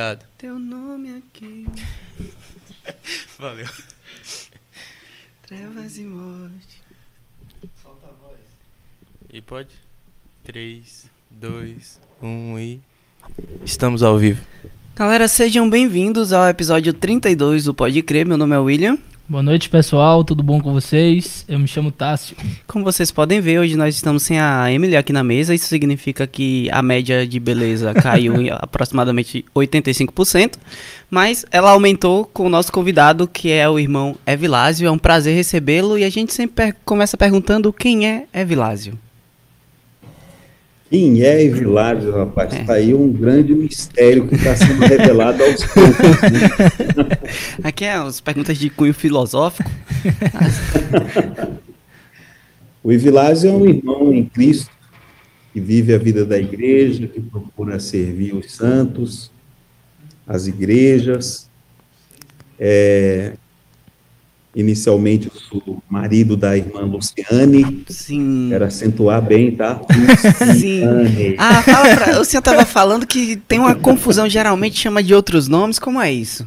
Obrigado. Teu nome aqui. Valeu. Trevas e morte. E pode? 3, 2, 1 e. Estamos ao vivo. Galera, sejam bem-vindos ao episódio 32 do Pode Crer. Meu nome é William. Boa noite, pessoal. Tudo bom com vocês? Eu me chamo Tássio. Como vocês podem ver, hoje nós estamos sem a Emily aqui na mesa. Isso significa que a média de beleza caiu em aproximadamente 85%. Mas ela aumentou com o nosso convidado, que é o irmão Evilásio. É um prazer recebê-lo e a gente sempre começa perguntando quem é Evilásio. Quem é Evilásio, rapaz? Está aí um grande mistério que está sendo revelado aos poucos. Né? Aqui é as perguntas de cunho filosófico. o Evilásio é um irmão em Cristo que vive a vida da igreja, que procura servir os santos, as igrejas. É, Inicialmente, sou marido da irmã Luciane. Sim. Quero acentuar bem, tá? Sim. Ah, fala pra... O senhor estava falando que tem uma confusão, geralmente chama de outros nomes. Como é isso?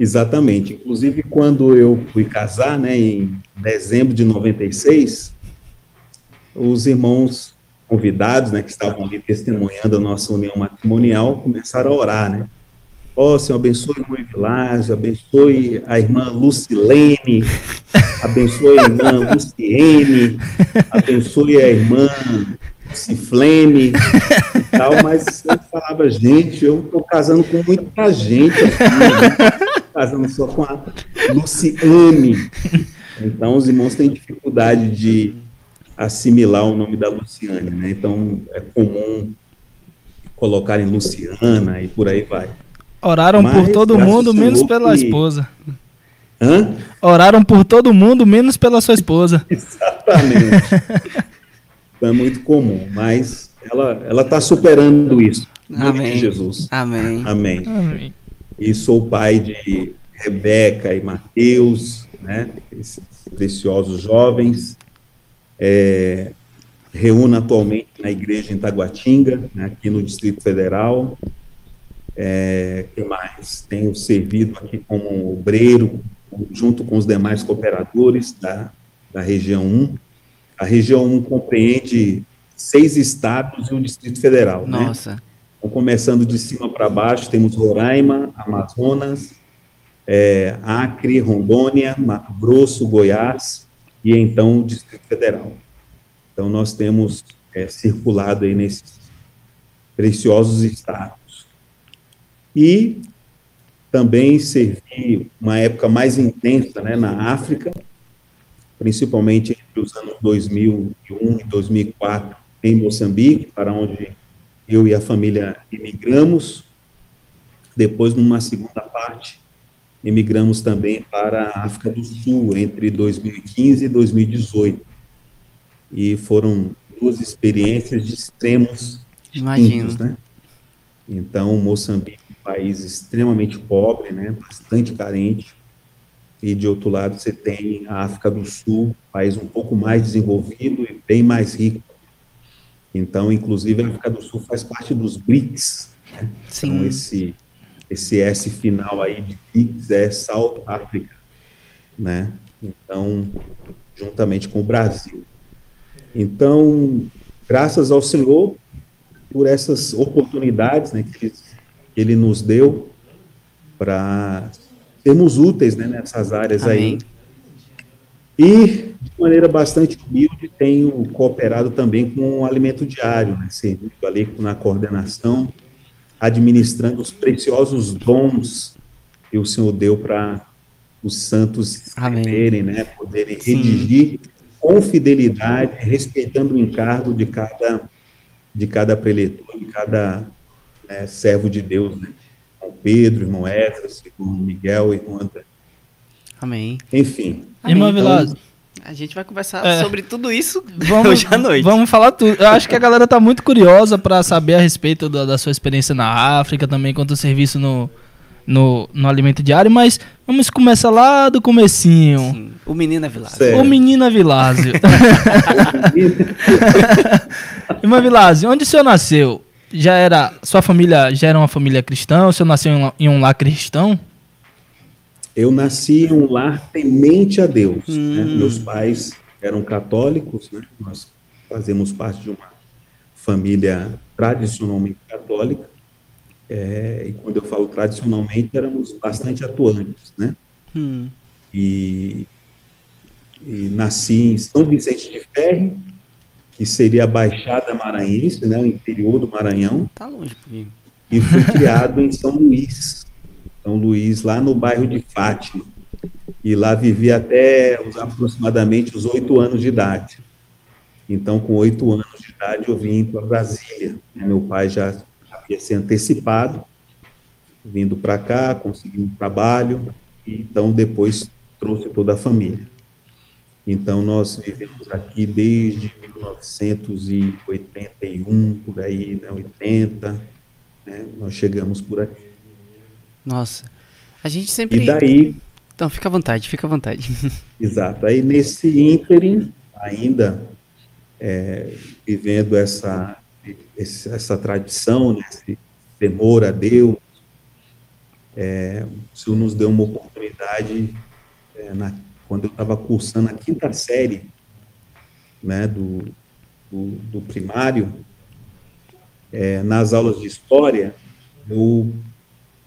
Exatamente. Inclusive, quando eu fui casar, né, em dezembro de 96, os irmãos convidados, né, que estavam ali testemunhando a nossa união matrimonial, começaram a orar, né? Ó, oh, Senhor, abençoe o irmão Evilásio, abençoe a irmã Lucilene, abençoe a irmã Luciene, abençoe a irmã Ciflene e tal, mas eu falava, gente, eu estou casando com muita gente aqui, né? casando só com a Luciane. Então, os irmãos têm dificuldade de assimilar o nome da Luciane, né? Então, é comum colocarem Luciana e por aí vai. Oraram Mas, por todo mundo, menos pela que... esposa. Hã? Oraram por todo mundo, menos pela sua esposa. Exatamente. é muito comum, mas ela está superando isso. Amém. De Jesus. Amém. Amém. Amém. E sou pai de Rebeca e Mateus, né? Esses preciosos jovens. É, reúno atualmente na igreja em Taguatinga, né, aqui no Distrito Federal. É, que mais? Tenho servido aqui como obreiro, junto com os demais cooperadores da, da região 1. A região 1 compreende seis estados e o Distrito Federal. Né? Nossa. Né? Então, começando de cima para baixo, temos Roraima, Amazonas, é, Acre, Rondônia, Mato Grosso, Goiás e então o Distrito Federal. Então, nós temos é, circulado aí nesses preciosos estados e também servi uma época mais intensa né, na África, principalmente entre os anos 2001 e 2004 em Moçambique, para onde eu e a família emigramos. Depois, numa segunda parte, emigramos também para a África do Sul entre 2015 e 2018. E foram duas experiências de extremos Imagino. né? Então, Moçambique país extremamente pobre, né, bastante carente, e de outro lado você tem a África do Sul, país um pouco mais desenvolvido e bem mais rico. Então, inclusive, a África do Sul faz parte dos BRICS. Né? Sim. Então, esse, esse S final aí de BRICS é South África, né? Então, juntamente com o Brasil. Então, graças ao Senhor por essas oportunidades, né, que eles ele nos deu para sermos úteis né, nessas áreas Amém. aí. E, de maneira bastante humilde, tenho cooperado também com o alimento diário, né, servindo ali na coordenação, administrando os preciosos dons que o Senhor deu para os santos escreverem, né, poderem Sim. redigir com fidelidade, respeitando o encargo de cada, de cada preletor, de cada né, servo de Deus, né? Irmão Pedro, irmão Efras, irmão Miguel, irmão André. Amém. Enfim. Irmão então, A gente vai conversar é. sobre tudo isso vamos, hoje à noite. Vamos falar tudo. Eu acho que a galera tá muito curiosa para saber a respeito da, da, sua experiência na África, também quanto ao serviço no, no, no alimento diário, mas vamos começar lá do comecinho. Sim. O menino é Vilásio. O menino é Vilásio. Irmã Vilásio, onde o senhor nasceu? Já era. Sua família já era uma família cristã? O senhor nasceu em um, em um lar cristão? Eu nasci em um lar temente a Deus. Né? Meus pais eram católicos, né? nós fazemos parte de uma família tradicionalmente católica. É, e quando eu falo tradicionalmente, éramos bastante atuantes, né? Hum. E, e nasci em São Vicente de Ferre, que seria a Baixada Maranhense, né, o interior do Maranhão, Tá longe, Pudim. e fui criado em São Luís, São Luís, lá no bairro de Fátima. E lá vivi até os- aproximadamente os oito anos de idade. Então, com oito anos de idade, eu vim para Brasília. Meu pai já havia se antecipado, vindo para cá, consegui um trabalho, e então depois trouxe toda a família. Então, nós vivemos aqui desde 1981, por aí, né, 80, né, nós chegamos por aqui. Nossa. A gente sempre. E daí, Então, fica à vontade, fica à vontade. exato, aí nesse ínterim, ainda é, vivendo essa, essa tradição, né, esse temor a Deus, é, o Senhor nos deu uma oportunidade, é, na, quando eu estava cursando a quinta série né, do, do, do primário, é, nas aulas de história, eu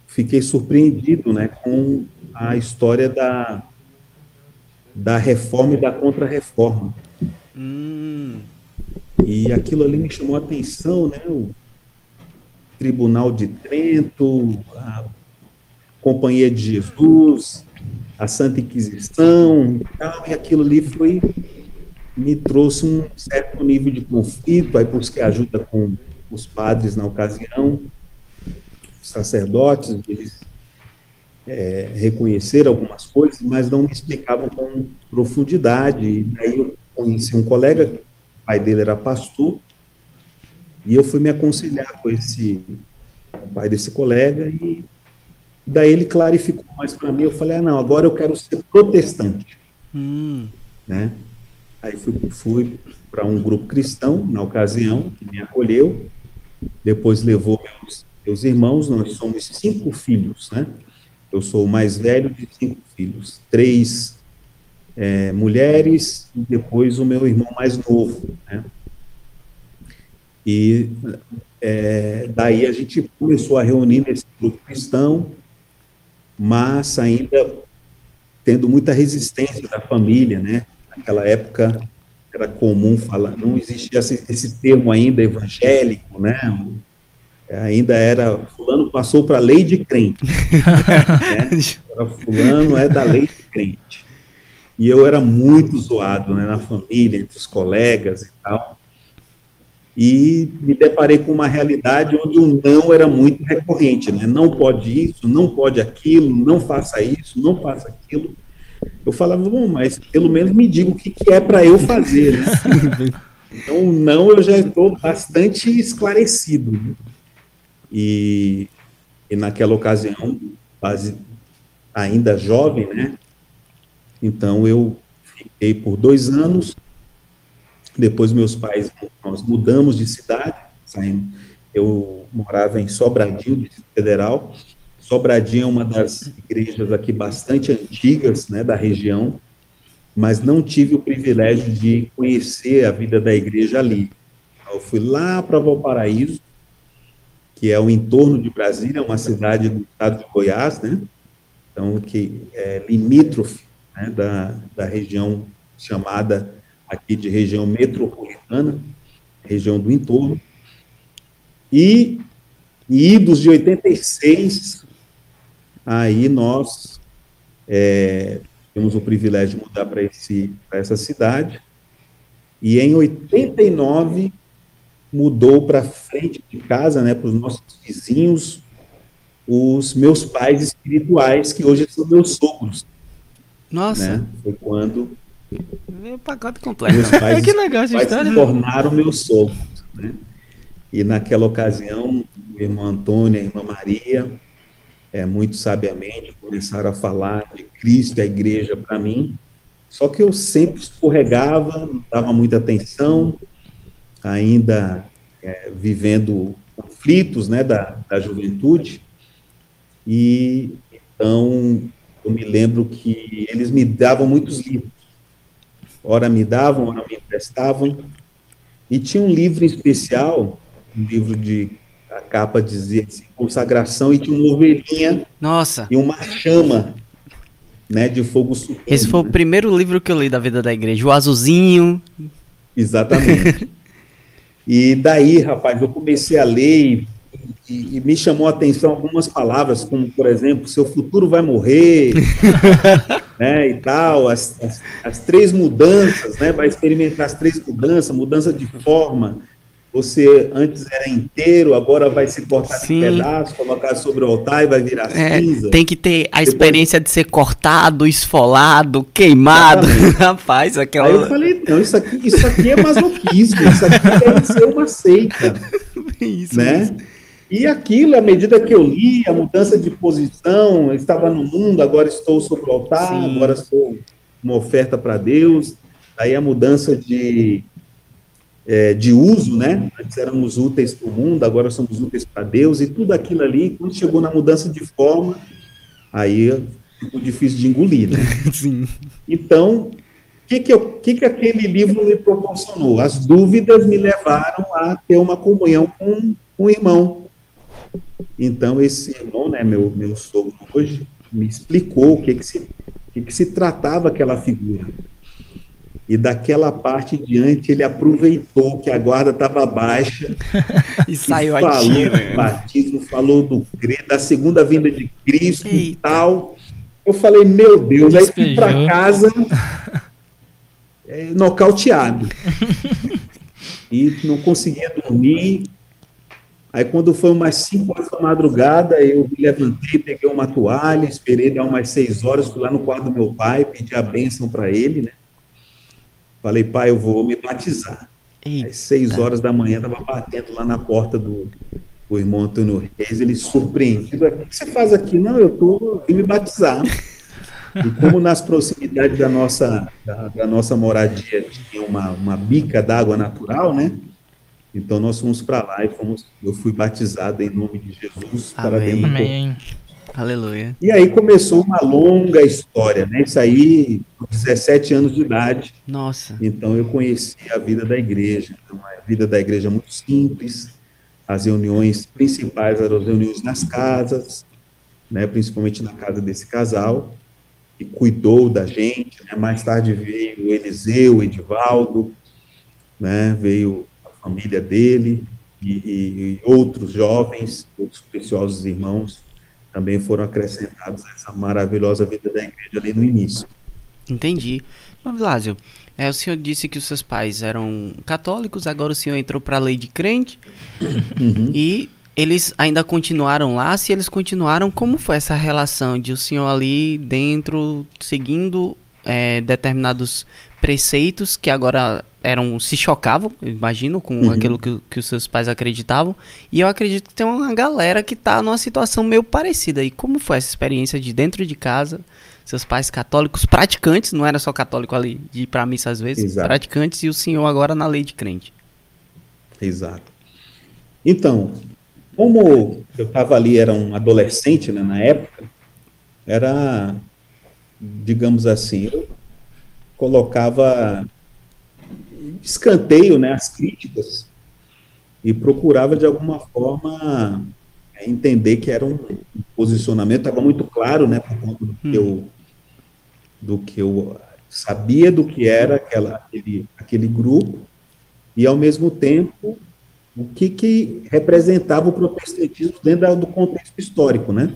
fiquei surpreendido né, com a história da, da reforma e da contra-reforma. hum. E aquilo ali me chamou a atenção, né? O Tribunal de Trento, a Companhia de Jesus, a Santa Inquisição e tal, e aquilo ali foi me trouxe um certo nível de conflito, aí busquei ajuda com os padres na ocasião, os sacerdotes, eles é, reconheceram algumas coisas, mas não me explicavam com profundidade. E daí eu conheci um colega, o pai dele era pastor, e eu fui me aconselhar com esse com o pai desse colega, e daí ele clarificou mais para mim. Eu falei: ah, não, agora eu quero ser protestante Hum. né? Aí fui, fui para um grupo cristão, na ocasião, que me acolheu, depois levou meus, meus irmãos, nós somos cinco filhos, né? Eu sou o mais velho de cinco filhos, três é, mulheres e depois o meu irmão mais novo, né? E é, daí a gente começou a reunir nesse grupo cristão, mas ainda tendo muita resistência da família, né? Naquela época era comum falar, não existia esse, esse termo ainda evangélico, né? Ainda era fulano passou para a lei de crente, né? Fulano é da lei de crente. E eu era muito zoado, né, na família, entre os colegas e tal. E me deparei com uma realidade onde o não era muito recorrente, né? Não pode isso, não pode aquilo, não faça isso, não faça aquilo. Eu falava, bom, mas pelo menos me diga o que, que é para eu fazer, né? Então, não eu já estou bastante esclarecido. né? E, e naquela ocasião, quase ainda jovem, né? Então, eu fiquei por dois anos. Depois, meus pais, nós mudamos de cidade, saímos. Eu morava em Sobradinho, Distrito Federal. Sobradinho é uma das igrejas aqui bastante antigas, né, da região, mas não tive o privilégio de conhecer a vida da igreja ali. Eu fui lá para Valparaíso, que é o entorno de Brasília, uma cidade do estado de Goiás, né? Então, que é limítrofe né, da, da região chamada aqui de região metropolitana, região do entorno. E, e idos de 86, aí nós é, temos o privilégio de mudar para essa cidade. E em 89 mudou para frente de casa, né, para os nossos vizinhos, os meus pais espirituais, que hoje são meus sogros. Nossa, Né? Foi quando veio o pacote completo. meus pais, que legal essa história. se tornaram meus sogros. Né? E naquela ocasião, o irmão Antônio a irmã Maria, é, muito sabiamente, começaram a falar de Cristo e a igreja para mim. Só que eu sempre escorregava, não dava muita atenção, ainda é, vivendo conflitos, né, da, da juventude, e então eu me lembro que eles me davam muitos livros. Ora me davam, ora me emprestavam, e tinha um livro especial, um livro de a capa dizia assim, consagração, e tinha uma ovelhinha Nossa, e uma chama, né, de fogo supremo. esse foi o né? primeiro livro que eu li da vida da igreja. O azulzinho. Exatamente. e daí, rapaz, eu comecei a ler e, e- e me chamou a atenção algumas palavras, como, por exemplo, seu futuro vai morrer, né, e tal, as, as, as três mudanças, né, vai experimentar as três mudanças, mudança de forma, você antes era inteiro, agora vai se cortar Sim. em pedaços, colocar sobre o altar e vai virar É, cinza. tem que ter a Depois- experiência de ser cortado, esfolado, queimado. Rapaz, Aí eu aquela. falei, não, isso aqui, isso aqui é masoquismo, isso aqui deve ser uma seita. Isso, né? isso. E aquilo, à medida que eu li, a mudança de posição, eu estava no mundo, agora estou sobre o altar, Sim. agora sou uma oferta para Deus. Aí a mudança de, é, de uso, né? Antes éramos úteis para o mundo, agora somos úteis para Deus, e tudo aquilo ali, quando chegou na mudança de forma, aí ficou difícil de engolir, né? Sim. Então, o que que, que que aquele livro me proporcionou? As dúvidas me levaram a ter uma comunhão com um irmão. Então, esse irmão, né, meu, meu sogro hoje, me explicou o que que se, que que se tratava aquela figura. E daquela parte em diante, ele aproveitou que a guarda estava baixa E saiu a falou tiro. do batismo, falou do cre- da segunda vinda de Cristo e Eita. tal. Eu falei, meu Deus, aí fui para casa é, nocauteado. e não conseguia dormir. Aí quando foi umas 5 horas da madrugada, eu me levantei, peguei uma toalha, esperei dar umas 6 horas, fui lá no quarto do meu pai, pedi a bênção para ele, né? Falei, pai, eu vou me batizar. Eita. Às seis horas da manhã, estava batendo lá na porta do, do irmão Antônio Reis, ele surpreendido, o que você faz aqui? Não, eu tô vim me batizar. E como nas proximidades da nossa, da, da nossa moradia tinha uma, uma bica d'água natural, né? Então nós fomos para lá e fomos, eu fui batizado em nome de Jesus para Amém. dentro do Amém. Aleluia. E aí começou uma longa história, né? Isso aí, com 17 anos de idade, Nossa. então eu conheci a vida da igreja, então, a vida da igreja é muito simples, as reuniões principais eram as reuniões nas casas, né, principalmente na casa desse casal, que cuidou da gente, né, mais tarde veio o Eliseu, o Edivaldo, né, veio a família dele e, e- e outros jovens, outros preciosos irmãos, também foram acrescentados a essa maravilhosa vida da igreja ali no início. Entendi. Mas, Vilásio, é, o senhor disse que os seus pais eram católicos, agora o senhor entrou para a lei de crente Uhum. e eles ainda continuaram lá. Se eles continuaram, como foi essa relação de o senhor ali dentro, seguindo é, determinados preceitos que agora eram se chocavam, imagino, com Uhum. aquilo que, que os seus pais acreditavam. E eu acredito que tem uma galera que tá numa situação meio parecida. E como foi essa experiência de dentro de casa? Seus pais católicos praticantes, não era só católico ali de ir pra missa às vezes, Exato. praticantes e o senhor agora na lei de crente. Exato. Então, como eu estava ali, era um adolescente né, na época, era, digamos assim, eu colocava escanteio né, as críticas e procurava, de alguma forma, é, entender que era um posicionamento, estava muito claro, né, por conta do que eu, do que eu sabia do que era aquela, aquele, aquele grupo, e, ao mesmo tempo, o que, que representava o protestantismo dentro do contexto histórico, né?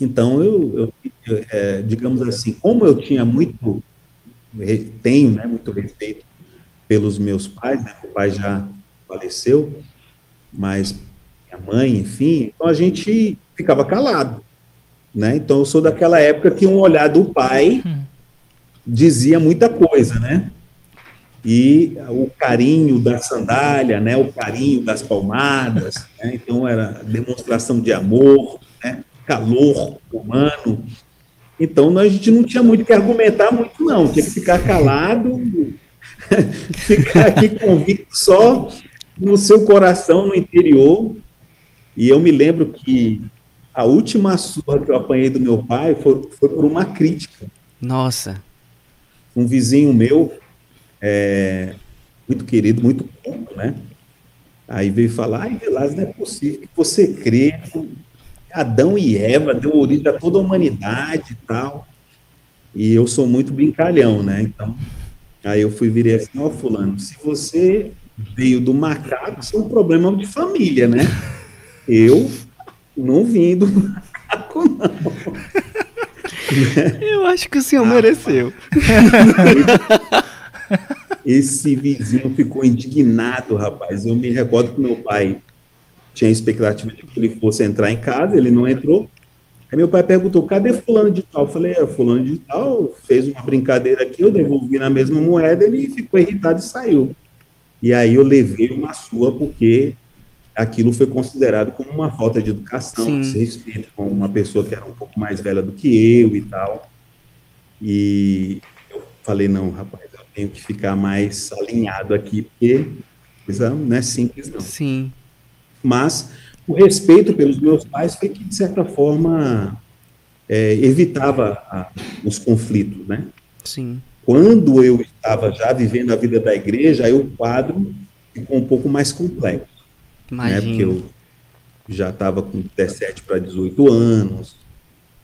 Então, eu, eu- é, digamos assim, como eu tinha muito, tenho né, muito respeito pelos meus pais, né? meu pai já faleceu, mas minha mãe, enfim, então a gente ficava calado, né? Então, eu sou daquela época que um olhar do pai dizia muita coisa, né? e o carinho da sandália, né, o carinho das palmadas, né, então era demonstração de amor, né, calor humano. Então a gente não tinha muito que argumentar muito não, tinha que ficar calado, ficar aqui convicto só no seu coração, no interior. E eu me lembro que a última surra que eu apanhei do meu pai foi, foi por uma crítica. Nossa. Um vizinho meu, é, muito querido, muito pouco, né? Aí veio falar, ai, Velasco, não é possível que você crê Adão e Eva deu origem a toda a humanidade e tal. E eu sou muito brincalhão, né? Então, aí eu fui virei assim, ó, fulano, se você veio do macaco, isso é um problema de família, né? Eu não vim do macaco, não. Eu acho que o senhor ah, mereceu. Esse vizinho ficou indignado, rapaz. Eu me recordo que meu pai tinha expectativa de que ele fosse entrar em casa, ele não entrou. Aí meu pai perguntou, cadê fulano de tal? Eu falei, é, fulano de tal fez uma brincadeira aqui, eu devolvi na mesma moeda, ele ficou irritado e saiu. E aí eu levei uma sua, porque aquilo foi considerado como uma falta de educação, de respeito com uma pessoa que era um pouco mais velha do que eu e tal. E eu falei, não, rapaz, eu tenho que ficar mais alinhado aqui, porque coisa não é simples, não. Sim. Mas o respeito pelos meus pais foi que, de certa forma, é, evitava a, os conflitos, né? Sim. Quando eu estava já vivendo a vida da igreja, aí o quadro ficou um pouco mais complexo. Né? Porque eu já estava com 17 para 18 anos,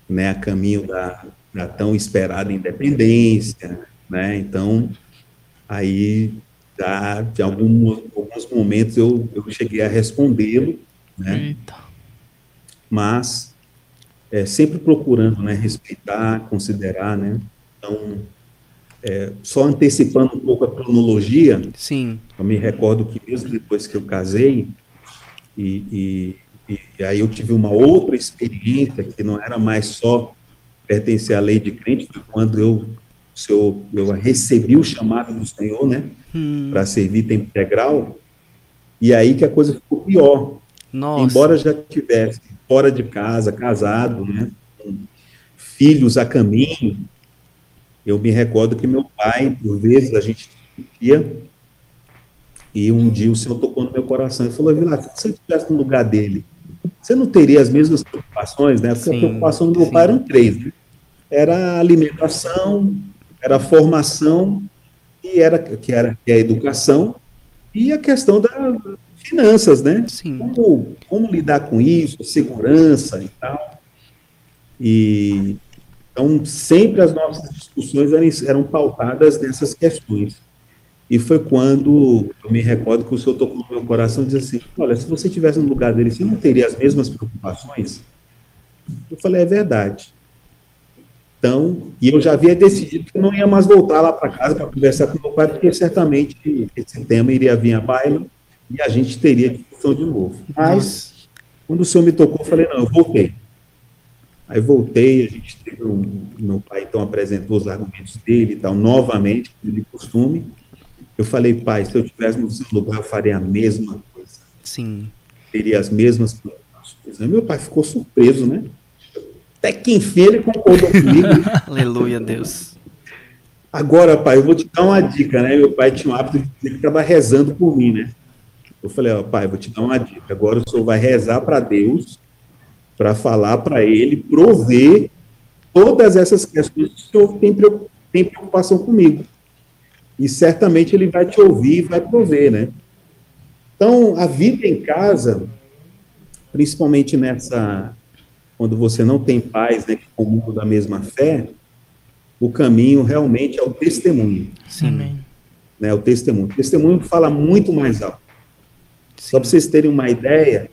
né? A caminho da, da tão esperada independência, né? Então, aí, já, de alguns, alguns momentos, eu, eu cheguei a respondê-lo, né? Eita. Mas é, sempre procurando, né, respeitar, considerar, né? Então, é, só antecipando um pouco a cronologia, Sim. eu me recordo que mesmo depois que eu casei, e, e, e aí eu tive uma outra experiência que não era mais só pertencer à lei de crente, foi quando eu, eu, eu recebi o chamado do Senhor, né, hum. para servir tempo integral, e aí que a coisa ficou pior, nossa. Embora já tivesse fora de casa, casado, né, com filhos a caminho, eu me recordo que meu pai, por vezes, a gente ia e um dia o Senhor tocou no meu coração e falou, Vilar, se você estivesse no lugar dele, você não teria as mesmas preocupações, né? Porque sim, a preocupação do meu sim. pai eram três, né? Era alimentação, era a formação, e era, que era que é a educação, e a questão da, finanças, né? Sim. Como, como lidar com isso, segurança e tal. E então sempre as nossas discussões eram, eram pautadas nessas questões. E foi quando eu me recordo que o senhor tocou no meu coração e disse assim: Olha, se você estivesse no lugar dele, você não teria as mesmas preocupações? Eu falei: É verdade. Então, e eu já havia decidido que eu não ia mais voltar lá para casa para conversar com meu pai, porque certamente esse tema iria vir à baila e a gente teria discussão de novo. Mas, quando o senhor me tocou, eu falei, não, eu voltei. Aí voltei, a gente teve um, meu pai então apresentou os argumentos dele e tal, novamente, como de costume. Eu falei, pai, se eu tivesse no seu lugar, eu faria a mesma coisa. Sim. Teria as mesmas preocupações. Meu pai ficou surpreso, né? Até que enfim ele concordou comigo. Aleluia, Deus. Agora, pai, eu vou te dar uma dica, né? Meu pai tinha o hábito de ele ficava rezando por mim, né? Eu falei, ó, pai, vou te dar uma dica. Agora o senhor vai rezar para Deus, para falar para ele, prover todas essas questões que o senhor tem, tem preocupação comigo. E certamente ele vai te ouvir e vai prover, né? Então, a vida em casa, principalmente nessa, quando você não tem pais, né, que comungam da mesma fé, o caminho realmente é o testemunho. Sim. Né, o testemunho. O testemunho fala muito mais alto. Só para vocês terem uma ideia,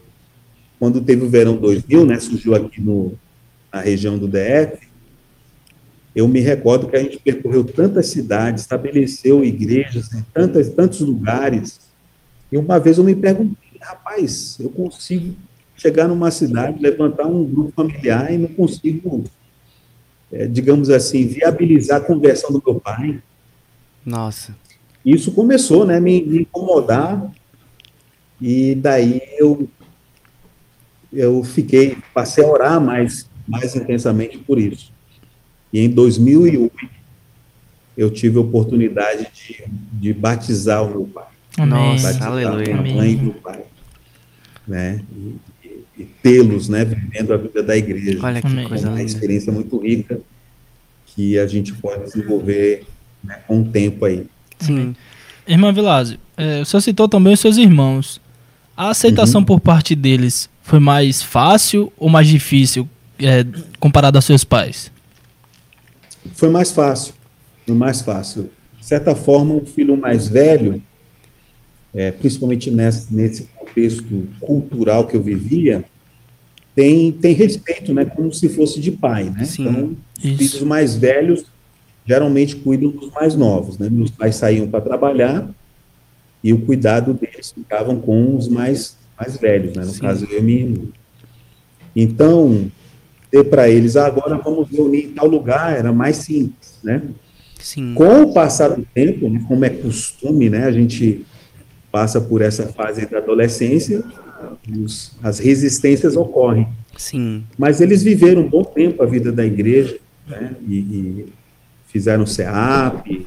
quando teve o verão 2000, né, surgiu aqui no, na região do DF, eu me recordo que a gente percorreu tantas cidades, estabeleceu igrejas em tantas, tantos lugares, e uma vez eu me perguntei, rapaz, eu consigo chegar numa cidade, levantar um grupo familiar e não consigo, é, digamos assim, viabilizar a conversão do meu pai. Nossa. Isso começou, né, me, me incomodar, e daí eu, eu fiquei, passei a orar mais, mais intensamente por isso. E em 2008, eu tive a oportunidade de, de batizar o meu pai. Nossa, batizar aleluia. a mãe e o pai, né? Tê-los, né, vivendo a vida da igreja. Olha que Amém. coisa É uma linda. experiência muito rica que a gente pode desenvolver né, com o tempo aí. Sim. Irmã Vilásio, é, o senhor citou também os seus irmãos. A aceitação Uhum. por parte deles foi mais fácil ou mais difícil é, comparado aos seus pais? Foi mais fácil, foi mais fácil. De certa forma, o filho mais velho, é, principalmente nesse, nesse contexto cultural que eu vivia, tem, tem respeito, né, como se fosse de pai, né? Sim, então, os isso. filhos mais velhos geralmente cuidam dos mais novos, né? Meus pais saíam para trabalhar e o cuidado deles ficavam com os mais, mais velhos, né? No Sim. caso, eu e minha irmã. Então, ter para eles, ah, agora vamos reunir em tal lugar, era mais simples, né? Sim. Com o passar do tempo, né, como é costume, né, a gente passa por essa fase da adolescência, os- as resistências ocorrem. Sim. Mas eles viveram um bom tempo a vida da igreja, né, e, e fizeram CEAP,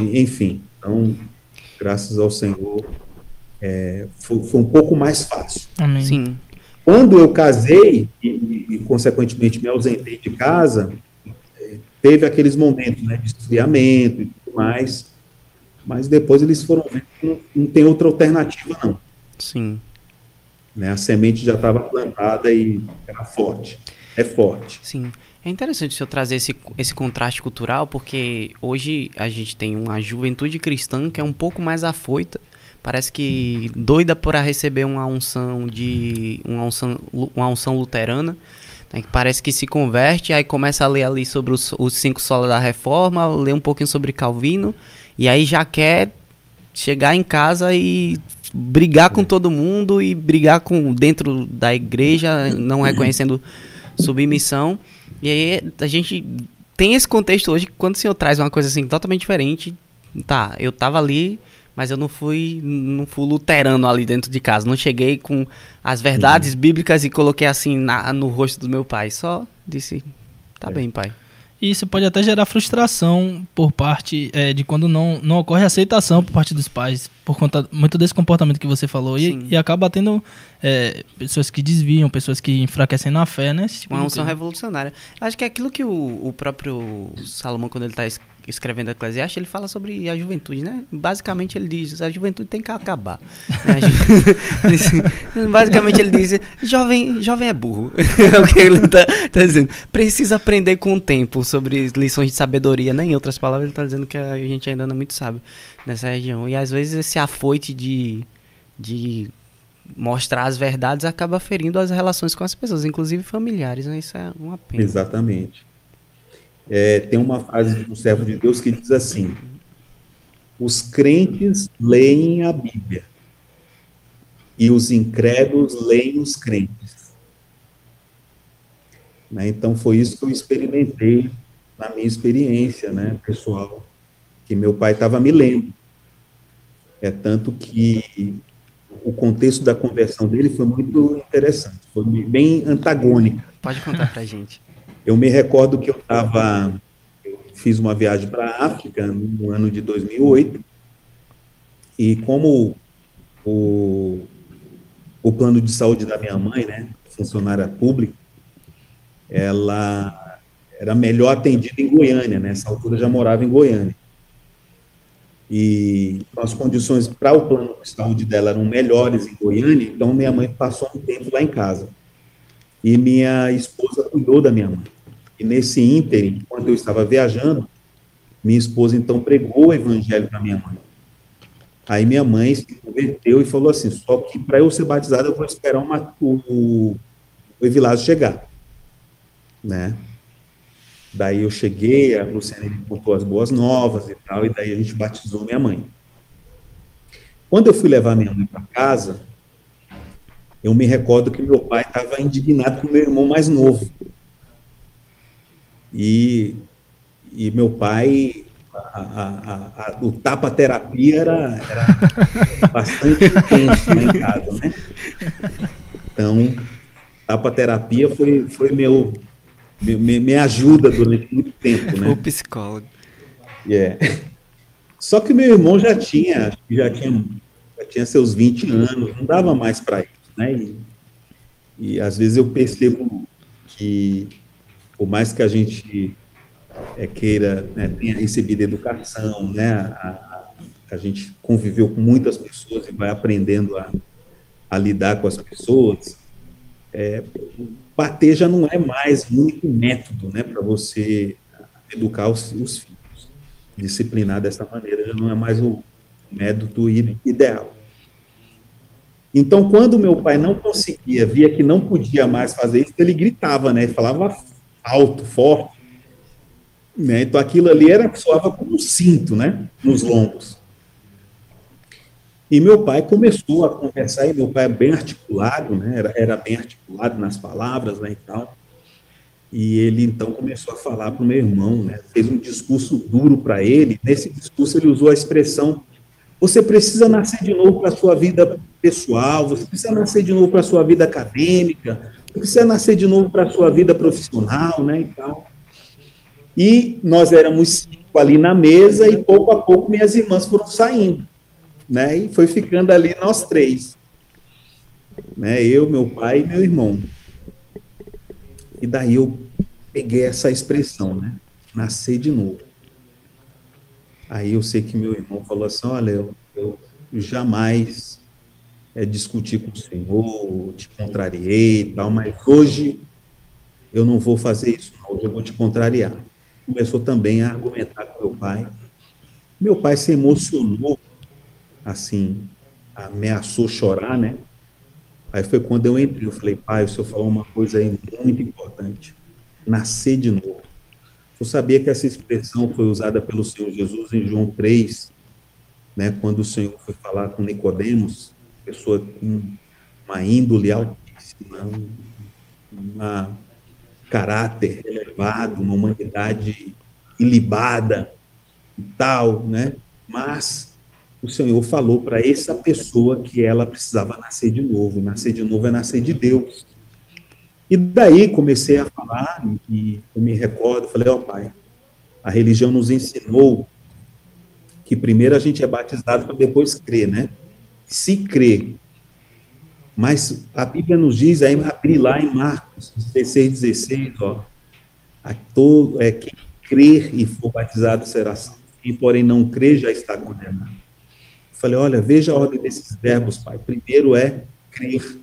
e- enfim. Então, graças ao Senhor, é, foi, foi um pouco mais fácil. Amém. Sim. Quando eu casei e, e, consequentemente me ausentei de casa, eh, teve aqueles momentos né, de esfriamento e tudo mais, mas depois eles foram vendo que não, não tem outra alternativa não. Sim. Né? A semente já estava plantada e era forte, é forte. Sim. É interessante o senhor trazer esse, esse contraste cultural, porque hoje a gente tem uma juventude cristã que é um pouco mais afoita. Parece que doida para receber uma unção de. uma unção, uma unção luterana. né, que parece que se converte, aí começa a ler ali sobre os, os cinco solas da reforma, lê um pouquinho sobre Calvino, e aí já quer chegar em casa e brigar com todo mundo e brigar com dentro da igreja, não reconhecendo submissão. E aí a gente tem esse contexto hoje que quando o senhor traz uma coisa assim totalmente diferente, tá, eu tava ali, mas eu não fui não fui luterano ali dentro de casa, não cheguei com as verdades bíblicas e coloquei assim na- no rosto do meu pai, só disse, tá bem, pai. E isso pode até gerar frustração por parte é, de quando não, não ocorre aceitação por parte dos pais, por conta muito desse comportamento que você falou. E, e acaba tendo é, pessoas que desviam, pessoas que enfraquecem na fé, né? Tipo Uma unção revolucionária. Acho que é aquilo que o, o próprio Salomão, quando ele está escrevendo a Eclesiastes, ele fala sobre a juventude, né? Basicamente ele diz, a juventude tem que acabar. Né? Basicamente ele diz, jovem, jovem é burro. é o que ele está dizendo. Precisa aprender com o tempo sobre lições de sabedoria, né? Em outras palavras, ele está dizendo que a gente ainda não é muito sábio nessa região. E às vezes esse afoite de... de mostrar as verdades acaba ferindo as relações com as pessoas, inclusive familiares, né? Isso é uma pena. Exatamente. É, tem uma frase do servo de Deus que diz assim: os crentes leem a Bíblia e os incrédulos leem os crentes. Né? Então foi isso que eu experimentei na minha experiência, né, pessoal, que meu pai estava me lendo. É tanto que o contexto da conversão dele foi muito interessante, foi bem antagônica. Pode contar pra gente. Eu me recordo que eu estava, fiz uma viagem para a África no ano de 2008, e como o, o plano de saúde da minha mãe, né, funcionária pública, ela era melhor atendida em Goiânia, né, nessa altura eu já morava em Goiânia. E as condições para o plano de saúde dela eram melhores em Goiânia, então minha mãe passou um tempo lá em casa. E minha esposa cuidou da minha mãe. E nesse ínterim, enquanto eu estava viajando, minha esposa então pregou o evangelho para minha mãe. Aí minha mãe se converteu e falou assim: só que para eu ser batizada eu vou esperar uma, o, o Evilásio chegar. Né? Daí eu cheguei, a Luciana me contou as boas novas e tal, e daí a gente batizou minha mãe. Quando eu fui levar minha mãe para casa, eu me recordo que meu pai estava indignado com meu irmão mais novo. E, e meu pai, a, a, a, o tapa-terapia era, era bastante intenso lá em casa, né? Então, tapa-terapia foi, foi meu, meu, minha ajuda durante muito tempo, né? O psicólogo. Yeah. Só que meu irmão já tinha, já tinha tinha seus 20 anos, não dava mais para isso, né? E, e às vezes eu percebo que, por mais que a gente é, queira, né, tenha recebido educação, né, a, a, gente conviveu com muitas pessoas e vai aprendendo a, a lidar com as pessoas, é, bater já não é mais o único método, né, para você educar os, os, filhos. Disciplinar dessa maneira já não é mais o método ideal. Então, quando meu pai não conseguia, via que não podia mais fazer isso, ele gritava, né? Falava alto, forte. Né? Então, aquilo ali era soava como um cinto, né? Nos lombos. E meu pai começou a conversar, e meu pai é bem articulado, né? Era, era bem articulado nas palavras, né? E tal. E ele então começou a falar para o meu irmão, né? Fez um discurso duro para ele. Nesse discurso ele usou a expressão: você precisa nascer de novo para a sua vida pessoal, você precisa nascer de novo para a sua vida acadêmica, você precisa nascer de novo para a sua vida profissional, né? E tal. E nós éramos cinco ali na mesa e pouco a pouco minhas irmãs foram saindo, né? E foi ficando ali nós três, né? Eu, meu pai e meu irmão. E daí eu peguei essa expressão, né? Nascer de novo. Aí eu sei que meu irmão falou assim: olha, eu, eu jamais é, discuti com o Senhor, te contrariei e tal, mas hoje eu não vou fazer isso, não, hoje eu vou te contrariar. Começou também a argumentar com meu pai. Meu pai se emocionou, assim, ameaçou chorar, né? Aí foi quando eu entrei, eu falei, pai, o senhor falou uma coisa aí muito importante, nascer de novo. Eu sabia que essa expressão foi usada pelo Senhor Jesus em João 3, né, quando o Senhor foi falar com Nicodemos, pessoa com uma índole altíssima, um caráter elevado, uma humanidade ilibada e tal, né? Mas o Senhor falou para essa pessoa que ela precisava nascer de novo. Nascer de novo é nascer de Deus. E daí comecei a falar, e eu me recordo, falei, ó oh, pai, a religião nos ensinou que primeiro a gente é batizado para depois crer, né? Se crer. Mas a Bíblia nos diz, aí abrir lá em Marcos 16, 16, ó, a todo, é, quem crer e for batizado será salvo, quem porém não crer já está condenado. Falei, olha, veja a ordem desses verbos, pai. Primeiro é crer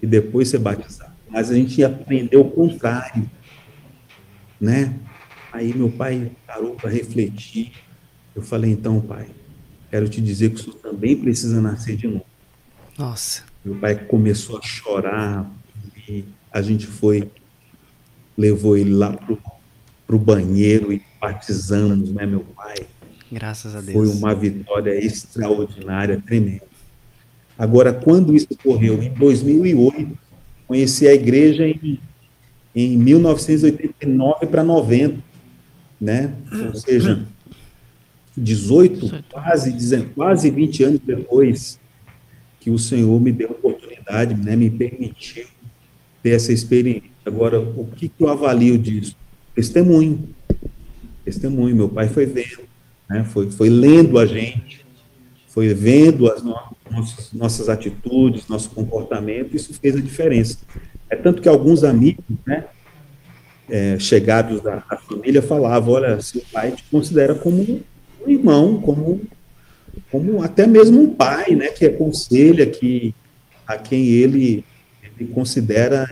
e depois ser batizado. Mas a gente aprendeu o contrário, né? Aí meu pai parou para refletir. Eu falei, então, pai, quero te dizer que o senhor também precisa nascer de novo. Nossa. Meu pai começou a chorar e a gente foi, levou ele lá para o banheiro e batizamos, né, meu pai? Graças a Deus. Foi uma vitória extraordinária, tremenda. Agora, quando isso ocorreu? Em 2008, conheci a igreja em, em 1989 para 90, né? Ou seja, 18, quase, quase 20 anos depois que o Senhor me deu a oportunidade, né, me permitiu ter essa experiência. Agora, o que, que eu avalio disso? Testemunho. Testemunho. Meu pai foi vendo, né? foi, foi lendo a gente, foi vendo as no nossas, nossas atitudes, nosso comportamento, isso fez a diferença. É tanto que alguns amigos, né, é, chegados da, da, família falavam, olha, seu pai te considera como um irmão, como, como até mesmo um pai, né, que aconselha, que, a quem ele, ele considera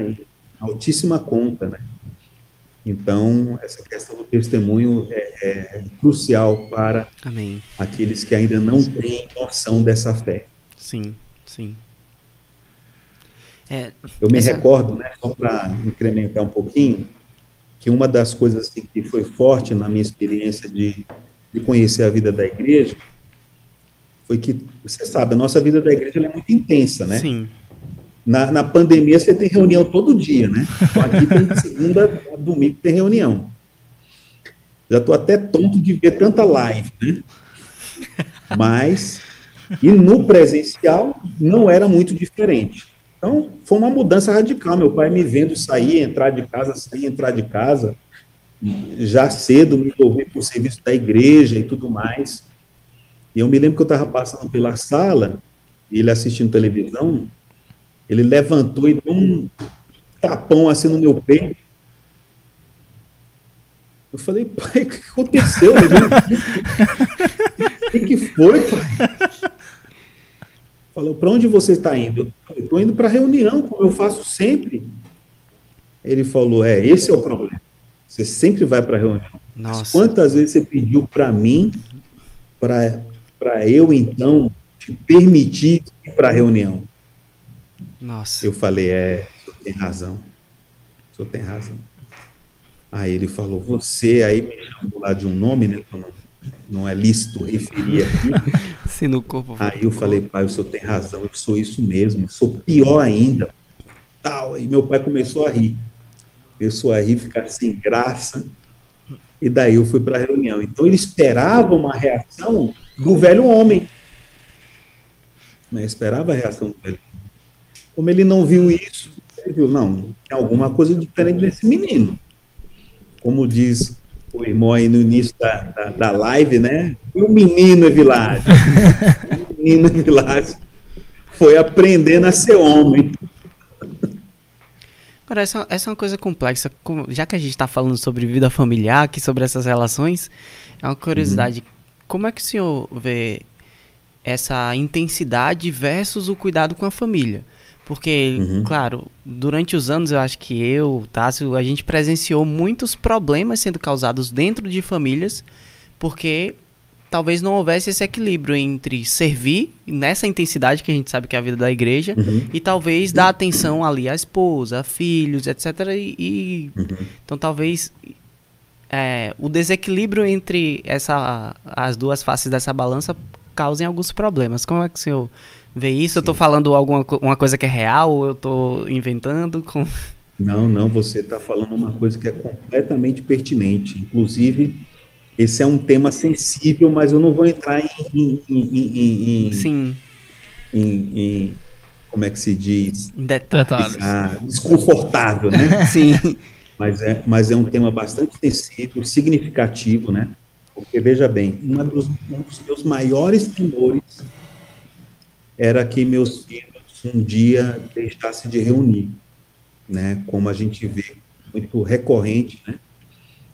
altíssima conta, né. Então, essa questão do testemunho é, é crucial para Amém. aqueles que ainda não têm noção dessa fé. Sim, sim. É, Eu me essa... recordo, né, só para incrementar um pouquinho, que uma das coisas assim, que foi forte na minha experiência de, de conhecer a vida da igreja foi que, você sabe, a nossa vida da igreja é muito intensa, né? Sim. Na, na pandemia você tem reunião todo dia, né? Aqui tem segunda a domingo tem reunião. Já estou até tonto de ver tanta live, né? Mas, e no presencial não era muito diferente. Então, foi uma mudança radical. Meu pai me vendo sair, entrar de casa, sair, entrar de casa, já cedo me envolver com o serviço da igreja e tudo mais. E eu me lembro que eu estava passando pela sala ele assistindo televisão, ele levantou e deu um tapão assim no meu peito. Eu falei, pai, o que aconteceu? O que, que foi, pai? Falou, para onde você está indo? Eu estou indo para a reunião, como eu faço sempre. Ele falou, é, esse é o problema. Você sempre vai para a reunião. Nossa. Quantas vezes você pediu para mim, para eu, então, te permitir ir para a reunião? Nossa. Eu falei, é, o senhor tem razão. O senhor tem razão. Aí ele falou, você, aí me chamou lá de um nome, né? Não é lícito referir aqui. Se no corpo. Aí eu falei, pai, o senhor tem razão, eu sou isso mesmo, sou pior ainda. Tal. Aí meu pai começou a rir. Começou a rir, ficar sem graça. E daí eu fui para a reunião. Então ele esperava uma reação do velho homem. Né? Esperava a reação do velho homem. Como ele não viu isso, ele viu, não, tem alguma coisa diferente nesse menino como diz o irmão aí no início da, da, da live, né? O menino é Vilásio. o menino é Vilásio foi aprendendo a ser homem. Agora, essa, essa é uma coisa complexa. Já que a gente está falando sobre vida familiar, aqui sobre essas relações, é uma curiosidade. Uhum. Como é que o senhor vê essa intensidade versus o cuidado com a família? Porque, uhum. claro, durante os anos eu acho que eu, Tássio, a gente presenciou muitos problemas sendo causados dentro de famílias, porque talvez não houvesse esse equilíbrio entre servir nessa intensidade que a gente sabe que é a vida da igreja uhum. e talvez dar atenção ali à esposa, a filhos, etc. E, uhum. então talvez é, o desequilíbrio entre essa, as duas faces dessa balança causem alguns problemas. Como é que o senhor ver isso? Sim. Eu estou falando alguma uma coisa que é real ou eu estou inventando? Com... Não, não, você está falando uma coisa que é completamente pertinente. Inclusive, esse é um tema sensível, mas eu não vou entrar em. em, em, em Sim. Em, como é que se diz? Detalhes. Ah, desconfortável, né? Sim. Mas é, mas é um tema bastante sensível, significativo, né? Porque, veja bem, dos, um dos meus maiores temores era que meus filhos um dia deixassem de reunir, né? Como a gente vê muito recorrente, né?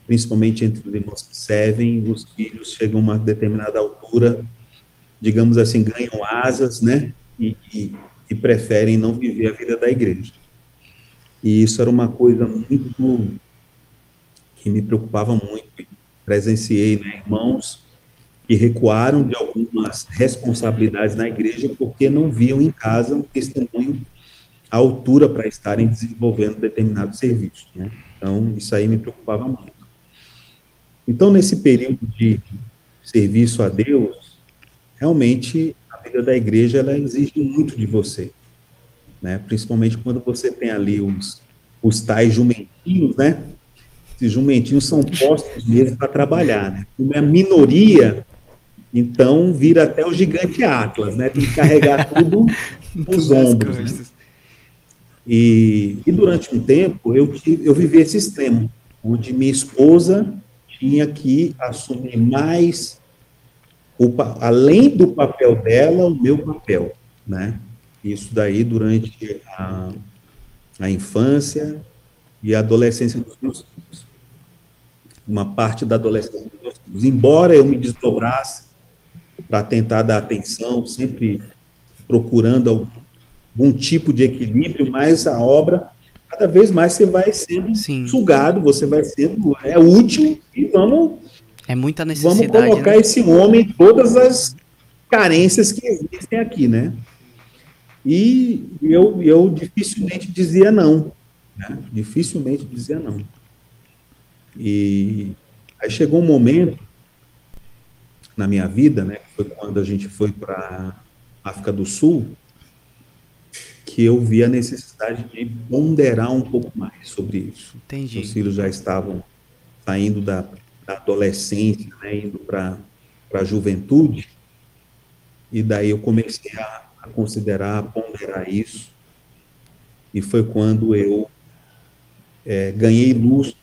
Principalmente entre os irmãos que servem, os filhos chegam a uma determinada altura, digamos assim, ganham asas, né? E, e, e preferem não viver a vida da igreja. E isso era uma coisa muito que me preocupava muito. Presenciei, né, irmãos que recuaram de algumas responsabilidades na igreja porque não viam em casa um testemunho à altura para estarem desenvolvendo determinado serviço. Né? Então, isso aí me preocupava muito. Então, nesse período de serviço a Deus, realmente a vida da igreja ela exige muito de você, né? Principalmente quando você tem ali os, os tais jumentinhos, né? Esses jumentinhos são postos mesmo para trabalhar, né? Como é minoria, então vira até o gigante Atlas, né? Tem que carregar tudo nos ombros. Né? E, e, durante um tempo eu, tive, eu vivi esse extremo, onde minha esposa tinha que assumir mais, o, além do papel dela, o meu papel, né? Isso daí durante a, a infância e a adolescência dos meus filhos. Uma parte da adolescência dos meus filhos. Embora eu me desdobrasse para tentar dar atenção, sempre procurando algum, algum, tipo de equilíbrio, mas a obra, cada vez mais você vai sendo Sim. sugado, você vai sendo, é útil e vamos... É muita necessidade. Vamos colocar né? esse homem em todas as carências que existem aqui, né? E eu, eu dificilmente dizia não, né? Dificilmente dizia não. E aí chegou um momento na minha vida, né, que foi quando a gente foi para África do Sul, que eu vi a necessidade de ponderar um pouco mais sobre isso. Entendi. Os filhos já estavam saindo da, da adolescência, né, indo para a juventude, e daí eu comecei a, a considerar, a ponderar isso, e foi quando eu é, ganhei luz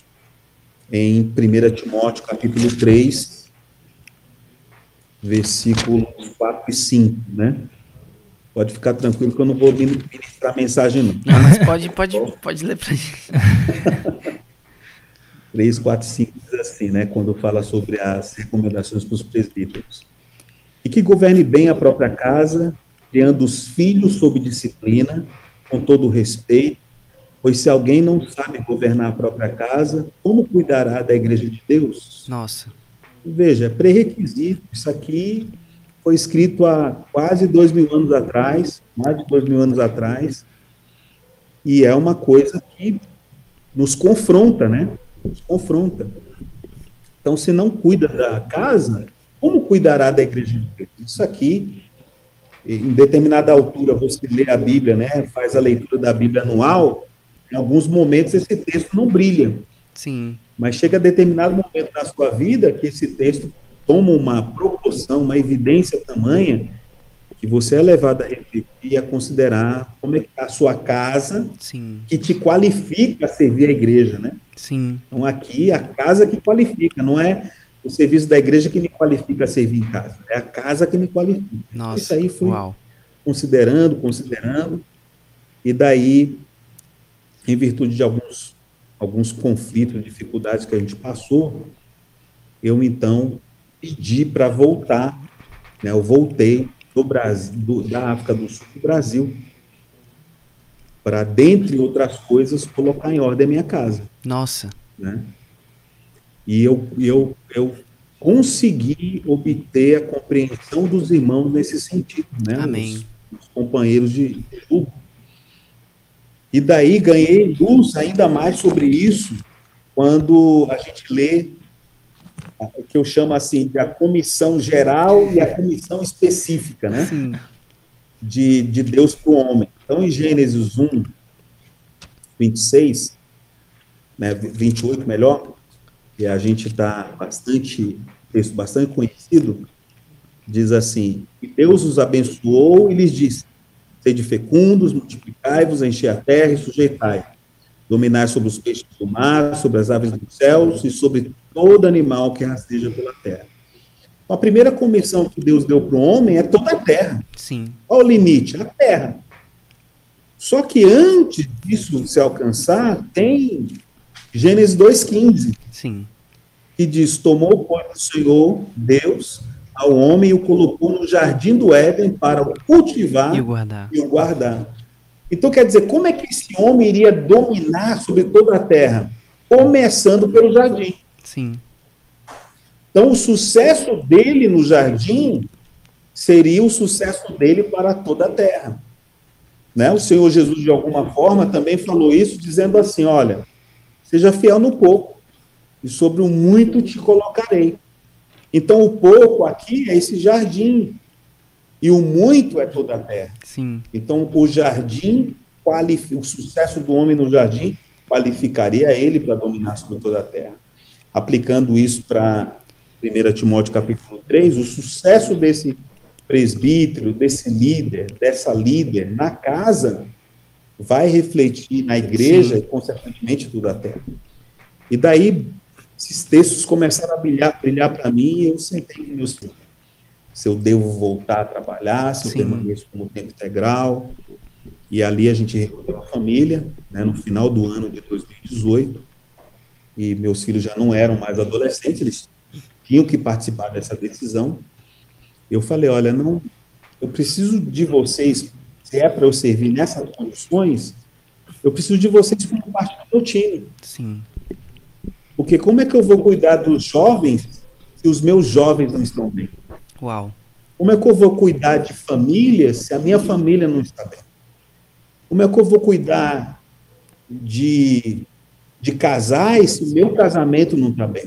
em 1 Timóteo, capítulo 3, versículos 4 e 5, né? Pode ficar tranquilo que eu não vou ministrar mensagem, não. Não, mas pode, pode, pode ler pra gente. 3, 4, 5 diz assim, né? Quando fala sobre as recomendações para os presbíteros. E que governe bem a própria casa, criando os filhos sob disciplina, com todo respeito, pois se alguém não sabe governar a própria casa, como cuidará da igreja de Deus? Nossa. Veja, pré-requisito, isso aqui foi escrito há quase dois mil anos atrás, mais de dois mil anos atrás, e é uma coisa que nos confronta, né? Nos confronta. Então, se não cuida da casa, como cuidará da igreja de Deus? Isso aqui, em determinada altura, você lê a Bíblia, né? Faz a leitura da Bíblia anual, em alguns momentos esse texto não brilha. Sim. Mas chega a determinado momento na sua vida que esse texto toma uma proporção, uma evidência tamanha, que você é levado a refletir e a considerar como é que está a sua casa, Sim. que te qualifica a servir a igreja, né? Sim. Então aqui a casa que qualifica, não é o serviço da igreja que me qualifica a servir em casa, é a casa que me qualifica. Nossa. Isso aí foi Uau. considerando, considerando, e daí, em virtude de alguns, alguns conflitos, dificuldades que a gente passou, eu então pedi para voltar, né, eu voltei do Brasil, do, da África do Sul do Brasil, para, dentre outras coisas, colocar em ordem a minha casa. Nossa. Né? E eu, eu, eu consegui obter a compreensão dos irmãos nesse sentido, né? Amém. Os, os companheiros de julgo. E daí ganhei luz ainda mais sobre isso quando a gente lê o que eu chamo assim de a comissão geral e a comissão específica, né? Sim. de, de Deus para o homem. Então, em Gênesis 1, 26, né, 28 melhor, que a gente está bastante, texto bastante conhecido, diz assim, e Deus os abençoou e lhes disse, sede fecundos, multiplicai-vos, enchei a terra e sujeitai, dominar sobre os peixes do mar, sobre as aves dos céus e sobre todo animal que rasteja pela terra. Então, a primeira comissão que Deus deu para o homem é toda a terra. Sim. Qual o limite? A terra. Só que antes disso se alcançar, tem Gênesis 2,15, Sim. que diz: Tomou, o Senhor, Deus, ao homem e o colocou no jardim do Éden para o cultivar E o guardar. e o guardar. Então, quer dizer, como é que esse homem iria dominar sobre toda a terra? Começando pelo jardim. Sim. Então, o sucesso dele no jardim seria o sucesso dele para toda a terra. Né? O Senhor Jesus, de alguma forma, também falou isso, dizendo assim: olha, seja fiel no pouco, e sobre o muito te colocarei. Então, o pouco aqui é esse jardim, e o muito é toda a terra. Sim. Então, o jardim, o sucesso do homem no jardim, qualificaria ele para dominar sobre toda a terra. Aplicando isso para 1 Timóteo capítulo 3, o sucesso desse presbítero, desse líder, dessa líder na casa, vai refletir na igreja Sim. e, consequentemente, toda a terra. E daí, esses textos começaram a brilhar, brilhar para mim e eu sentei com meus filhos. Se eu devo voltar a trabalhar, se eu Sim. permaneço como tempo integral. E ali a gente reuniu a família, né, no final do ano de 2018. E meus filhos já não eram mais adolescentes, eles tinham que participar dessa decisão. Eu falei: olha, não, eu preciso de vocês, se é para eu servir nessas condições, eu preciso de vocês como parte do meu time. Sim. Porque como é que eu vou cuidar dos jovens se os meus jovens não estão bem? Uau. Como é que eu vou cuidar de família se a minha família não está bem? Como é que eu vou cuidar de, de casais se o meu casamento não está bem?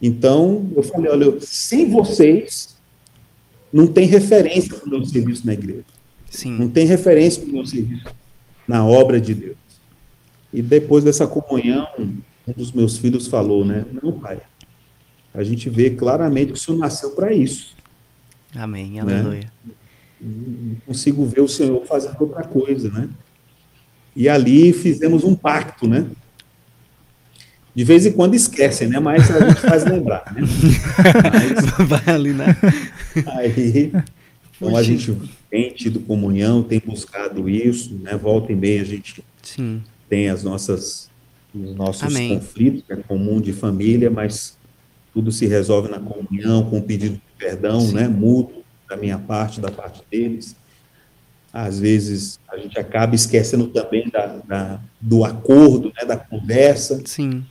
Então, eu falei, olha, eu- sem vocês, não tem referência para o meu serviço na igreja. Não Sim. tem referência para o meu serviço na obra de Deus. E depois dessa comunhão, um dos meus filhos falou, né? Não, pai, a gente vê claramente que o senhor nasceu para isso. Amém. Aleluia. Não consigo ver o senhor fazendo outra coisa, né? E ali fizemos um pacto, né? De vez em quando esquecem, né? Mas a gente faz lembrar, né? Vai ali, né? Aí Então a gente tem tido comunhão, tem buscado isso, né? Volta e meia a gente Sim. tem as nossas os nossos Amém. conflitos, é comum de família, mas tudo se resolve na comunhão, com o pedido de perdão, Sim. né? Mútuo da minha parte, da parte deles. Às vezes a gente acaba esquecendo também da, da- do acordo, né? Da conversa, Sim.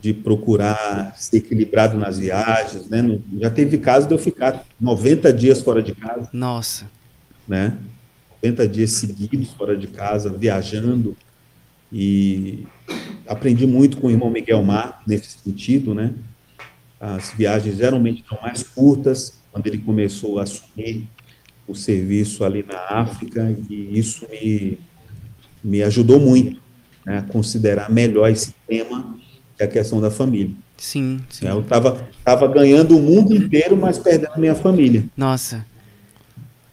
de procurar ser equilibrado nas viagens, né? Já teve caso de eu ficar 90 dias fora de casa Nossa. né? 90 dias seguidos fora de casa, viajando, e aprendi muito com o irmão Miguel Mar nesse sentido, né? As viagens geralmente são mais curtas, quando ele começou a assumir o serviço ali na África, e isso me, me ajudou muito né, a considerar melhor esse tema, que é a questão da família. Sim, sim. Eu estava tava ganhando o mundo inteiro, mas perdendo a minha família. Nossa.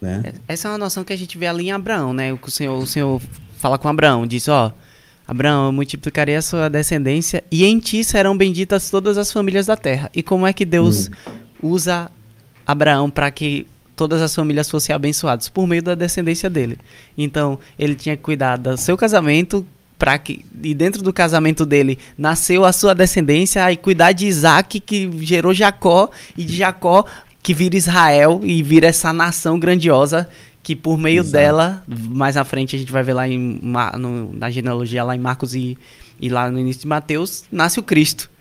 Né? Essa é uma noção que a gente vê ali em Abraão, né? O Senhor, o Senhor fala com Abraão, diz, ó, Abraão, eu multiplicarei a sua descendência e em ti serão benditas todas as famílias da terra. E como é que Deus usa Abraão para que todas as famílias fossem abençoadas? Por meio da descendência dele. Então, ele tinha que cuidar do seu casamento para que e dentro do casamento dele nasceu a sua descendência e cuidar de Isaac que gerou Jacó e de Jacó que vira Israel e vira essa nação grandiosa que por meio Exato. dela, mais à frente a gente vai ver lá em, no- na genealogia lá em Marcos e, e lá no início de Mateus, nasce o Cristo.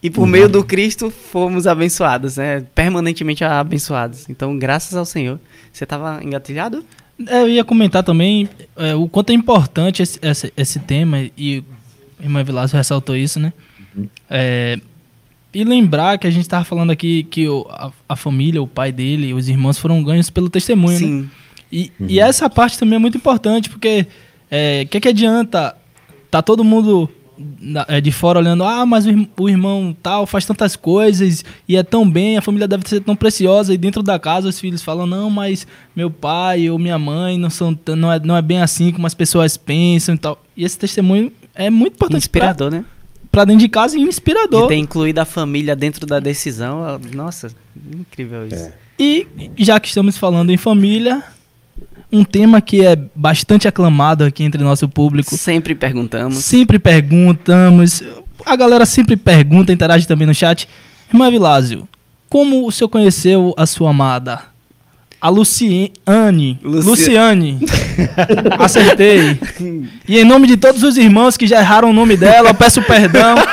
E por meio do Cristo fomos abençoados, né? Permanentemente abençoados. Então, graças ao Senhor. Você estava engatilhado? É, Eu ia comentar também é, o quanto é importante esse, esse, esse tema, e a irmã Vilásio ressaltou isso, né? É, e lembrar que a gente estava falando aqui que o- a, a família, o pai dele, os irmãos foram ganhos pelo testemunho, né? E, e essa parte também é muito importante, porque o que, que adianta tá todo mundo é, de fora olhando, ah, mas o, irm- o irmão tal faz tantas coisas e é tão bem, a família deve ser tão preciosa, e dentro da casa os filhos falam, não, mas meu pai ou minha mãe não, são, tão- não, é, não é bem assim como as pessoas pensam e tal. E esse testemunho é muito importante pra- Inspirador, né? pra dentro de casa e De inspirador. ter incluído a família dentro da decisão. Nossa, incrível isso. É. E já que estamos falando em família, um tema que é bastante aclamado aqui entre nosso público. Sempre perguntamos. Sempre perguntamos. A galera sempre pergunta, interage também no chat. Irmã Vilásio, como o senhor conheceu a sua amada? A Luciane. Luci- Luciane. Acertei. E em nome de todos os irmãos que já erraram o nome dela, eu peço perdão.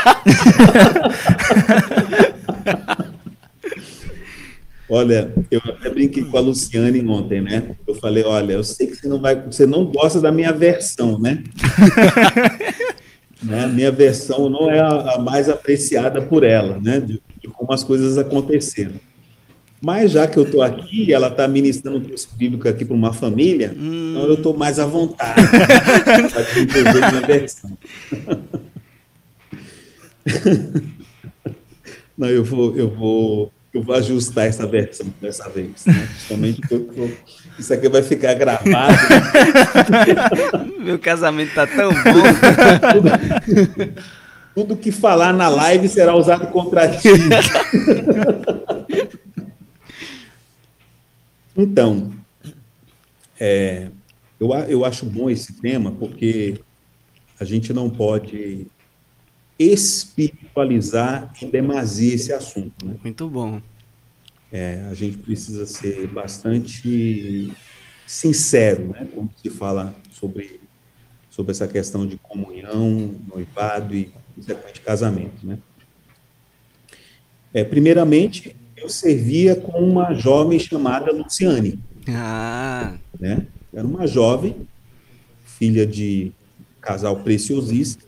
Olha, eu até brinquei com a Luciane ontem, né? Eu falei, olha, eu sei que você não vai, você não gosta da minha versão, né? né? Minha versão não é a, a mais apreciada por ela, né? De, de como as coisas aconteceram. Mas já que eu estou aqui, ela está ministrando um texto bíblico aqui para uma família, então eu estou mais à vontade para desenvolver minha versão. Não, eu vou, eu vou, eu vou ajustar essa versão dessa vez, né? Principalmente porque eu- isso aqui vai ficar gravado. Meu casamento tá tão bom. Tudo que falar na live será usado contra ti. Então, é, eu, eu acho bom esse tema porque a gente não pode espiritualizar em demasia esse assunto, né? Muito bom. É, a gente precisa ser bastante sincero, né, quando se fala sobre, sobre essa questão de comunhão, noivado e, consequente, casamento, né. É, primeiramente, eu servia com uma jovem chamada Luciane, Ah, né, era uma jovem, filha de casal preciosista,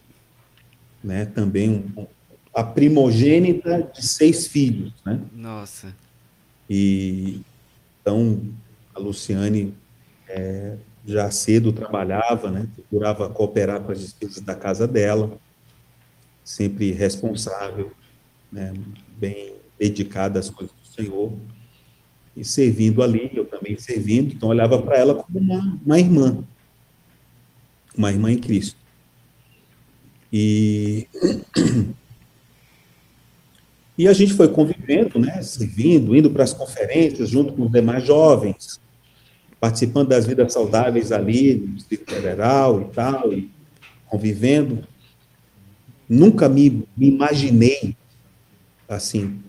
né, também um- a primogênita de seis filhos, né, nossa. e então a Luciane é, já cedo trabalhava, né? Procurava cooperar com as despesas da casa dela, sempre responsável, né? Bem dedicada às coisas do Senhor e servindo ali, eu também servindo. Então olhava para ela como uma, uma irmã, uma irmã em Cristo. E E a gente foi convivendo, né, servindo, indo para as conferências junto com os demais jovens. participando das vidas saudáveis ali no Distrito Federal e tal, e convivendo. Nunca me, me imaginei assim,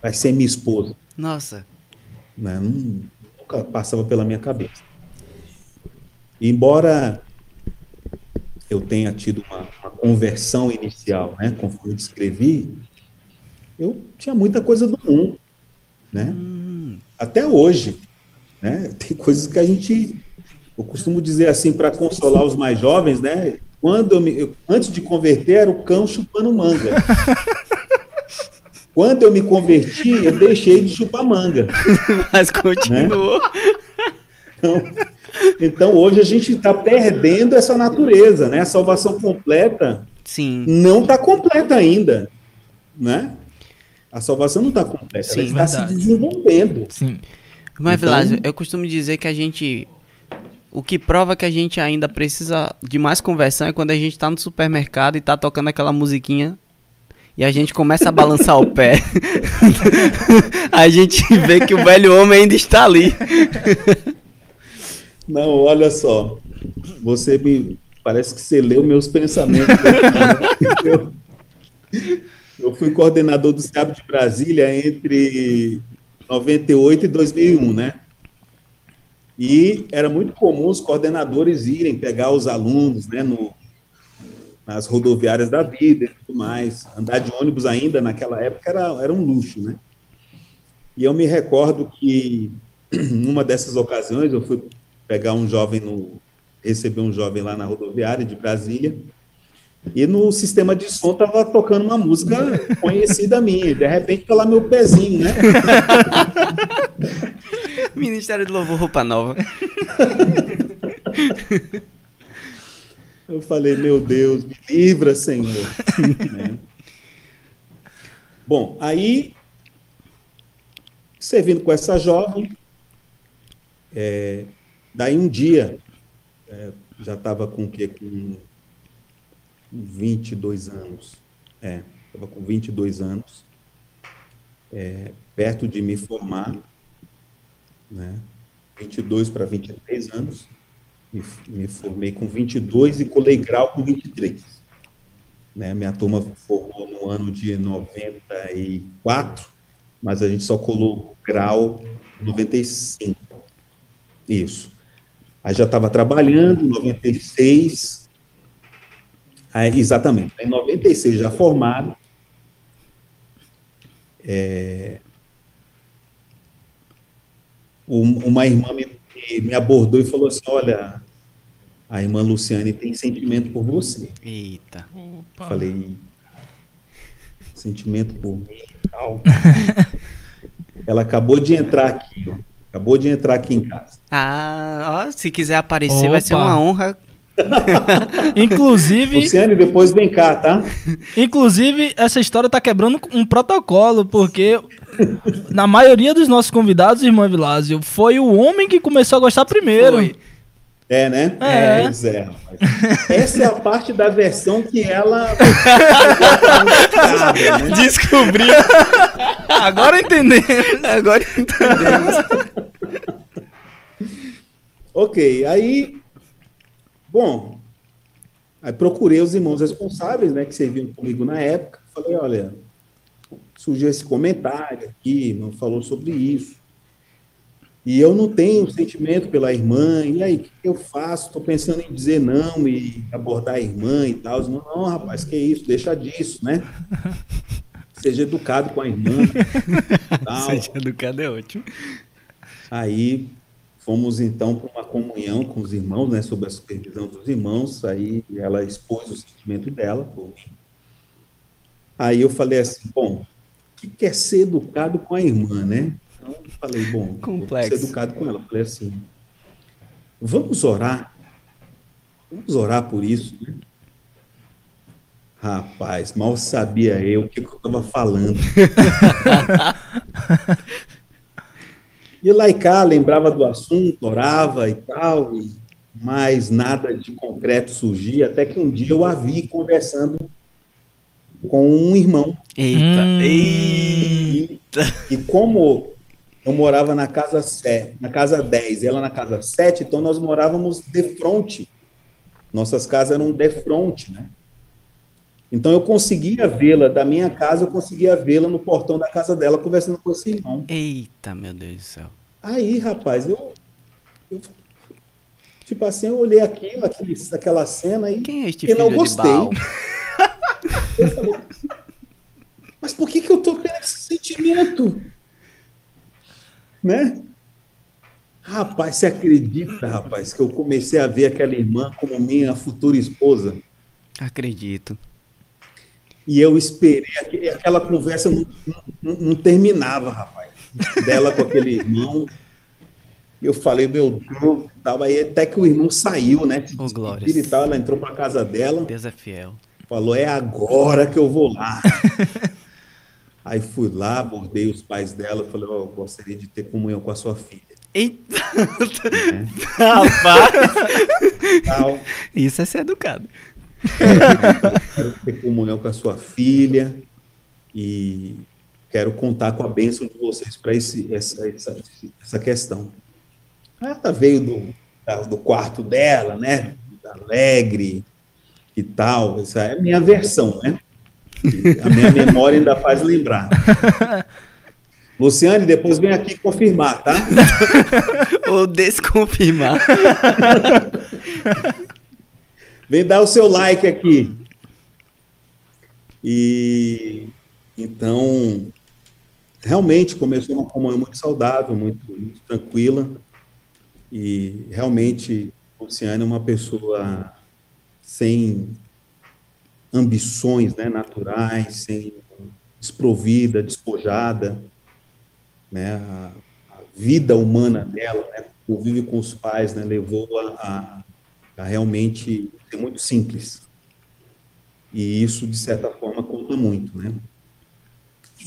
vai ser minha esposa. Nossa. Né? Nunca passava pela minha cabeça. Embora eu tenha tido uma, uma conversão inicial, né, conforme descrevi, eu tinha muita coisa do mundo, né? Hum. Até hoje, né? Tem coisas que a gente, eu costumo dizer assim para consolar os mais jovens, né? Quando eu, me, eu, antes de converter era o cão chupando manga. Quando eu me converti, eu deixei de chupar manga. Mas continuou. Né? Então, então, hoje a gente está perdendo essa natureza, né? A salvação completa Sim. não está completa ainda, né? A salvação não está completa, Sim, ela está se desenvolvendo. Sim. Mas, então... Vilásio, eu costumo dizer que a gente. O que prova que a gente ainda precisa de mais conversão é quando a gente está no supermercado e está tocando aquela musiquinha e a gente começa a balançar o pé, a gente vê que o velho homem ainda está ali. Não, olha só. Você me. Parece que você leu meus pensamentos. eu, eu fui coordenador do SEAB de Brasília entre 98 e 2001, né? E era muito comum os coordenadores irem pegar os alunos, né, no, nas rodoviárias da vida e tudo mais. Andar de ônibus ainda naquela época era, era um luxo, né? E eu me recordo que numa dessas ocasiões eu fui pegar um jovem no receber um jovem lá na rodoviária de Brasília e no sistema de som tava tocando uma música conhecida minha. De repente lá meu pezinho, né? Ministério do Louvor Roupa Nova. Eu falei, meu Deus, me livra, Senhor. né? Bom, aí, servindo com essa jovem, é, daí um dia, é, já estava com o quê? Com 22 anos. É, estava com 22 anos, é, perto de me formar, né? 22 para 23 anos me, me formei com 22 e colei grau com 23. Né? Minha turma formou no ano de 94, mas a gente só colou grau em 95. Isso. Aí já estava trabalhando, em 96. Aí, exatamente. Em 96 já formado. É, uma irmã me, me abordou e falou assim: Olha, a irmã Luciane tem sentimento por você. Eita. Opa. Falei, sentimento por mim e tal. Ela acabou de entrar aqui, ó. Acabou de entrar aqui em casa. Ah, ó, se quiser aparecer, Opa. vai ser uma honra. Inclusive. Luciane, depois vem cá, tá? Inclusive, essa história tá quebrando um protocolo, porque na maioria dos nossos convidados, irmã Vilásio, foi o homem que começou a gostar primeiro. Foi. É, né? É. Pois é, Essa é a parte da versão que ela. né? Descobriu. Agora entendemos. Agora entendemos. ok, aí. Bom, aí procurei os irmãos responsáveis, né, que serviam comigo na época. Falei, olha, surgiu esse comentário aqui, não falou sobre isso. E eu não tenho sentimento pela irmã, e aí, o que eu faço? Estou pensando em dizer não e abordar a irmã e tal. Não, não, rapaz, que isso, deixa disso, né? Seja educado com a irmã. Seja educado é ótimo. Aí fomos então para uma comunhão com os irmãos, né, sob a supervisão dos irmãos. Aí ela expôs o sentimento dela por mim. Aí eu falei assim: bom, o que quer ser educado com a irmã, né? Falei, bom, Complexo. vou ser educado com ela. Falei assim, vamos orar. Vamos orar por isso, né? Rapaz, mal sabia eu o que, que eu estava falando. e lá e cá, lembrava do assunto, orava e tal, e mas nada de concreto surgia, até que um dia eu a vi conversando com um irmão. Eita, hum. eita. E, e como eu morava na casa 7, na casa 10, e ela na casa 7, então nós morávamos de frente. Nossas casas eram de frente, né? Então eu conseguia vê-la da minha casa, eu conseguia vê-la no portão da casa dela conversando com esse irmão. Eita, meu Deus do céu. Aí, rapaz, eu, eu tipo assim, eu olhei aquilo, aquele, aquela cena e, Quem é este e filho não de gostei. Eu falei, mas por que, que eu tô tendo esse sentimento? Né? Rapaz, você acredita, rapaz, que eu comecei a ver aquela irmã como minha futura esposa? Acredito. E eu esperei, aqu- aquela conversa não, não- não terminava, rapaz, dela com aquele irmão. Eu falei, meu Deus, tal. aí até que o irmão saiu, né? glórias. despedir e tal, ela entrou para casa dela. Deus é fiel. Falou, é agora que eu vou lá. Aí fui lá, abordei os pais dela, falei, ó, eu gostaria de ter comunhão com a sua filha. Eita! Rapaz! Tal, Isso é ser educado. quero ter comunhão com a sua filha e quero contar com a bênção de vocês para essa, essa, essa questão. Ela veio do, da- do quarto dela, né? Alegre e tal. Essa é a minha versão, né? A minha memória ainda faz lembrar. Luciane, depois vem aqui confirmar, tá? Ou desconfirmar. Vem dar o seu like aqui. E então, realmente começou uma comunhão muito saudável, muito, muito tranquila. E realmente, Luciane é uma pessoa sem ambições né, naturais, sem desprovida, despojada. Né, a, a vida humana dela, né, convive com os pais, né, levou a, a, a realmente ser muito simples. E isso, de certa forma, conta muito, né?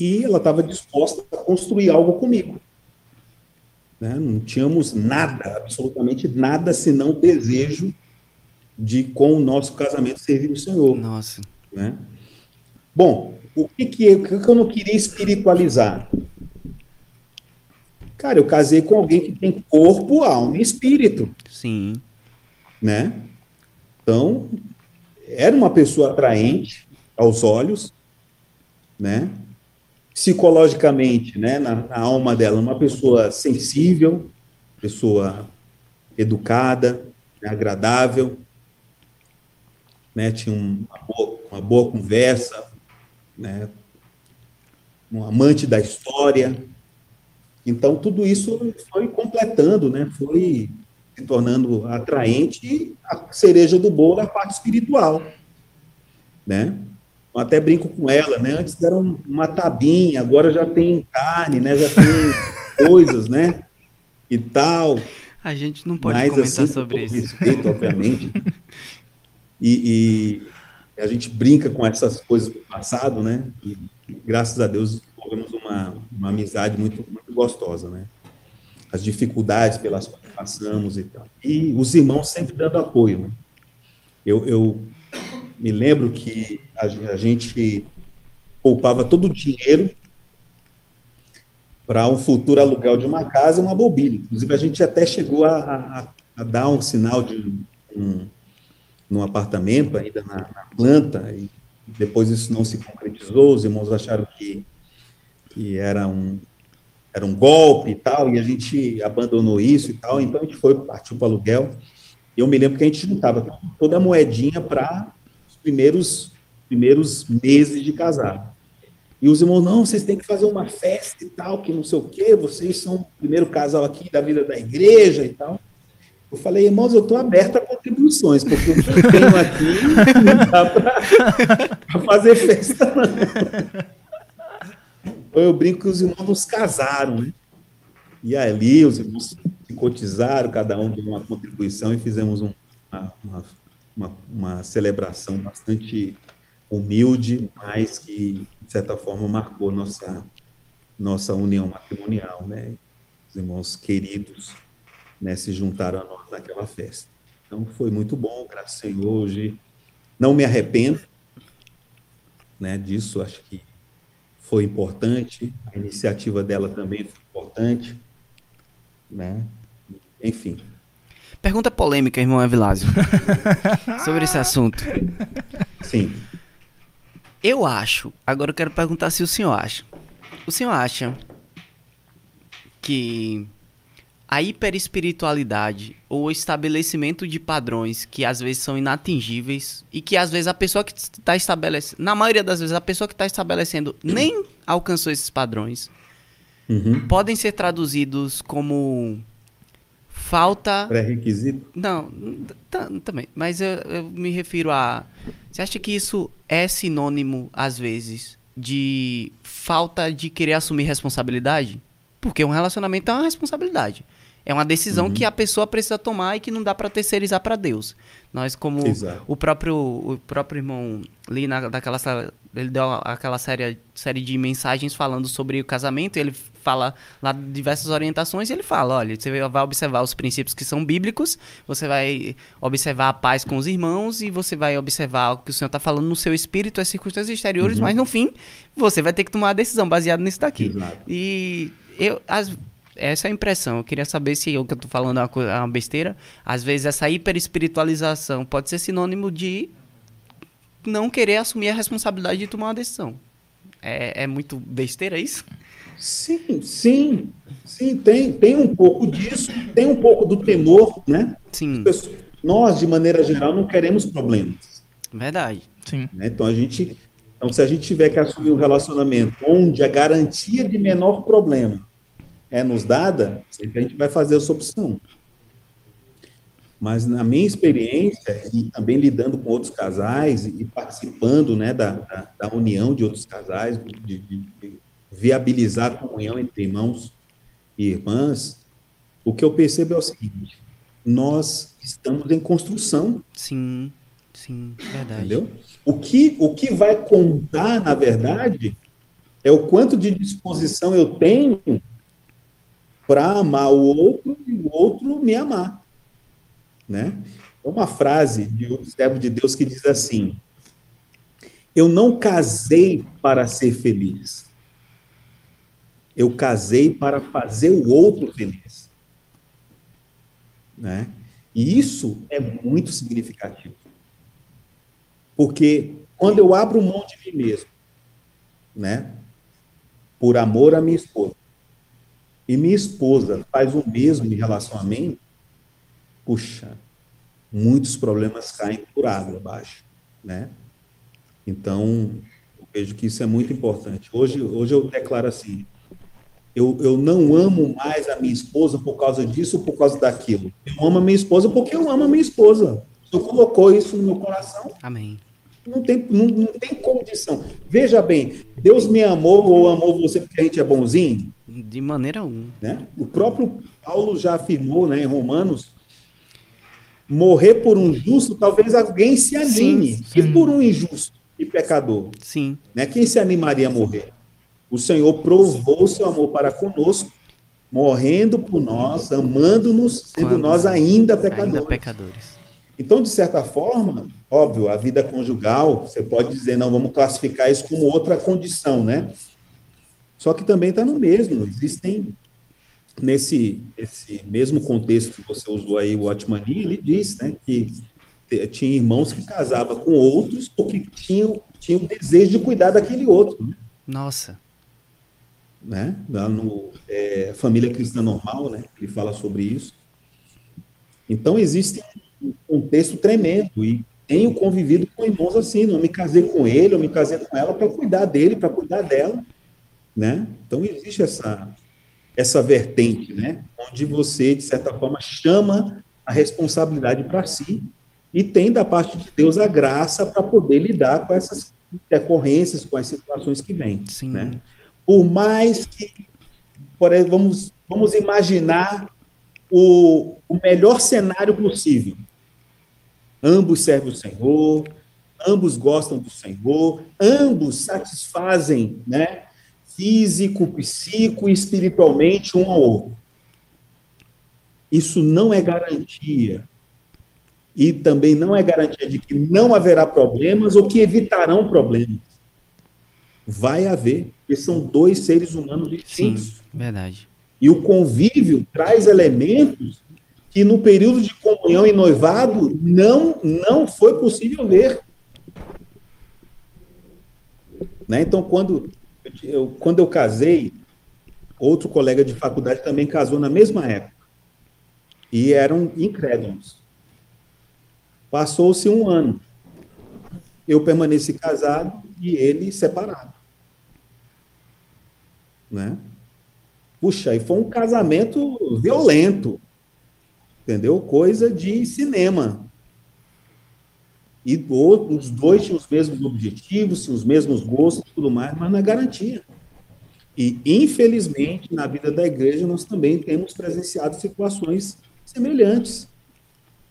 E ela estava disposta a construir algo comigo. Né? Não tínhamos nada, absolutamente nada, senão desejo de, com o nosso casamento, servir o Senhor. Nossa. Né? Bom, o que, que, eu, o que eu não queria espiritualizar? Cara, eu casei com alguém que tem corpo, alma e espírito Sim. né? Então, era uma pessoa atraente aos olhos, né? Psicologicamente, né, na, na alma dela, uma pessoa sensível, pessoa educada, né, agradável, né? Tinha um- uma, boa, uma boa conversa, né? Um amante da história. Então, tudo isso foi completando, né? Foi se tornando atraente a cereja do bolo é a parte espiritual, né? Eu até brinco com ela, né? Antes era um- uma tabinha, agora já tem carne, né? Já tem coisas, né? E tal. A gente não pode Mas, comentar assim, sobre isso. Respeito, obviamente. E, e a gente brinca com essas coisas do passado, né? E graças a Deus desenvolvemos uma, uma amizade muito, muito gostosa, né? As dificuldades pelas quais passamos e tal. E os irmãos sempre dando apoio, né? Eu, eu me lembro que a, a gente poupava todo o dinheiro para um futuro aluguel de uma casa e uma mobília. Inclusive, a gente até chegou a, a- a dar um sinal de um, num apartamento, ainda na, na planta, e depois isso não se concretizou, os irmãos acharam que, que era, um, era um golpe e tal, e a gente abandonou isso e tal, então a gente foi, partiu para o aluguel, e eu me lembro que a gente juntava toda a moedinha para os primeiros, primeiros meses de casado. E os irmãos, não, vocês têm que fazer uma festa e tal, que não sei o quê, vocês são o primeiro casal aqui da vida da igreja e tal. Eu falei, irmãos, eu estou aberto a contribuições, porque o que eu tenho aqui não dá para fazer festa, não. Então eu brinco que os irmãos nos casaram, né? E ali os irmãos se cotizaram, cada um deu uma contribuição e fizemos um- uma, uma, uma, uma celebração bastante humilde, mas que, de certa forma, marcou nossa, nossa união matrimonial, né? Os irmãos queridos né, se juntaram a nós naquela festa. Então, foi muito bom, graças ao Senhor. Hoje, não me arrependo né, disso, acho que foi importante, a iniciativa dela também foi importante, né? Enfim. Pergunta polêmica, irmão Evilásio, sobre esse assunto. Sim. Eu acho, agora eu quero perguntar se o senhor acha. O senhor acha que a hiperespiritualidade ou o estabelecimento de padrões que às vezes são inatingíveis e que às vezes a pessoa que está estabelecendo, na maioria das vezes a pessoa que está estabelecendo nem alcançou esses padrões, Uhum. podem ser traduzidos como falta Pré-requisito? não, tá- também. Mas eu, eu me refiro a. Você acha que isso é sinônimo, às vezes, de falta de querer assumir responsabilidade? Porque um relacionamento é uma responsabilidade. É uma decisão que a pessoa precisa tomar e que não dá pra terceirizar pra Deus. Nós, como Exato. o próprio, o próprio irmão Lee, na, daquela, ele deu aquela série, série de mensagens falando sobre o casamento, ele fala lá diversas orientações, e ele fala, olha, você vai observar os princípios que são bíblicos, você vai observar a paz com os irmãos, e você vai observar o que o Senhor está falando no seu espírito, as circunstâncias exteriores, mas no fim, você vai ter que tomar uma decisão baseada nisso daqui. Exato. E eu, as- essa é a impressão. Eu queria saber se o que eu tô falando é uma, coisa, é uma besteira. Às vezes essa hiperespiritualização pode ser sinônimo de não querer assumir a responsabilidade de tomar uma decisão. É, é muito besteira isso? Sim, sim, sim, tem, tem um pouco disso, tem um pouco do temor, né? Sim, Pessoas- Nós, de maneira geral, não queremos problemas. verdade. Sim. né? Então, a gente, então, se a gente tiver que assumir um relacionamento onde a garantia de menor problema é nos dada, sempre a gente vai fazer essa opção. Mas, na minha experiência, e também lidando com outros casais e participando né, da, da, da união de outros casais, de, de- de viabilizar a comunhão entre irmãos e irmãs, o que eu percebo é o seguinte: nós estamos em construção Sim, sim, verdade. Entendeu? O que, o que vai contar, na verdade, é o quanto de disposição eu tenho para amar o outro e o outro me amar. Né? É uma frase de um servo de Deus que diz assim: Eu não casei para ser feliz. Eu casei para fazer o outro feliz. Né? E isso é muito significativo. Porque quando eu abro mão de mim mesmo, né, por amor à minha esposa, e minha esposa faz o mesmo em relação a mim, puxa, muitos problemas caem por água abaixo, né? Então, eu vejo que isso é muito importante. Hoje, hoje eu declaro assim, eu, eu não amo mais a minha esposa por causa disso ou por causa daquilo. Eu amo a minha esposa porque eu amo a minha esposa. Senhor colocou isso no meu coração, Amém. Não tem, não, não tem condição. Veja bem, Deus me amou ou amou você porque a gente é bonzinho? De maneira alguma. Né? O próprio Paulo já afirmou né, em Romanos, morrer por um justo, talvez alguém se anime. Sim, E por um injusto e pecador? Sim, Né? Quem se animaria a morrer? O Senhor provou o seu amor para conosco, morrendo por nós, amando-nos, sendo Quando nós ainda ainda pecadores. pecadores. Então, de certa forma, óbvio, a vida conjugal, você pode dizer, não, vamos classificar isso como outra condição, né? Só que também está no mesmo. Existem, nesse esse mesmo contexto que você usou aí, o Watmani, ele diz né, que tinha irmãos que casavam com outros porque tinham, tinham desejo de cuidar daquele outro, né? Nossa, né? Lá no é, Família Cristã Normal, né? Ele fala sobre isso. Então, existe um contexto tremendo e tenho convivido com irmãos assim, não me casei com ele, eu me casei com ela para cuidar dele, para cuidar dela, né? Então, existe essa essa vertente, né? Onde você, de certa forma, chama a responsabilidade para si e tem da parte de Deus a graça para poder lidar com essas decorrências, com as situações que vêm, sim. né? por mais que, por exemplo, vamos, vamos imaginar o, o melhor cenário possível. Ambos servem o Senhor, ambos gostam do Senhor, ambos satisfazem, né, físico, psico e espiritualmente um ao outro. Isso não é garantia. E também não é garantia de que não haverá problemas ou que evitarão problemas. Vai haver, porque são dois seres humanos distintos. Sim, verdade. E o convívio traz elementos que no período de comunhão e noivado não, não foi possível ver. Né? Então, quando eu, quando eu casei, outro colega de faculdade também casou na mesma época. E eram incrédulos. Passou-se um ano. Eu permaneci casado e ele separado. Né? Puxa, e foi um casamento violento, entendeu? Coisa de cinema. E os dois tinham os mesmos objetivos, os mesmos gostos e tudo mais, mas não é garantia. E, infelizmente, na vida da igreja, nós também temos presenciado situações semelhantes.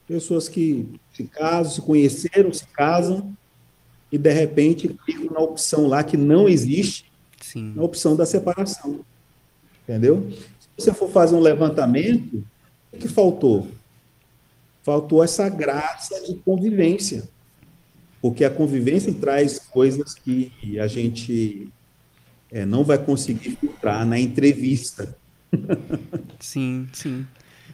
Pessoas que se casam, se conheceram, se casam, e de repente ficam na opção lá que não existe, Sim. na opção da separação. Entendeu? Se você for fazer um levantamento, o que faltou? Faltou essa graça de convivência. Porque a convivência traz coisas que a gente é, não vai conseguir filtrar na entrevista. Sim, sim.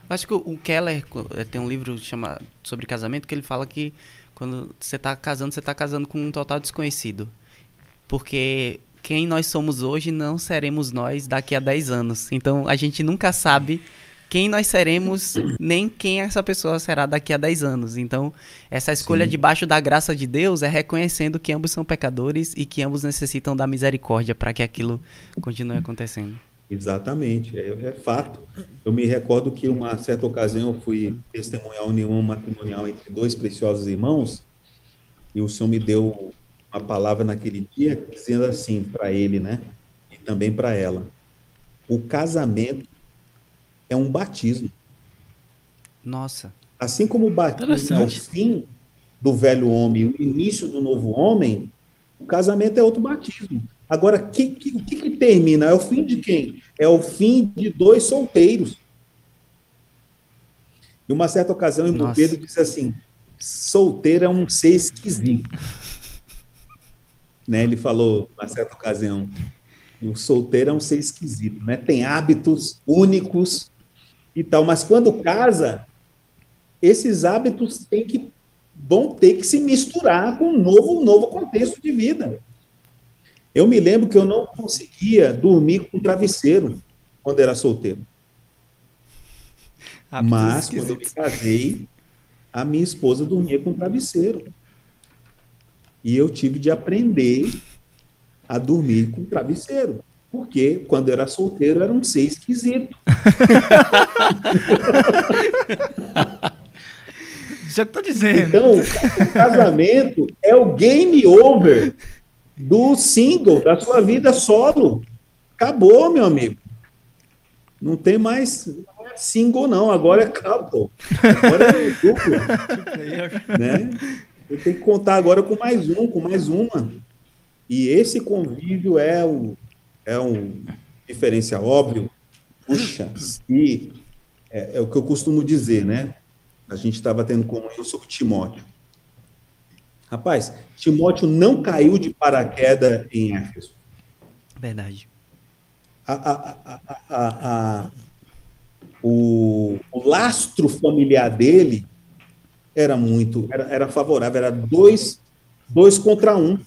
Acho que o Keller eh, tem um livro chama, sobre casamento que ele fala que quando você está casando, você está casando com um total desconhecido. Porque quem nós somos hoje não seremos nós daqui a 10 anos. Então a gente nunca sabe quem nós seremos, nem quem essa pessoa será daqui a 10 anos. Então, essa escolha Sim. debaixo da graça de Deus é reconhecendo que ambos são pecadores e que ambos necessitam da misericórdia para que aquilo continue acontecendo. Exatamente, é, é, fato. Eu me recordo que uma certa ocasião eu fui testemunhar união matrimonial entre dois preciosos irmãos e o Senhor me deu uma palavra naquele dia dizendo assim para ele, né? E também para ela. O casamento é um batismo. Nossa. Assim como o batismo é o fim do velho homem, o início do novo homem, o casamento é outro batismo. Agora, o que, que, que, que termina? É o fim de quem? É o fim de dois solteiros. Em uma certa ocasião, o Pedro disse assim: solteiro é um ser esquisito né? Ele falou, na certa ocasião, o solteiro é um ser esquisito, né? Tem hábitos únicos e tal, mas quando casa, esses hábitos têm que vão ter que se misturar com um novo, um novo contexto de vida. Eu me lembro que eu não conseguia dormir com travesseiro quando era solteiro. Mas quando eu me casei, a minha esposa dormia com travesseiro. E eu tive de aprender a dormir com travesseiro. Porque quando era solteiro era um ser esquisito. Já estou dizendo. Então, o casamento é o game over do single, da sua vida solo. Acabou, meu amigo. Não tem mais single, não. Agora é acabou. Agora é duplo. né? Eu tenho que contar agora com mais um, com mais uma. E esse convívio é um, é um diferencial óbvio. Puxa, e é, é, o que eu costumo dizer, né? A gente estava tendo comunhão sobre Timóteo. Rapaz, Timóteo não caiu de paraquedas em Éfeso. Verdade. A, a, a, o, o lastro familiar dele era muito, era, era favorável, era dois, dois contra um.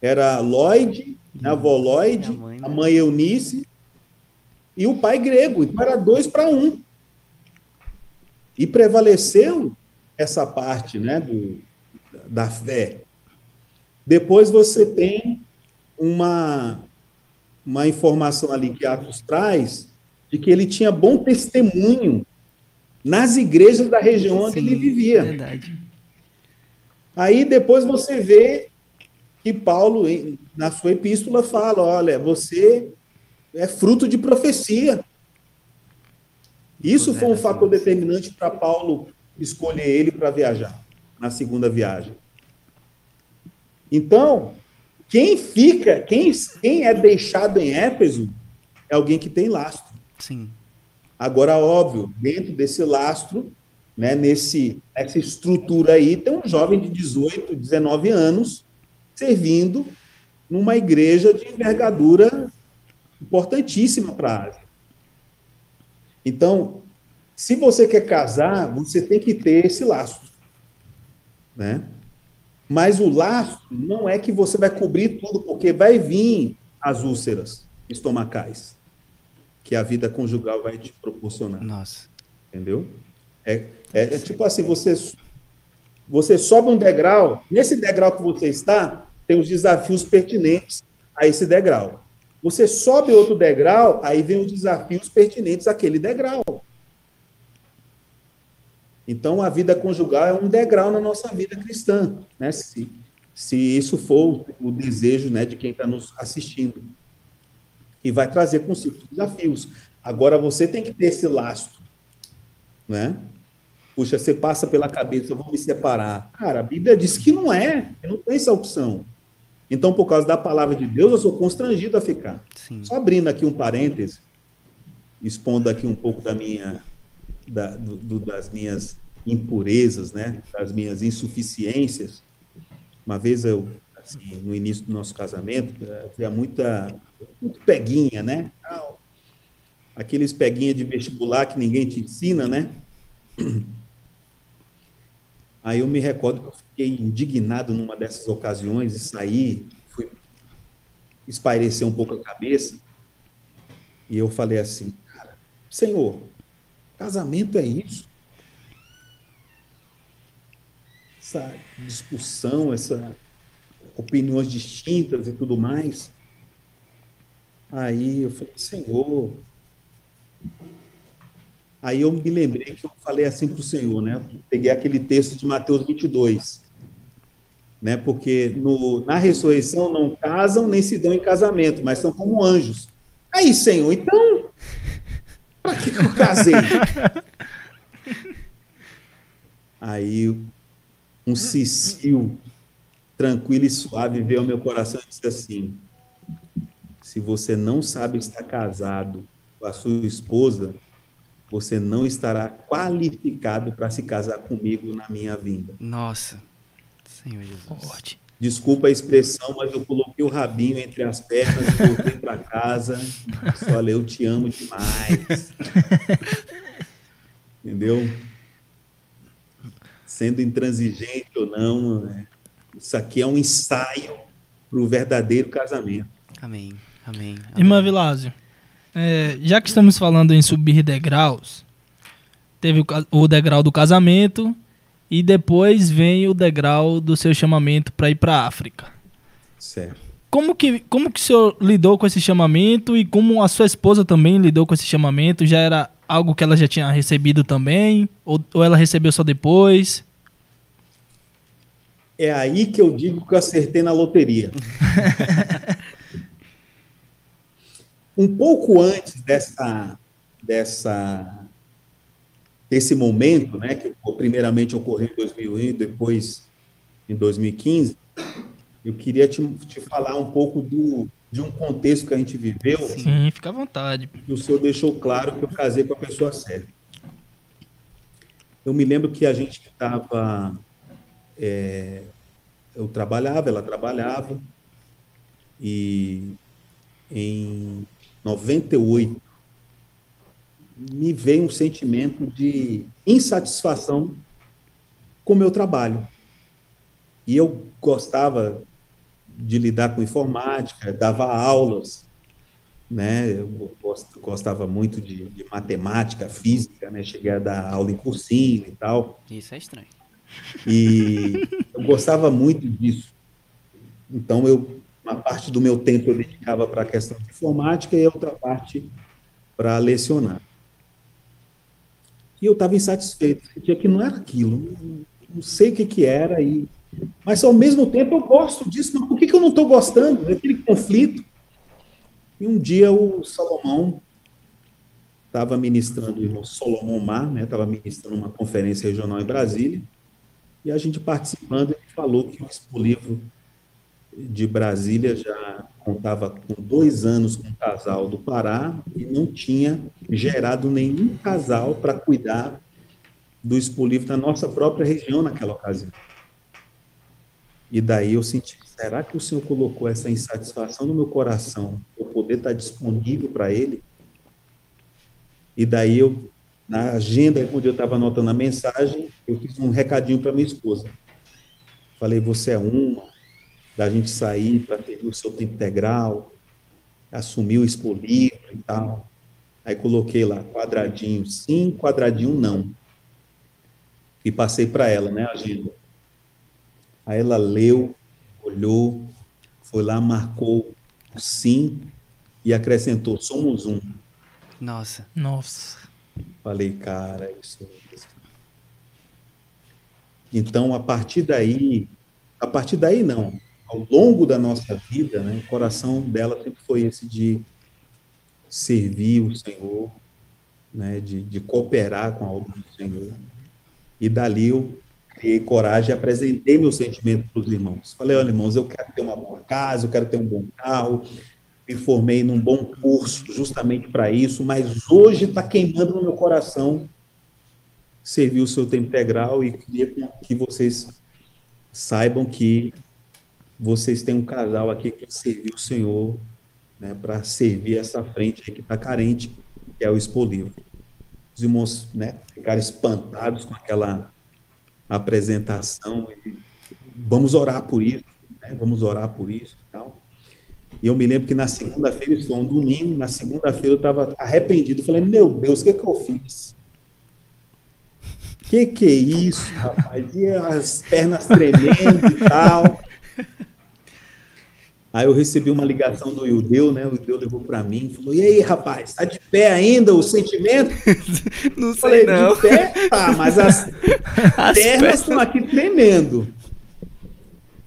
Era Lloyd, a avó Lloyd, mãe, né? a mãe Eunice e o pai grego. Então era dois para um. E prevaleceu essa parte né, do, da fé. Depois você tem uma, uma informação ali que Atos traz de que ele tinha bom testemunho nas igrejas da região onde Sim, ele vivia. Verdade. Aí depois você vê que Paulo, na sua epístola, fala: olha, você é fruto de profecia. Isso foi um fator determinante para Paulo escolher ele para viajar, na segunda viagem. Então, quem fica, quem, quem é deixado em Éfeso é alguém que tem lastro. Sim. Agora, óbvio, dentro desse lastro, né, nesse, nessa estrutura aí, tem um jovem de 18, 19 anos servindo numa igreja de envergadura importantíssima para a Ásia. Então, se você quer casar, você tem que ter esse laço, né? Mas o laço não é que você vai cobrir tudo, porque vai vir as úlceras estomacais que a vida conjugal vai te proporcionar. Nossa. Entendeu? É, é, é tipo assim, você você sobe um degrau, nesse degrau que você está, tem os desafios pertinentes a esse degrau. Você sobe outro degrau, aí vem os desafios pertinentes àquele degrau. Então, a vida conjugal é um degrau na nossa vida cristã, né? Se, se isso for o desejo né, de quem está nos assistindo. E vai trazer consigo desafios. Agora, você tem que ter esse lastro, né? Puxa, você passa pela cabeça, vou me separar. Cara, a Bíblia diz que não é, não tem essa opção. Então, por causa da palavra de Deus, eu sou constrangido a ficar. Sim. Só abrindo aqui um parêntese, expondo aqui um pouco da minha, da, do, das minhas impurezas, né, das minhas insuficiências. Uma vez eu, assim, no início do nosso casamento, havia muita, muito peguinha, né? Aqueles peguinha de vestibular que ninguém te ensina, né? Aí eu me recordo que eu fiquei indignado numa dessas ocasiões e saí, fui espairecer um pouco a cabeça, e eu falei assim, cara, Senhor, casamento é isso? Essa discussão, essa opiniões distintas e tudo mais. Aí eu falei, Senhor, Aí eu me lembrei que eu falei assim para o Senhor, né? Peguei aquele texto de Mateus 22, né? Porque no, na ressurreição não casam nem se dão em casamento, mas são como anjos. Aí, Senhor, então, para que eu casei? Aí um cicio tranquilo e suave veio ao meu coração e disse assim: se você não sabe estar casado com a sua esposa, você não estará qualificado para se casar comigo na minha vinda. Nossa, Senhor Jesus. Desculpa a expressão, mas eu coloquei o rabinho entre as pernas e voltei para casa. Olha, eu te amo demais. Entendeu? Sendo intransigente ou não, né? isso aqui é um ensaio para o verdadeiro casamento. Amém. Amém. Amém. Irmã Vilásio, é, já que estamos falando em subir degraus, teve o, o degrau do casamento e depois vem o degrau do seu chamamento para ir para a África. Certo. Como que, como que o senhor lidou com esse chamamento e como a sua esposa também lidou com esse chamamento? Já era algo que ela já tinha recebido também? Ou, ou ela recebeu só depois? É aí que eu digo que eu acertei na loteria. Um pouco antes dessa, dessa, desse momento, né, que primeiramente ocorreu em 2001, depois em 2015, eu queria te, te falar um pouco do, de um contexto que a gente viveu. Sim, fica à vontade. E o senhor deixou claro que eu casei com a pessoa certa. Eu me lembro que a gente estava. É, eu trabalhava, ela trabalhava, e em 98, me veio um sentimento de insatisfação com o meu trabalho. E eu gostava de lidar com informática, dava aulas, né? Eu gostava muito de, de matemática, física, né? Cheguei a dar aula em cursinho e tal. Isso é estranho. E eu gostava muito disso. Então eu uma parte do meu tempo eu dedicava para a questão de informática e outra parte para lecionar. E eu estava insatisfeito, sentia que não era aquilo, não sei o que, que era, e... mas ao mesmo tempo eu gosto disso, mas por que, que eu não estou gostando daquele conflito? E um dia o Salomão estava ministrando, o irmão Solomon Mar, estava né, ministrando uma conferência regional em Brasília, e a gente participando, ele falou que o livro de Brasília já contava com dois anos com um casal do Pará e não tinha gerado nenhum casal para cuidar do expolivo da nossa própria região naquela ocasião. E daí eu senti será que o Senhor colocou essa insatisfação no meu coração eu poder estar disponível para Ele? E daí eu, na agenda, onde eu estava anotando a mensagem, eu fiz um recadinho para minha esposa. Falei, você é uma, da gente sair para ter o seu tempo integral, assumir o expolivo e tal. Aí coloquei lá, quadradinho sim, quadradinho não. E passei para ela, né, a agenda. Aí ela leu, olhou, foi lá, marcou o sim e acrescentou: somos um. Nossa. Nossa. Falei, cara, isso mesmo. Então, a partir daí, a partir daí não, ao longo da nossa vida, né, o coração dela sempre foi esse de servir o Senhor, né, de, de cooperar com a obra do Senhor. E dali eu criei coragem e apresentei meu sentimento para os irmãos. Falei, olha, irmãos, eu quero ter uma boa casa, eu quero ter um bom carro, me formei num bom curso justamente para isso, mas hoje está queimando no meu coração servir o seu tempo integral e queria que vocês saibam que vocês têm um casal aqui que serviu o Senhor né, para servir essa frente que está carente, que é o Expolivo. Os irmãos né, ficaram espantados com aquela apresentação. vamos orar por isso, né, vamos orar por isso e tal. E eu me lembro que na segunda-feira, isso foi um domingo, na segunda-feira eu estava arrependido. Falei, meu Deus, o que, que eu fiz? Que que é isso, rapaz? E as pernas tremendo e tal. Aí eu recebi uma ligação do Ildeu, né? O Ildeu levou para mim e falou: E aí, rapaz, tá de pé ainda o sentimento? não sei, Falei, não. De pé? Tá, mas as, as pernas estão aqui tremendo.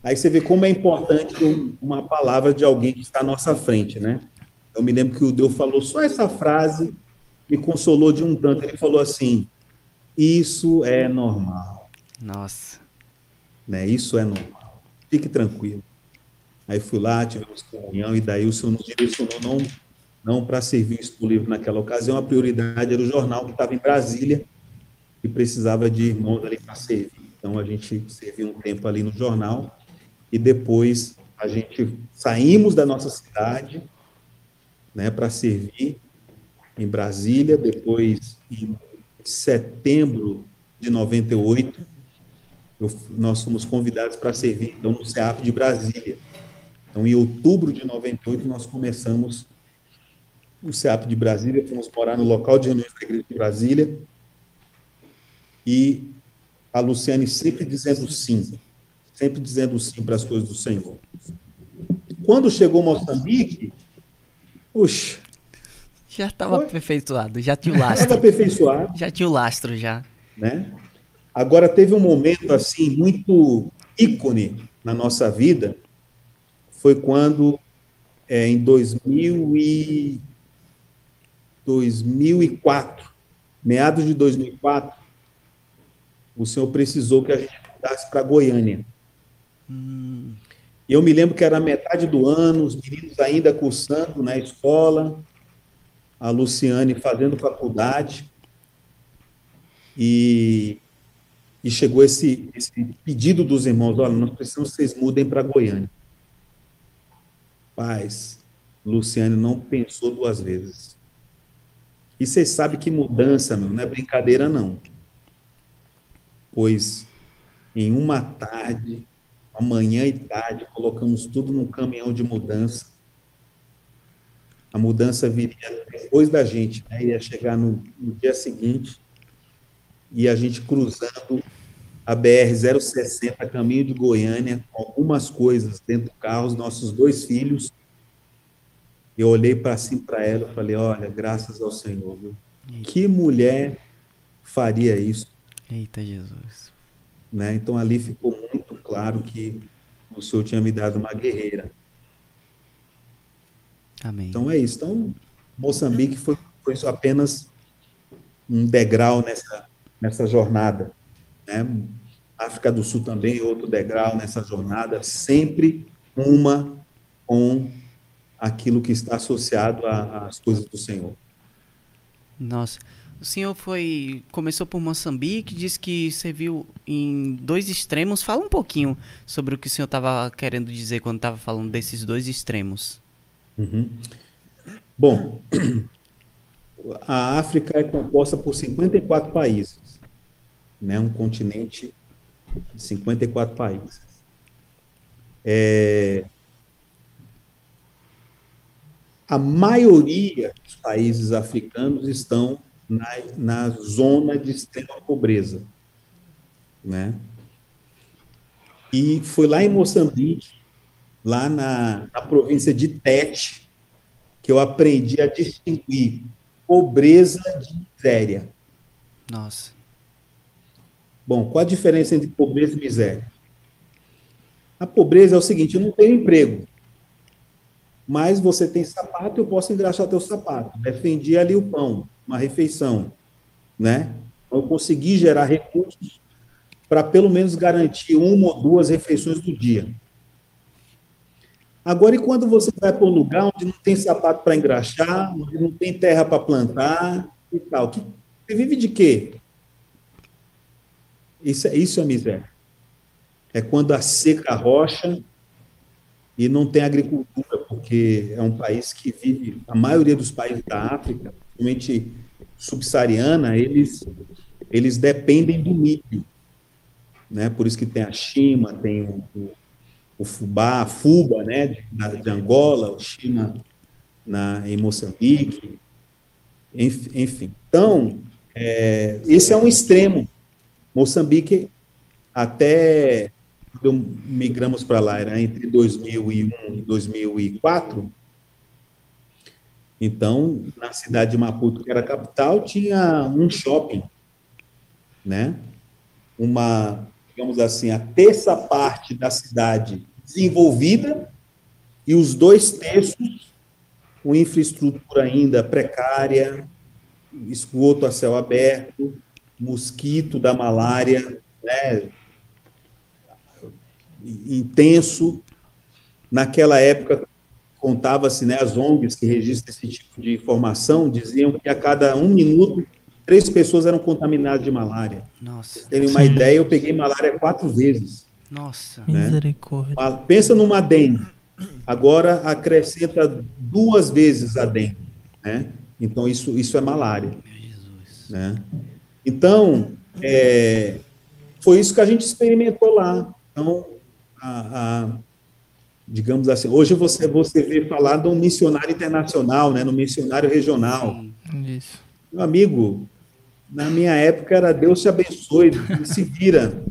Aí você vê como é importante uma palavra de alguém que está à nossa frente, né? Eu me lembro que o Deus falou só essa frase, me consolou de um tanto. Ele falou assim: Isso é normal. Nossa. Né? Isso é normal. Fique tranquilo. Aí fui lá, tivemos comunhão, e daí o Senhor nos direcionou não, não para servir isso do livro naquela ocasião, a prioridade era o jornal que estava em Brasília e precisava de irmãos ali para servir. Então a gente serviu um tempo ali no jornal e depois a gente saímos da nossa cidade né, para servir em Brasília, depois em setembro de 98, eu, nós fomos convidados para servir então, no CEAP de Brasília. Então, em outubro de 98, nós começamos o CEAP de Brasília, fomos morar no local de reuniões da Igreja de Brasília, e a Luciane sempre dizendo sim, sempre dizendo sim para as coisas do Senhor. Quando chegou Moçambique, puxa. Já estava aperfeiçoado, já tinha o lastro. Estava aperfeiçoado. Já tinha o lastro, já. Né? Agora, teve um momento, assim, muito ícone na nossa vida, foi quando, é, em 2000 e 2004, meados de 2004, o senhor precisou que a gente mudasse para Goiânia. Hum. Eu me lembro que era metade do ano, os meninos ainda cursando na escola, a Luciane fazendo faculdade, e, e chegou esse, esse pedido dos irmãos: olha, nós precisamos que vocês mudem para Goiânia. Paz, Luciane não pensou duas vezes. E vocês sabem que mudança, meu, não é brincadeira, não. Pois em uma tarde, amanhã e tarde, colocamos tudo num caminhão de mudança. A mudança viria depois da gente, né? ia chegar no, no dia seguinte, e a gente cruzando a BR-060, caminho de Goiânia, com algumas coisas dentro do carro, os nossos dois filhos. Eu olhei para assim para ela e falei: Olha, graças ao Senhor, viu? que mulher faria isso? Eita Jesus. Né? Então ali ficou muito claro que o Senhor tinha me dado uma guerreira. Amém. Então é isso. Então, Moçambique foi, foi apenas um degrau nessa, nessa jornada. Né? África do Sul também, outro degrau nessa jornada, sempre uma com aquilo que está associado às coisas do Senhor. Nossa, O senhor foi começou por Moçambique, disse que serviu em dois extremos. Fala um pouquinho sobre o que o senhor estava querendo dizer quando estava falando desses dois extremos. Uhum. Bom, a África é composta por 54 países, né? Um continente de 54 países. É, a maioria dos países africanos estão na, na zona de extrema pobreza, né? E foi lá em Moçambique, lá na, na província de Tete, que eu aprendi a distinguir pobreza de miséria. Nossa. Bom, qual a diferença entre pobreza e miséria? A pobreza é o seguinte: eu não tenho emprego, mas você tem sapato, eu posso engraxar teu sapato. Defendi ali o pão, uma refeição, né? Eu consegui gerar recursos para pelo menos garantir uma ou duas refeições do dia. Agora, e quando você vai para um lugar onde não tem sapato para engraxar, onde não tem terra para plantar e tal? Que, você vive de quê? Isso, é, isso é miséria. É quando a seca rocha e não tem agricultura, porque é um país que vive, a maioria dos países da África, principalmente subsaariana, eles, eles dependem do milho. Né? Por isso que tem a China, tem o, o o fubá, a fuba, né, de, de Angola, o China na, em Moçambique, enfim. Então, é, esse é um extremo. Moçambique, até quando migramos para lá, era entre 2001 e 2004, então, na cidade de Maputo, que era a capital, tinha um shopping, né? Uma, digamos assim, a terça parte da cidade desenvolvida e os dois terços com infraestrutura ainda precária, esgoto a céu aberto, mosquito da malária, né, intenso. Naquela época, contava-se, né, as ONGs que registram esse tipo de informação diziam que a cada um minuto, três pessoas eram contaminadas de malária. Nossa. Terem uma ideia, eu peguei malária quatro vezes. Nossa. Né? Misericórdia. Pensa numa dengue. Agora acrescenta duas vezes a dengue, né? Então isso isso é malária, né? Então é, foi isso que a gente experimentou lá. Então a, a, digamos assim, hoje você você vê falar de um missionário internacional, né? No missionário regional. Isso. Meu amigo, na minha época era Deus te abençoe, se vira,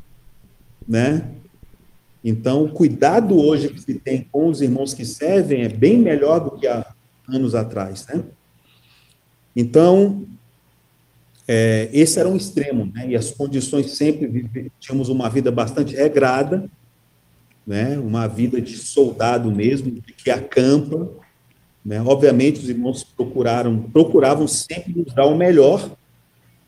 né? Então, o cuidado hoje que se tem com os irmãos que servem é bem melhor do que há anos atrás, né? Então, é, esse era um extremo, né? E as condições sempre tínhamos uma vida bastante regrada, né? Uma vida de soldado mesmo, que acampa, né? Obviamente, os irmãos procuraram, procuravam sempre nos dar o melhor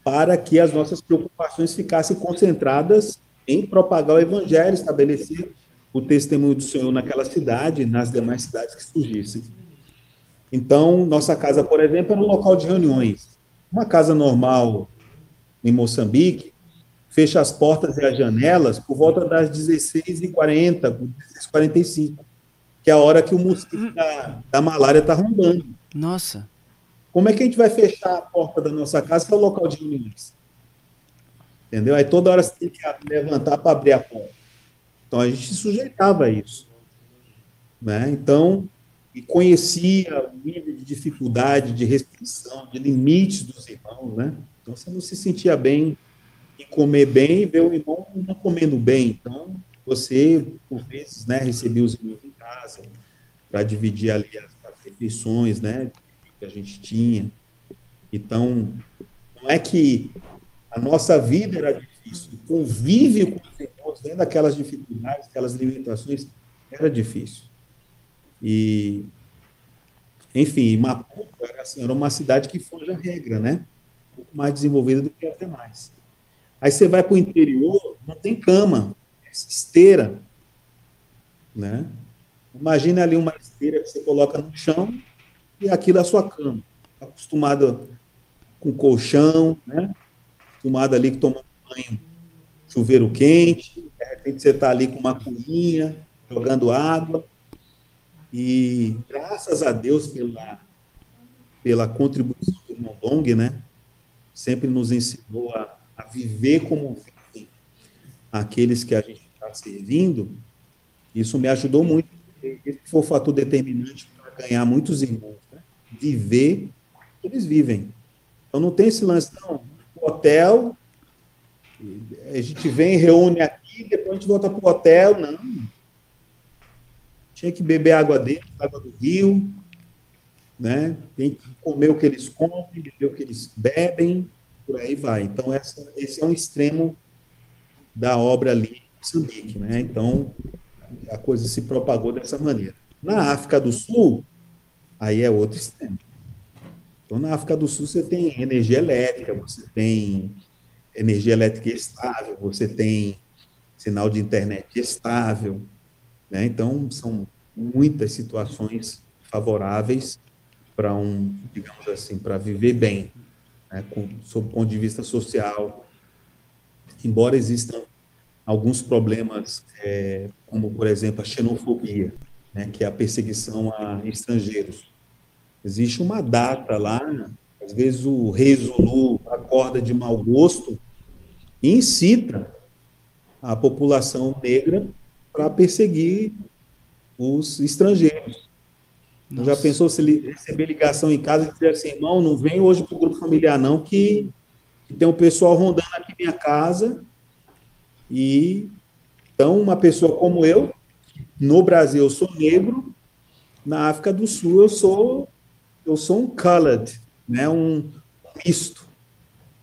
para que as nossas preocupações ficassem concentradas em propagar o evangelho, estabelecer o testemunho do Senhor naquela cidade nas demais cidades que surgissem. Então, nossa casa, por exemplo, era um local de reuniões. Uma casa normal em Moçambique fecha as portas e as janelas por volta das 16h40, 16h45, que é a hora que o mosquito da, da malária está rondando. Nossa. Como é que a gente vai fechar a porta da nossa casa se é o local de reuniões? Entendeu? Aí toda hora você tem que levantar para abrir a porta. Então a gente se sujeitava a isso. Né? Então, e conhecia o nível de dificuldade, de restrição, de limites dos irmãos, né? Então você não se sentia bem em comer bem e ver o irmão não comendo bem. Então, você, por vezes, né, recebia os irmãos em casa para dividir ali as, as refeições, né, que a gente tinha. Então, não é que a nossa vida era difícil. O convívio com os irmãos, vendo aquelas dificuldades, aquelas limitações, era difícil. E, enfim, Maputo era, assim, era uma cidade que foge a regra, né? Um pouco mais desenvolvida do que as demais. Aí você vai para o interior, não tem cama, é esteira, né? Imagina ali uma esteira que você coloca no chão e aquilo é a sua cama. Acostumado com colchão, né? Tomada ali que tomando banho, chuveiro quente, de repente você está ali com uma cuinha, jogando água. E graças a Deus pela, pela contribuição do Mondong, né? Sempre nos ensinou a, a viver como vivem aqueles que a gente está servindo. Isso me ajudou muito. Esse foi o fator determinante para ganhar muitos irmãos. Né? Viver eles vivem. Então não tem esse lance, não. Hotel, a gente vem, reúne aqui, depois a gente volta para o hotel. Não. Tinha que beber água dentro, água do rio, né? Tem que comer o que eles comem, beber o que eles bebem, por aí vai. Então, essa, esse é um extremo da obra ali em Moçambique, né? Então, a coisa se propagou dessa maneira. Na África do Sul, aí é outro extremo. Então, na África do Sul, você tem energia elétrica, você tem energia elétrica estável, você tem sinal de internet estável, né? Então, são muitas situações favoráveis para um, digamos assim, para viver bem, né? Com, sob o ponto de vista social. Embora existam alguns problemas, é, como, por exemplo, a xenofobia, né? que é a perseguição a estrangeiros. Existe uma data lá, às vezes o rei Zulu acorda de mau gosto e incita a população negra para perseguir os estrangeiros. Nossa. Já pensou se ele receber ligação em casa e dizer assim, irmão, não vem hoje para o grupo familiar não, que, que tem um pessoal rondando aqui minha casa e então uma pessoa como eu, no Brasil eu sou negro, na África do Sul eu sou eu sou um colored, né, um misto,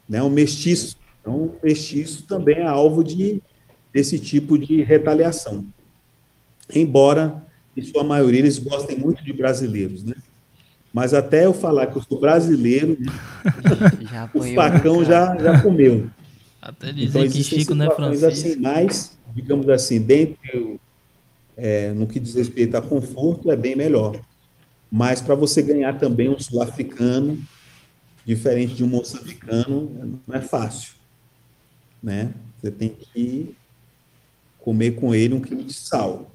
né, um mestiço. Então, o mestiço também é alvo de, desse tipo de retaliação. Embora, em sua maioria, eles gostem muito de brasileiros, né? Mas até eu falar que eu sou brasileiro, né? o facão já, já comeu. Até dizer então, que Chico não é francês. Assim, mais, digamos assim, dentro, é, no que diz respeito a conforto, é bem melhor. Mas para você ganhar também um sul-africano, diferente de um moçambicano, não é fácil. Né? Você tem que comer com ele um quilo de sal.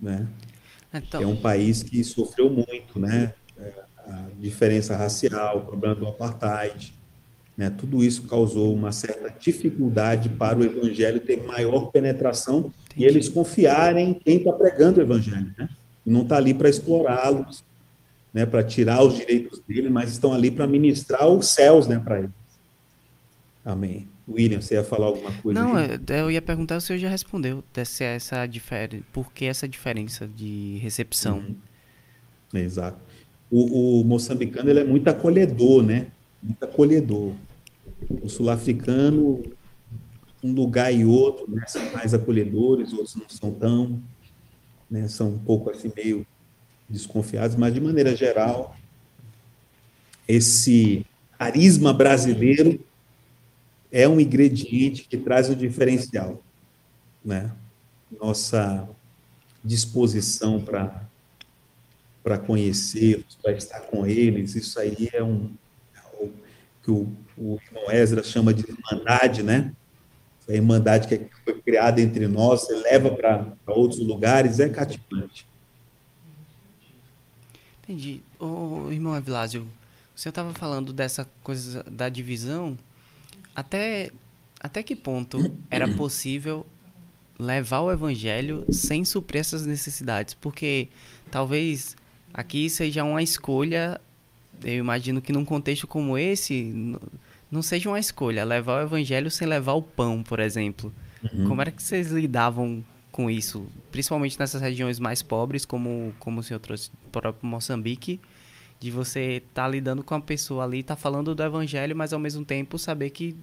Né? Então... É um país que sofreu muito, né? É, a diferença racial, o problema do apartheid, né? Tudo isso causou uma certa dificuldade para o evangelho ter maior penetração Entendi. e eles confiarem em quem está pregando o evangelho, né? E não está ali para explorá-los, né, para tirar os direitos dele, mas estão ali para ministrar os céus, né, para eles. Amém. William, você ia falar alguma coisa? Não, eu, eu ia perguntar se o senhor já respondeu desse, essa diferença, por que essa diferença de recepção? Uhum. Exato. O, o, moçambicano ele é muito acolhedor, né? Muito acolhedor. O sul-africano, um lugar e outro, né, são mais acolhedores, outros não são tão, né, são um pouco assim meio desconfiados, mas de maneira geral, esse carisma brasileiro é um ingrediente que traz o diferencial, né? Nossa disposição para para conhecê-los, para estar com eles, isso aí é um é o que o, o irmão Ezra chama de irmandade, né? A irmandade que foi criada entre nós, você leva para outros lugares, é cativante. Entendi. Ô, irmão Evilásio, o senhor estava falando dessa coisa da divisão. Até, até que ponto era possível levar o evangelho sem suprir essas necessidades? Porque talvez aqui seja uma escolha, eu imagino que num contexto como esse, não seja uma escolha levar o evangelho sem levar o pão, por exemplo. Uhum. Como era que vocês lidavam com isso, principalmente nessas regiões mais pobres, como, como o senhor trouxe, o próprio Moçambique, de você estar tá lidando com a pessoa ali, estar tá falando do evangelho, mas ao mesmo tempo saber que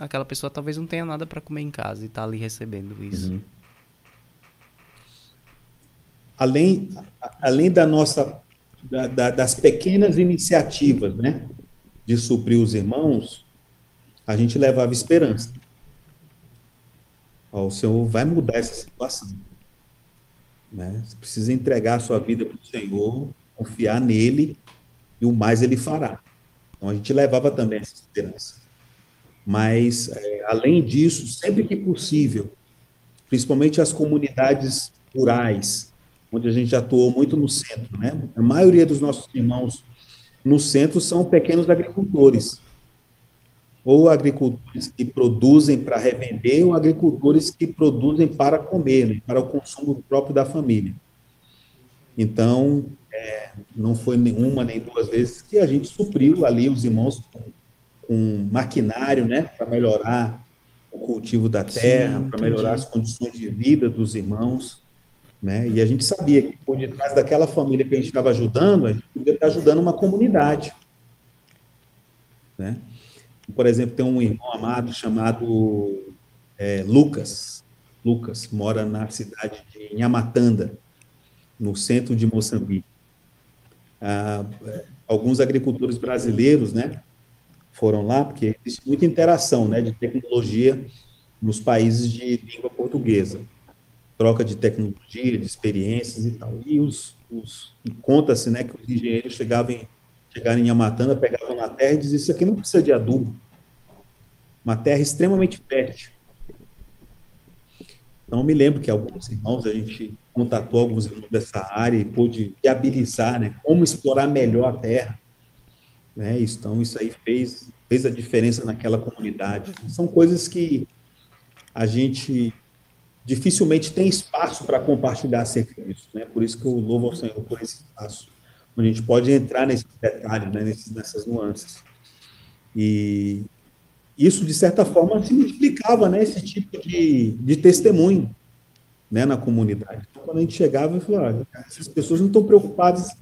aquela pessoa talvez não tenha nada para comer em casa e está ali recebendo isso. Uhum. Além, além da nossa da, da, das pequenas iniciativas, né, de suprir os irmãos, a gente levava esperança. Ó, o Senhor vai mudar essa situação. Né? Você precisa entregar a sua vida para o Senhor, confiar nele, e o mais ele fará. Então a gente levava também essa esperança. Mas, é, além disso, sempre que possível, principalmente as comunidades rurais, onde a gente atuou muito no centro, né? A maioria dos nossos irmãos no centro são pequenos agricultores, ou agricultores que produzem para revender, ou agricultores que produzem para comer, né? para o consumo próprio da família. Então, não foi nenhuma nem duas vezes que a gente supriu ali os irmãos com, com maquinário, né, para melhorar o cultivo da terra, para melhorar as condições de vida dos irmãos, né? E a gente sabia que por detrás daquela família que a gente estava ajudando, a gente podia estar ajudando uma comunidade, né? Por exemplo, tem um irmão amado chamado é, Lucas. Lucas mora na cidade de Nhamatanda, no centro de Moçambique. Ah, alguns agricultores brasileiros, né, foram lá, porque existe muita interação né, de tecnologia nos países de língua portuguesa. Troca de tecnologia, de experiências e tal. E os, os conta-se né, que os engenheiros chegavam em, chegaram em Amatanda, pegavam na terra e diziam, isso aqui não precisa de adubo. Uma terra extremamente fértil. Então, me lembro que alguns irmãos, a gente contatou alguns irmãos dessa área e pôde viabilizar né, como explorar melhor a terra né? Então, isso aí fez, fez a diferença naquela comunidade. São coisas que a gente dificilmente tem espaço para compartilhar acerca disso. Né? Por isso que eu louvo ao Senhor por esse espaço, onde a gente pode entrar nesses detalhes, né? Nesses, nessas nuances. E isso, de certa forma, se multiplicava, né? esse tipo de, de testemunho né? na comunidade. Então, quando a gente chegava, eu falava, essas pessoas não estão preocupadas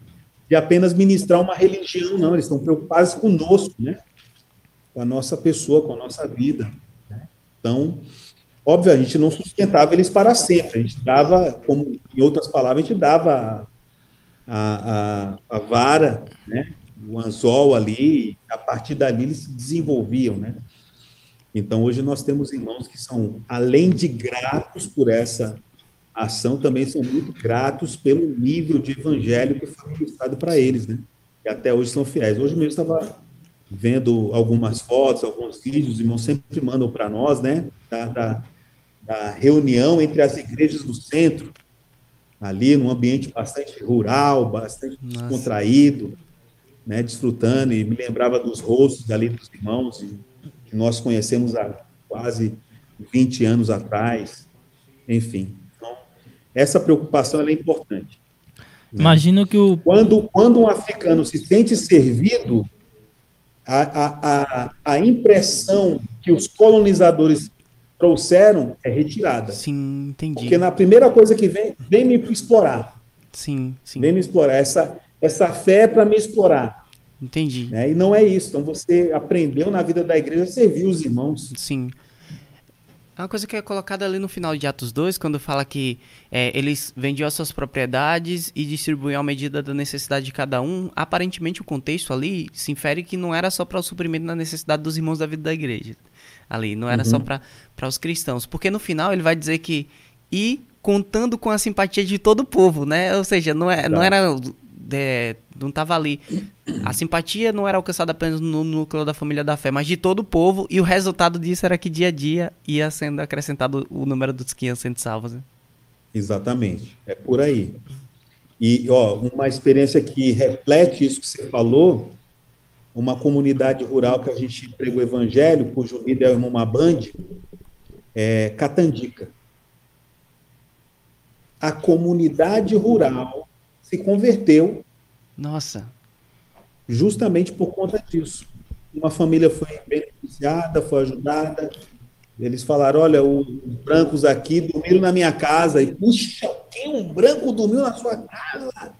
de apenas ministrar uma religião, não, eles estão preocupados conosco, né? Com a nossa pessoa, com a nossa vida. Né? Então, óbvio, a gente não sustentava eles para sempre, a gente dava, como em outras palavras, a gente dava a, a, a vara, né? o anzol ali, a partir dali eles se desenvolviam, né? Então, hoje nós temos irmãos que são, além de gratos por essa ação também são muito gratos pelo nível de evangelho que foi ministrado para eles, né? E até hoje são fiéis. Hoje mesmo estava vendo algumas fotos, alguns vídeos, os irmãos sempre mandam para nós, né? Da, da, da, reunião entre as igrejas do centro, ali num ambiente bastante rural, bastante Nossa. descontraído, né? Desfrutando, e me lembrava dos rostos ali dos irmãos, que nós conhecemos há quase 20 anos atrás, enfim essa preocupação é importante. Imagino que o. Quando, quando um africano se sente servido, a, a, a, a impressão que os colonizadores trouxeram é retirada. Sim, entendi. Porque na primeira coisa que vem, vem me explorar. Sim, sim. Vem me explorar. Essa, essa fé é para me explorar. Entendi. Né? E não é isso. Então você aprendeu na vida da igreja a servir os irmãos. Sim. É uma coisa que é colocada ali no final de Atos 2, quando fala que é, eles vendiam as suas propriedades e distribuíam à medida da necessidade de cada um. Aparentemente, o contexto ali se infere que não era só para o suprimento da necessidade dos irmãos da vida da igreja. Ali, não era uhum. só para os cristãos. Porque no final ele vai dizer que. E contando com a simpatia de todo o povo, né? Ou seja, não, é, não tá. era é, não estava ali. A simpatia não era alcançada apenas no núcleo da família da fé, mas de todo o povo, e o resultado disso era que dia a dia ia sendo acrescentado o número dos 500 sendo salvos. Né? Exatamente, é por aí. E, ó, uma experiência que reflete isso que você falou, uma comunidade rural que a gente pregou o evangelho, cujo líder é o irmão Mabande, é Catandica. A comunidade rural se converteu. Nossa. Justamente por conta disso. Uma família foi beneficiada, foi ajudada. Eles falaram: olha, os brancos aqui dormiram na minha casa. E, puxa, quem um branco dormiu na sua casa?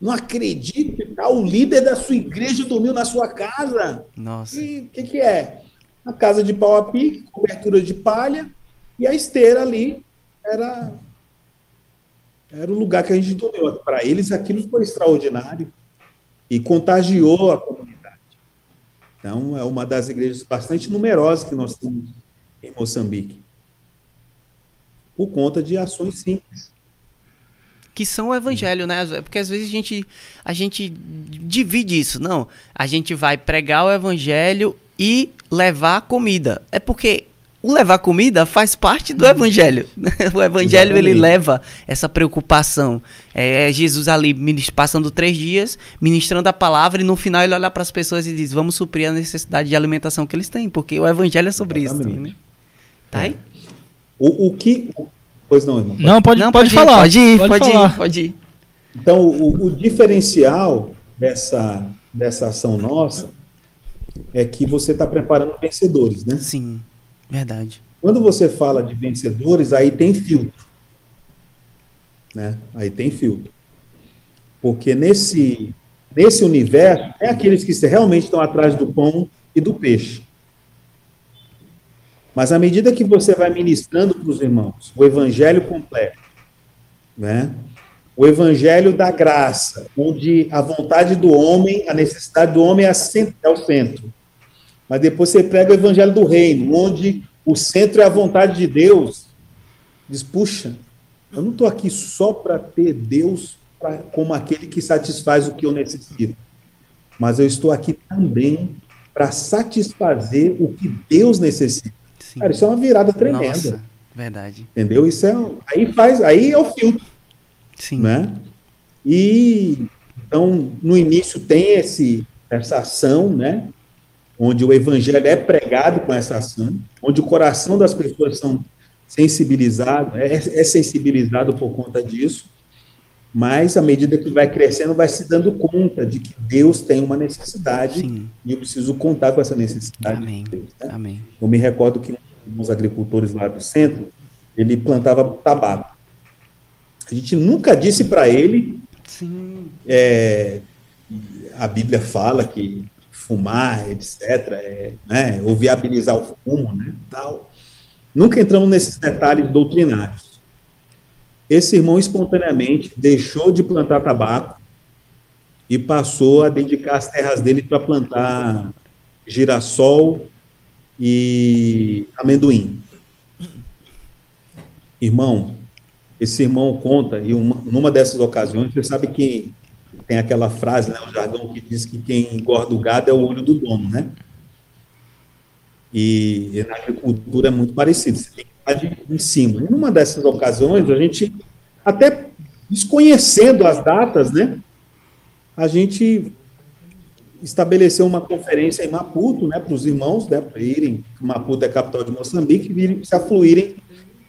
Não acredito que tá, o líder da sua igreja dormiu na sua casa. Nossa. E o que, que é? A casa de pau a pique, cobertura de palha, e a esteira ali era era o lugar que a gente dormiu. Para eles, aquilo foi extraordinário e contagiou a comunidade. Então, é uma das igrejas bastante numerosas que nós temos em Moçambique. Por conta de ações simples. que são o evangelho, né? Porque às vezes a gente, a gente divide isso. Não, a gente vai pregar o evangelho e levar comida. É porque o levar comida faz parte do evangelho. o evangelho Exatamente. ele leva essa preocupação. É Jesus ali passando três dias, ministrando a palavra e no final ele olha para as pessoas e diz: vamos suprir a necessidade de alimentação que eles têm, porque o evangelho é sobre Exatamente. isso. Né? Tá aí? O, o que. Pois não, irmão. Não, pode, não, pode, pode falar. Pode ir, pode, pode ir, pode ir. Então, o, o diferencial dessa, dessa ação nossa é que você está preparando vencedores, né? Sim. Verdade. Quando você fala de vencedores, aí tem filtro. Né? Aí tem filtro. Porque nesse, nesse universo, é aqueles que realmente estão atrás do pão e do peixe. Mas à medida que você vai ministrando para os irmãos o evangelho completo, né? o evangelho da graça, onde a vontade do homem, a necessidade do homem é, é o centro. Mas depois você pega o evangelho do reino, onde o centro é a vontade de Deus. Diz, puxa, eu não estou aqui só para ter Deus pra, como aquele que satisfaz o que eu necessito, mas eu estou aqui também para satisfazer o que Deus necessita. Sim. Cara, isso é uma virada tremenda. Nossa, verdade. Entendeu? Isso é aí faz, aí é o filtro. Sim. Né? E então no início tem esse essa ação, né? Onde o evangelho é pregado com essa ação, onde o coração das pessoas são sensibilizado, é, é sensibilizado por conta disso, mas à medida que vai crescendo, vai se dando conta de que Deus tem uma necessidade Sim. e eu preciso contar com essa necessidade. Amém. De Deus, né? Amém. Eu me recordo que um dos agricultores lá do centro, ele plantava tabaco. A gente nunca disse para ele. É, a Bíblia fala que fumar, etc., é, né, ou viabilizar o fumo, né, tal. Nunca entramos nesses detalhes doutrinários. Esse irmão espontaneamente deixou de plantar tabaco e passou a dedicar as terras dele para plantar girassol e amendoim. Irmão, esse irmão conta, e uma, numa dessas ocasiões, você sabe que tem aquela frase, né, o jargão que diz que quem engorda o gado é o olho do dono, né? E, e na agricultura é muito parecido, você tem que estar em cima. E numa dessas ocasiões, a gente, até desconhecendo as datas, né, a gente estabeleceu uma conferência em Maputo, né, para os irmãos, né, para irem, Maputo é a capital de Moçambique, virem, se afluírem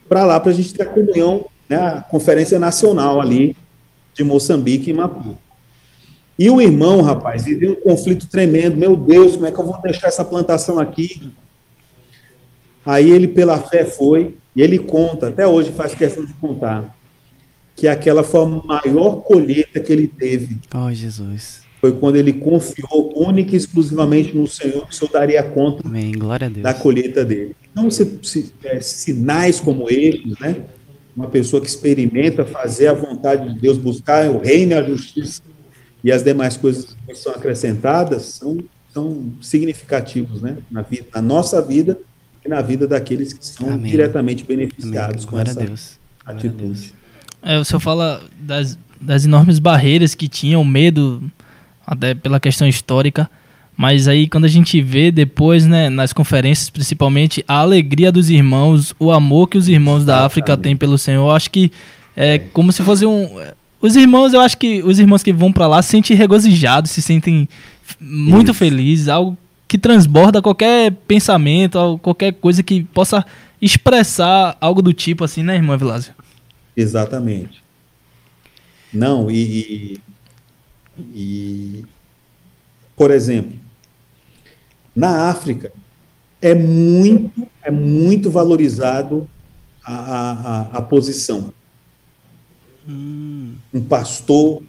para lá, para a gente ter a comunhão, né, a conferência nacional ali de Moçambique e Maputo. E o irmão, rapaz, viveu um conflito tremendo. Meu Deus, como é que eu vou deixar essa plantação aqui? Aí ele, pela fé, foi, e ele conta, até hoje faz questão de contar, que aquela foi a maior colheita que ele teve. Oh, Jesus. Foi quando ele confiou única e exclusivamente no Senhor, que o Senhor daria conta Amém. Glória a Deus. da colheita dele. Então, se, se, é, sinais como esses, né? Uma pessoa que experimenta fazer a vontade de Deus, buscar o reino e a justiça, e as demais coisas que são acrescentadas são, são significativos né? na, vida, na nossa vida e na vida daqueles que são Amém. diretamente beneficiados Amém. com essa Deus. atitude. É, o senhor fala das, das enormes barreiras que tinham, medo, até pela questão histórica, mas aí quando a gente vê depois, né, nas conferências principalmente, a alegria dos irmãos, o amor que os irmãos da África têm pelo Senhor, eu acho que é, é. como se fosse um os irmãos, eu acho que os irmãos que vão para lá se sentem regozijados, se sentem muito Isso. felizes, algo que transborda qualquer pensamento, qualquer coisa que possa expressar algo do tipo assim, né, irmã Vilásio? Exatamente. Não, e, e, e, por exemplo, na África é muito, é muito valorizado a, a, a posição um pastor,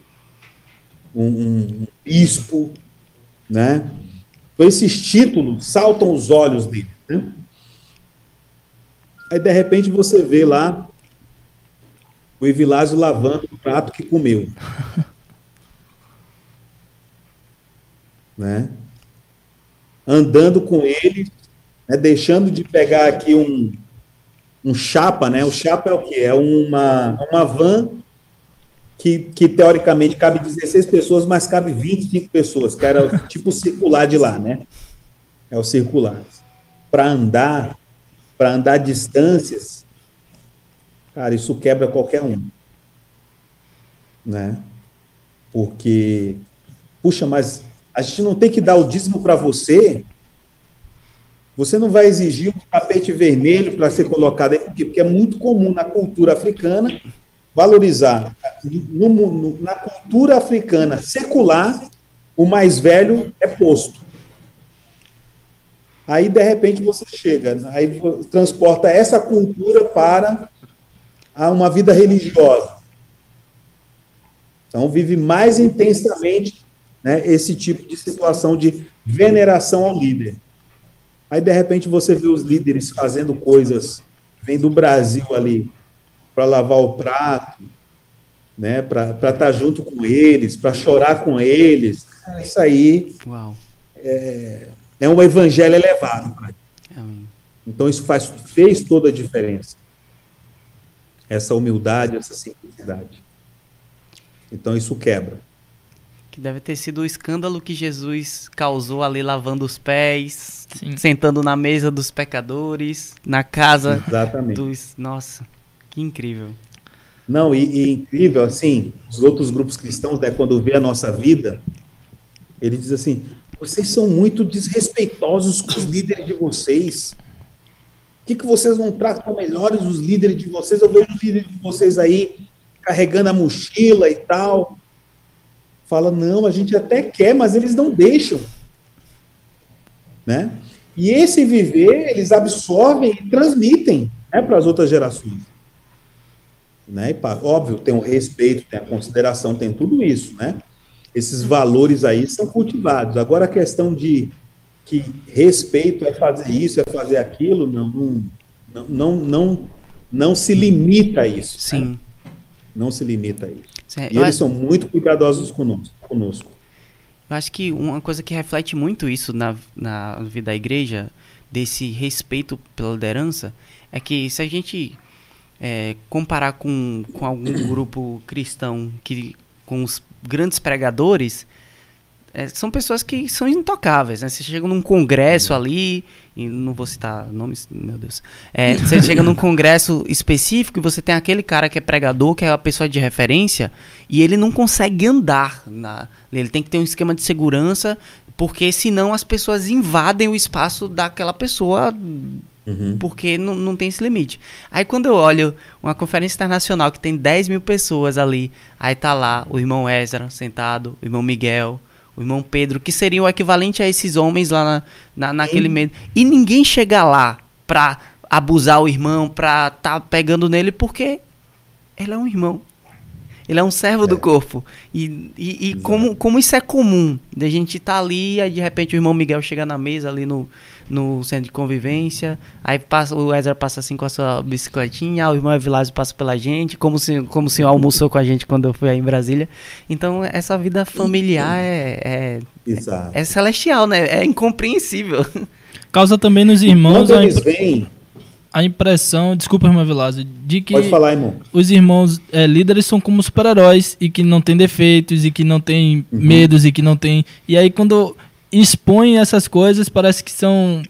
um, um bispo, né? Então, esses títulos saltam os olhos dele. Né? Aí, de repente, você vê lá o Evilásio lavando o prato que comeu. né? Andando com ele, né? deixando de pegar aqui um, um chapa, né? O chapa é o quê? É uma, uma van que, que teoricamente cabe 16 pessoas, mas cabe 25 pessoas, que era o tipo circular de lá, né? É o circular. Para andar, para andar distâncias, cara, isso quebra qualquer um. Né? Porque, puxa, mas a gente não tem que dar o dízimo para você você não vai exigir um tapete vermelho para ser colocado aí, porque é muito comum na cultura africana valorizar. No, no, na cultura africana secular, o mais velho é posto. Aí, de repente, você chega, aí transporta essa cultura para uma vida religiosa. Então, vive mais intensamente né, esse tipo de situação de veneração ao líder. Aí, de repente, você vê os líderes fazendo coisas, vem do Brasil ali, para lavar o prato, né, para estar tá junto com eles, para chorar com eles. Isso aí é, é, um evangelho elevado. Então, isso faz, fez toda a diferença. Essa humildade, essa simplicidade. Então, isso quebra. Que deve ter sido o escândalo que Jesus causou ali lavando os pés, Sim. sentando na mesa dos pecadores, na casa Exatamente. dos. Nossa, que incrível. Não, e, e incrível, assim, os outros grupos cristãos, né, quando vê a nossa vida, ele diz assim: vocês são muito desrespeitosos com os líderes de vocês. Por que, que vocês não tratam melhores os líderes de vocês? Eu vejo os líderes de vocês aí carregando a mochila e tal fala, não, a gente até quer, mas eles não deixam. Né? E esse viver, eles absorvem e transmitem né, para as outras gerações. Né? Óbvio, tem o respeito, tem a consideração, tem tudo isso, né? Esses valores aí são cultivados. Agora, a questão de que respeito é fazer isso, é fazer aquilo, não, não, não, não, não se limita a isso. Sim. Né? Não se limita a isso. Certo. E eles são muito cuidadosos conosco. Eu acho que uma coisa que reflete muito isso na, na vida da igreja, desse respeito pela liderança, é que se a gente é, comparar com, com algum grupo cristão que com os grandes pregadores, é, são pessoas que são intocáveis, né? Você chega num congresso ali, e não vou citar nomes, meu Deus. É, você chega num congresso específico e você tem aquele cara que é pregador, que é a pessoa de referência, e ele não consegue andar. Na, ele tem que ter um esquema de segurança, porque senão as pessoas invadem o espaço daquela pessoa. Uhum. Porque não, não tem esse limite. Aí quando eu olho uma conferência internacional que tem 10 mil pessoas ali, aí tá lá o irmão Ezra sentado, o irmão Miguel, o irmão Pedro, que seria o equivalente a esses homens lá na, na naquele meio. E ninguém chega lá pra abusar o irmão, pra tá pegando nele, porque ele é um irmão. Ele é um servo é. do corpo. E, e, e como, como isso é comum, da gente tá ali, aí de repente o irmão Miguel chega na mesa ali no, no centro de convivência. Aí passa, o Ezra passa assim com a sua bicicletinha, o irmão Evilásio passa pela gente, como se, como se almoçou com a gente quando eu fui aí em Brasília. Então, essa vida familiar é, é, é, celestial, né? É incompreensível. Causa também nos irmãos. Quando eles vêm a impressão, desculpa, irmão Vilásio, de que falar, irmão. os irmãos é, líderes são como super-heróis e que não tem defeitos e que não tem uhum. medos e que não tem. E aí, quando expõem essas coisas, parece que são.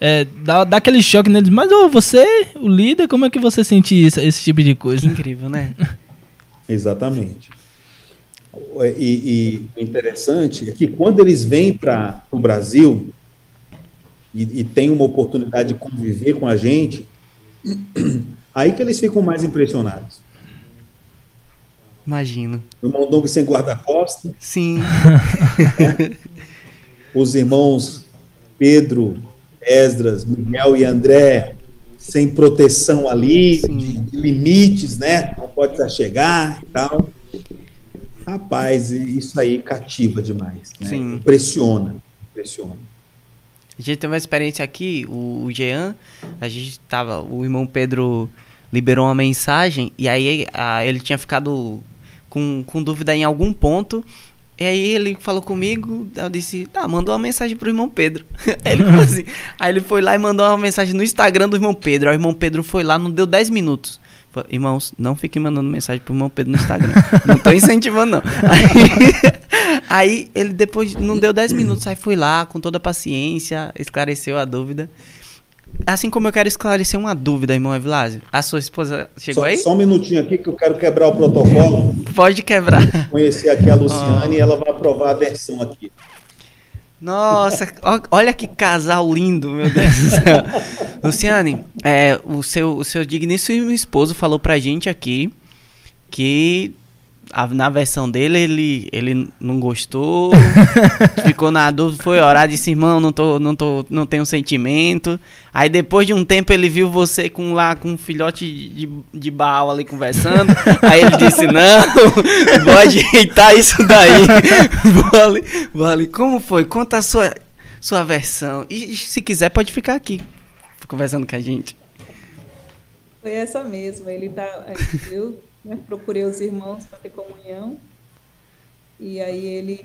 É, dá, dá aquele choque neles. Mas oh, você, o líder, como é que você sente isso, esse tipo de coisa? incrível, né? Exatamente. E, o interessante é que quando eles vêm para o Brasil e, e têm uma oportunidade de conviver com a gente, aí que eles ficam mais impressionados. Imagino. O Doug sem guarda-costas. Sim. os irmãos Pedro, Esdras, Miguel e André sem proteção ali, de, limites, né? Não pode chegar e tal. Rapaz, isso aí cativa demais, né? Sim. Impressiona, impressiona. A gente teve uma experiência aqui, o, o Jean, a gente tava, o irmão Pedro liberou uma mensagem e aí a, ele tinha ficado com, com dúvida em algum ponto e aí ele falou comigo, eu disse, tá, mandou uma mensagem pro irmão Pedro. ele assim, aí ele foi lá e mandou uma mensagem no Instagram do irmão Pedro. Aí o irmão Pedro foi lá, não deu 10 minutos. Irmãos, não fiquem mandando mensagem pro irmão Pedro no Instagram. não tô incentivando, não. Aí, aí ele depois, não deu 10 minutos, aí foi lá com toda a paciência, esclareceu a dúvida. Assim como eu quero esclarecer uma dúvida, irmão Evilásio. A sua esposa chegou Só, aí? só um minutinho aqui que eu quero quebrar o protocolo, Pode quebrar. conhecer aqui a Luciane e ela vai aprovar a versão aqui. Nossa, olha que casal lindo, meu Deus do céu. Luciane, é, o, seu, o seu digníssimo esposo falou pra gente aqui que a- na versão dele ele, ele não gostou, ficou na dúvida, foi orar, disse, irmão, não, tô, não, tô, não tenho sentimento. Aí depois de um tempo ele viu você com lá com um filhote de, de Baal ali conversando. Aí ele disse, não, vou ajeitar isso daí. Vou ali. Como foi? Conta a sua, sua versão. E se quiser pode ficar aqui conversando com a gente. Foi essa mesmo. Ele tá, eu né, procurei os irmãos para ter comunhão. E aí ele,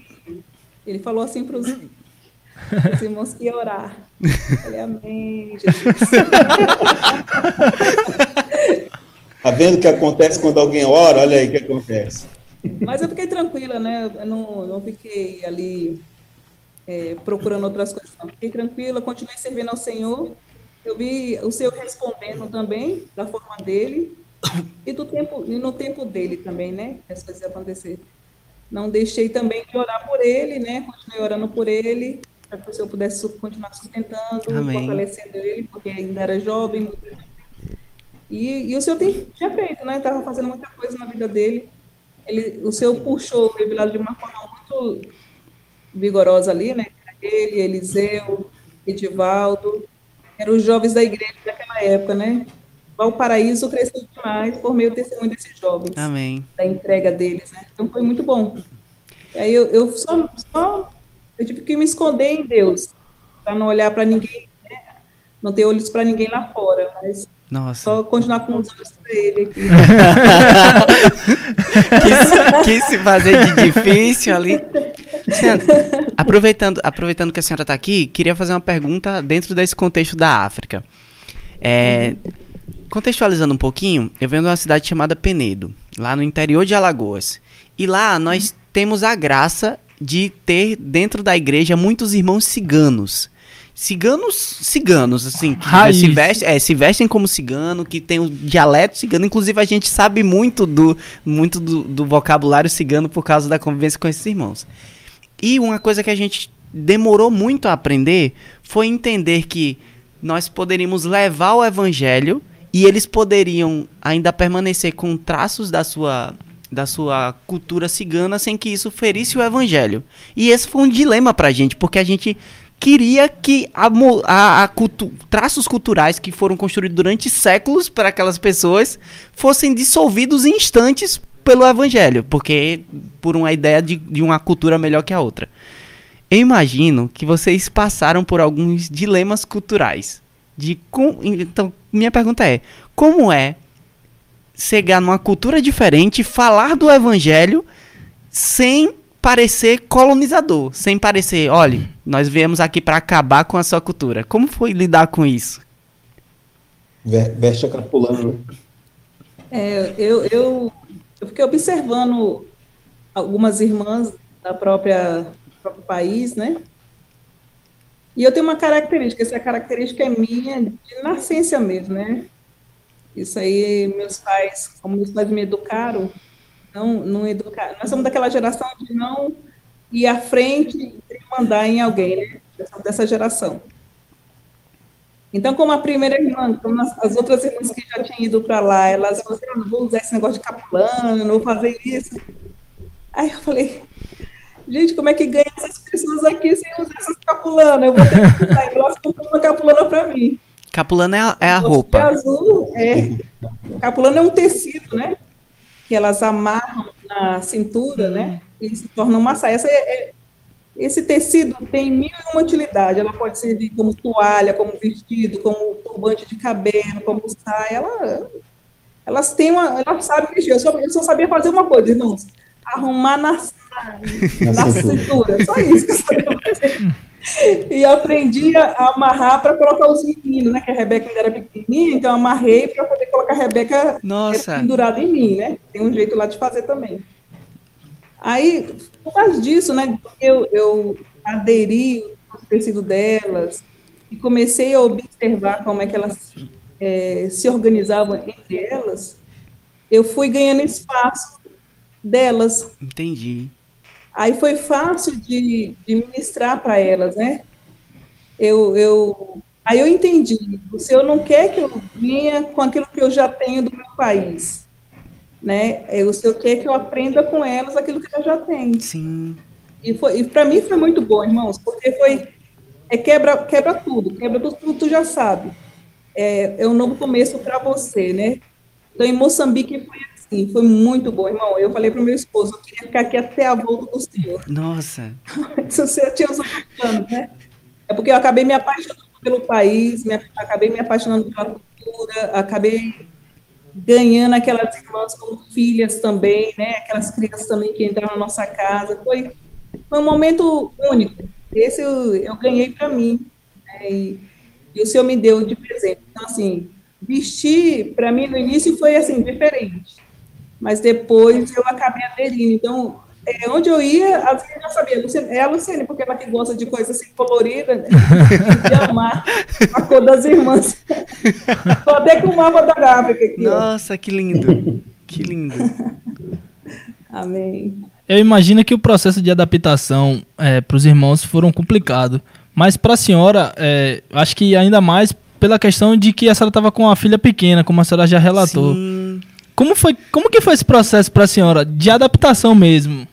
ele falou assim para os irmãos que orar. Eu falei, amém, Jesus. Tá vendo o que acontece quando alguém ora? Olha aí o que acontece. Mas eu fiquei tranquila, né? Eu não, não fiquei ali é, procurando outras coisas. Não. Fiquei tranquila, continuei servindo ao Senhor. Eu vi o Senhor respondendo também, da forma dele, e, do tempo, e no tempo dele também, né? que As coisas acontecer. Não deixei também de orar por ele, né? Continuei orando por ele, para que o Senhor pudesse continuar sustentando, Amém. fortalecendo ele, porque ainda era jovem. E, e o Senhor tem, tinha feito, né? Estava fazendo muita coisa na vida dele. Ele, o Senhor puxou o revelado de uma forma muito vigorosa ali, né? Ele, Eliseu, Edivaldo, eram os jovens da igreja daquela época, né? Valparaíso cresceu demais por meio do testemunho desses jovens, Amém. da entrega deles, né? Então foi muito bom. E aí eu, eu só, só eu tive que me esconder em Deus, para não olhar para ninguém, né? não ter olhos para ninguém lá fora, mas Nossa. só continuar com os olhos para ele aqui. quis, quis se fazer de difícil ali. Senhora, aproveitando, aproveitando que a senhora está aqui, queria fazer uma pergunta dentro desse contexto da África. É, contextualizando um pouquinho, eu venho de uma cidade chamada Penedo, lá no interior de Alagoas. E lá nós temos a graça de ter dentro da igreja muitos irmãos ciganos. Ciganos, ciganos, assim, que Raiz. se, vestem, é, se vestem como cigano, que tem o dialeto cigano. Inclusive, a gente sabe muito do, muito do, do vocabulário cigano por causa da convivência com esses irmãos. E uma coisa que a gente demorou muito a aprender foi entender que nós poderíamos levar o evangelho e eles poderiam ainda permanecer com traços da sua da sua cultura cigana sem que isso ferisse o evangelho. E esse foi um dilema pra gente, porque a gente queria que a, a- a cultu- traços culturais que foram construídos durante séculos para aquelas pessoas fossem dissolvidos em instantes pelo evangelho, porque por uma ideia de, de uma cultura melhor que a outra. Eu imagino que vocês passaram por alguns dilemas culturais. De com- então, minha pergunta é: como é chegar numa cultura diferente, falar do evangelho sem parecer colonizador, sem parecer, olha, nós viemos aqui para acabar com a sua cultura. Como foi lidar com isso? Ve- Veste a capulana. É, eu, eu, eu fiquei observando algumas irmãs da própria do próprio país, né? E eu tenho uma característica, essa característica é minha de nascença mesmo, né? Isso aí, meus pais, como meus pais me educaram, não, não educaram. Nós somos daquela geração de não ir à frente e mandar em alguém, né? Dessa geração. Então, como a primeira irmã, como as, as outras irmãs que já tinham ido para lá, elas falaram assim, "Eu não vou usar esse negócio de capulano, não vou fazer isso. Aí eu falei, gente, como é que ganha essas pessoas aqui sem usar essas capulanas? Eu vou ter que usar, elas compram uma capulana para mim. Capulana é a, é a roupa. azul, é. Capulana é um tecido, né? Que elas amarram na cintura, né? E se torna uma saia. Essa é- é- esse tecido tem mil e uma utilidade. Ela pode servir como toalha, como vestido, como turbante de cabelo, como saia. Ela, elas têm uma. Elas sabem mexer. Eu só, eu só sabia fazer uma coisa, irmãos. Arrumar na, na, cintura. Só isso que. E aprendi a amarrar para colocar os meninos, né? Que a Rebeca ainda era pequenininha, então amarrei para poder colocar colocar a Rebeca Nossa. pendurada em mim, né? Tem um jeito lá de fazer também. Aí, por causa disso, né, eu, eu aderi ao tecido delas e comecei a observar como é que elas é, se organizavam entre elas, eu fui ganhando espaço delas. Entendi. Aí foi fácil de, de ministrar para elas, né? Eu, eu, aí eu entendi, o Senhor não quer que eu venha com aquilo que eu já tenho do meu país, né? É, O Senhor quer que eu aprenda com elas aquilo que eu já tenho. Sim. E, foi- e para mim foi muito bom, irmãos, porque foi é quebra quebra tudo, quebra tudo, tudo tu já sabe. É, é um novo começo para você, né? Então em Moçambique foi assim, foi muito bom, irmão. Eu falei para o meu esposo, eu queria ficar aqui até a volta do Senhor. Nossa. Se você tinha os outros planos, né? É porque eu acabei me apaixonando pelo país, me, acabei me apaixonando pela cultura, acabei ganhando aquelas irmãs como filhas também, né? Aquelas crianças também que entraram na nossa casa. Foi, foi um momento único. Esse eu, eu ganhei para mim. né? E, e o Senhor me deu de presente. Então, assim, vestir, para mim, no início foi, assim, diferente. Mas depois eu acabei aderindo. Então, é, onde eu ia, vezes eu já sabia. Luciane- É a Luciane, porque ela que gosta de coisa assim colorida, né? de amar a cor das irmãs. Tô até com o mapa da África aqui. ó. Nossa, que lindo. Que lindo. Amém. Eu imagino que o processo de adaptação para os irmãos foram complicado, mas para a senhora, é, acho que ainda mais pela questão de que a senhora estava com a filha pequena, como a senhora já relatou. Sim. Como foi? Como que foi esse processo para a senhora de adaptação mesmo?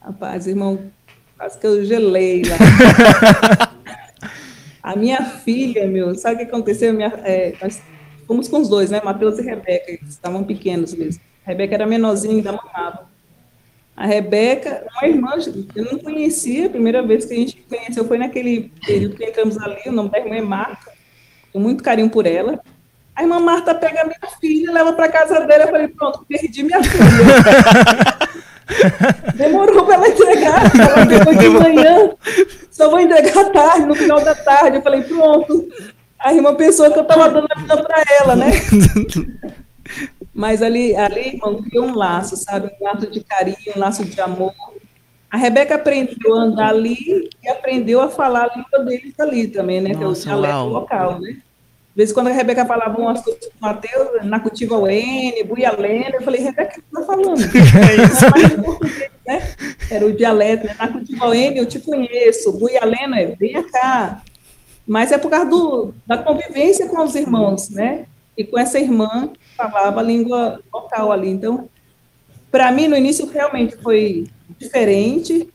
Rapaz, irmão, quase que eu gelei lá. a minha filha, meu, sabe o que aconteceu? Minha, é, nós fomos com os dois, né? Matheus e Rebeca, eles estavam pequenos mesmo. A Rebeca era menorzinha, ainda mamava. A Rebeca, uma irmã, eu não conhecia, a primeira vez que a gente conheceu foi naquele período que entramos ali, o nome da irmã é Marta, tenho muito carinho por ela. A irmã Marta pega minha filha, leva para casa dela, eu falei, pronto, perdi minha filha. Demorou para ela entregar, ela entregou de manhã, só vou entregar à tarde, no final da tarde. Eu falei, pronto. A irmã pensou que eu estava dando a vida para ela, né? Mas ali, ali, irmão, criou um laço, sabe? Um laço de carinho, um laço de amor. A Rebeca aprendeu a andar ali e aprendeu a falar a língua deles ali também, né? que é o Nossa, dialeto local, né? De vez em quando a Rebeca falava umas coisas com o Matheus, na cultiva o N, Buialena, eu falei, Rebeca, o que você tá falando? É português, né? Era o dialeto, né? Na cultiva o N, eu te conheço, Buialena, venha cá. Mas é por causa do, da convivência com os irmãos, né? E com essa irmã que falava a língua local ali. Então, para mim, no início, realmente foi diferente,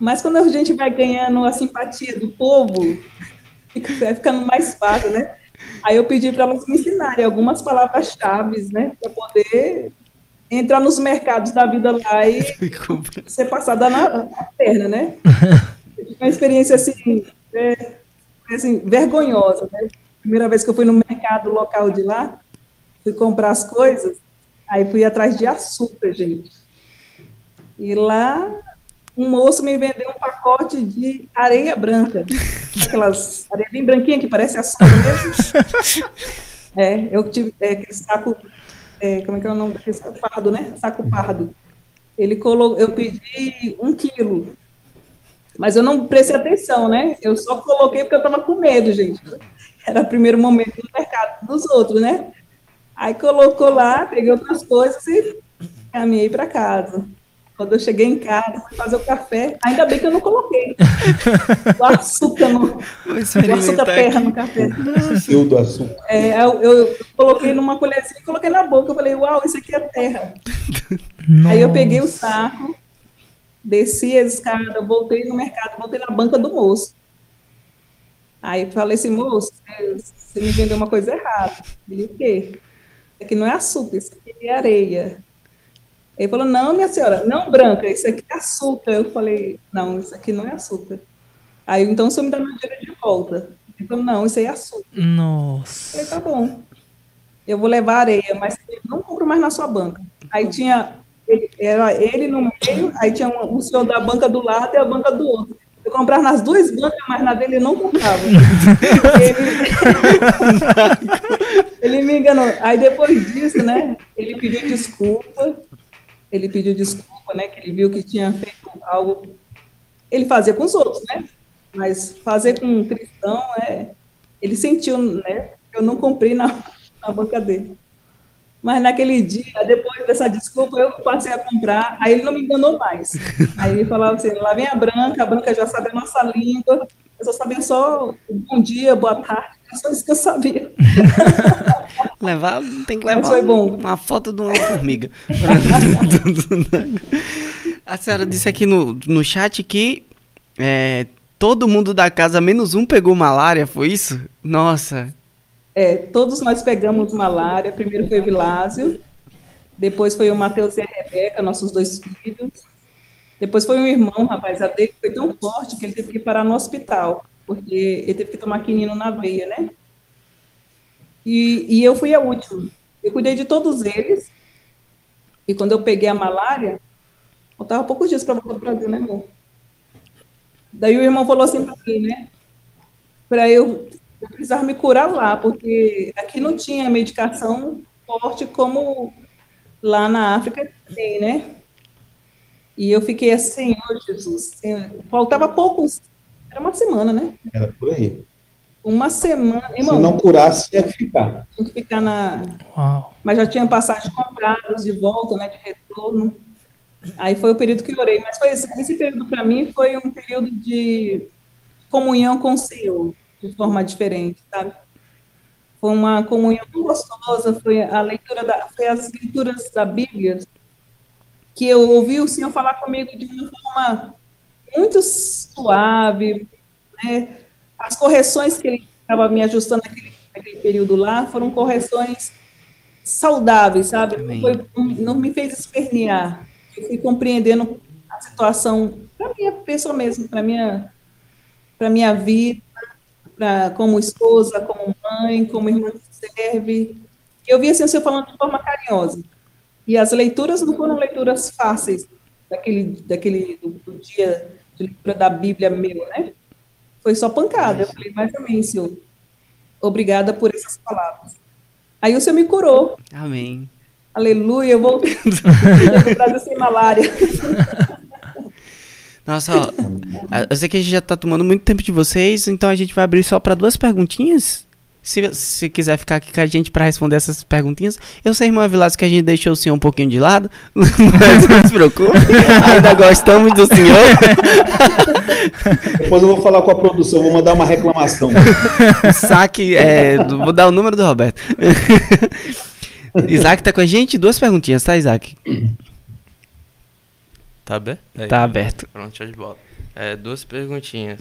mas quando a gente vai ganhando a simpatia do povo, fica, vai ficando mais fácil, né? Aí eu pedi para elas me ensinarem algumas palavras-chave, né? Para poder entrar nos mercados da vida lá e ser passada na, na perna, né? Uma experiência assim, é, assim, vergonhosa, né? Primeira vez que eu fui no mercado local de lá, fui comprar as coisas, aí fui atrás de açúcar, gente. E lá, um moço me vendeu um pacote de areia branca. Aquelas areia bem branquinha que parece açúcar mesmo. É, eu tive é, aquele saco, é, como é que é o nome daquele saco pardo, né? Saco pardo. Ele colocou, eu pedi um quilo, mas eu não prestei atenção, né? Eu só coloquei porque eu estava com medo, gente. Era o primeiro momento do mercado dos outros, né? Aí colocou lá, peguei outras coisas e caminhei para casa. Quando eu cheguei em casa, fui fazer o café, ainda bem que eu não coloquei o açúcar, no, Vou o açúcar terra aqui. no café. Fio do açúcar. É, eu, eu coloquei numa colherzinha e coloquei na boca. Eu falei, uau, isso aqui é terra. Aí eu peguei o saco, desci a escada, voltei no mercado, voltei na banca do moço. Aí falei assim, moço, você me vendeu uma coisa errada. Ele, o quê? Isso aqui não é açúcar, isso aqui é areia. Ele falou, não, minha senhora, não branca, isso aqui é açúcar. Eu falei, não, isso aqui não é açúcar. Aí, então, o senhor me dá meu dinheiro de volta. Ele falou, não, isso aí é açúcar. Eu Nossa. falei, tá bom. Eu vou levar areia, mas eu não compro mais na sua banca. Aí tinha, ele, era ele no meio, aí tinha um, o senhor da banca do lado e a banca do outro. Eu comprava nas duas bancas, mas na dele eu não comprava. ele, Ele me enganou. Aí depois disso, né? Ele pediu desculpa. Ele pediu desculpa, né? Que ele viu que tinha feito algo. Ele fazia com os outros, né? Mas fazer com um cristão é. Ele sentiu, né? Eu não comprei na, na banca dele. Mas naquele dia, depois dessa desculpa, eu passei a comprar. Aí ele não me enganou mais. Aí ele falava assim: lá vem a branca, a branca já sabe a nossa língua. Eu só sabia só bom dia, boa tarde. Só isso que eu sabia. Levar, tem que levar foi bom. uma foto de uma formiga. a senhora disse aqui no, no chat que é, todo mundo da casa, menos um, pegou malária, foi isso? Nossa. É, todos nós pegamos malária. Primeiro foi o Vilásio, depois foi o Matheus e a Rebeca, nossos dois filhos. Depois foi um irmão, rapaz, a dele foi tão forte que ele teve que parar no hospital, porque ele teve que tomar quinino na veia, né? E, e eu fui a última. Eu cuidei de todos eles. E quando eu peguei a malária, faltava poucos dias para voltar para o Brasil, né, amor? Daí o irmão falou assim para mim, né? Para eu, eu precisava me curar lá, porque aqui não tinha medicação forte como lá na África tem, né? E eu fiquei assim, Senhor Jesus, Senhor. faltava poucos, era uma semana, né? Era por aí. Uma semana, Se irmão, não curasse, ia ficar. tinha que ficar na, Uau. mas já tinha passagens compradas de volta, né, de retorno. Aí foi o período que eu orei, mas foi esse, esse período para mim foi um período de comunhão com o Senhor, de forma diferente, sabe? Foi uma comunhão tão gostosa, foi a leitura da, foi as leituras da Bíblia que eu ouvi o Senhor falar comigo de uma forma muito suave, né? As correções que ele estava me ajustando naquele, naquele período lá foram correções saudáveis, sabe? Não, foi- não me fez espernear. Eu fui compreendendo a situação para minha pessoa mesmo, para minha para minha vida, pra, como esposa, como mãe, como irmã que serve. Eu vi assim, o Senhor falando de forma carinhosa. E as leituras não foram leituras fáceis daquele, daquele do, do dia de leitura da Bíblia meu, né? Foi só pancada. Eu falei, mas amém, Senhor. Obrigada por essas palavras. Aí o Senhor me curou. Amém. Aleluia, eu do Brasil sem malária. Nossa, ó, eu sei que a gente já tá tomando muito tempo de vocês, então a gente vai abrir só para duas perguntinhas. Se, se quiser ficar aqui com a gente para responder essas perguntinhas, eu sei, irmã Vilas, que a gente deixou o senhor um pouquinho de lado, mas não se preocupe, ainda gostamos do senhor. Depois eu vou falar com a produção, vou mandar uma reclamação. Saque, é, vou dar o número do Roberto. Isaac tá com a gente? Duas perguntinhas, tá, Isaac? Tá aberto? Aí. Tá aberto. Pronto, show de bola. É, duas perguntinhas.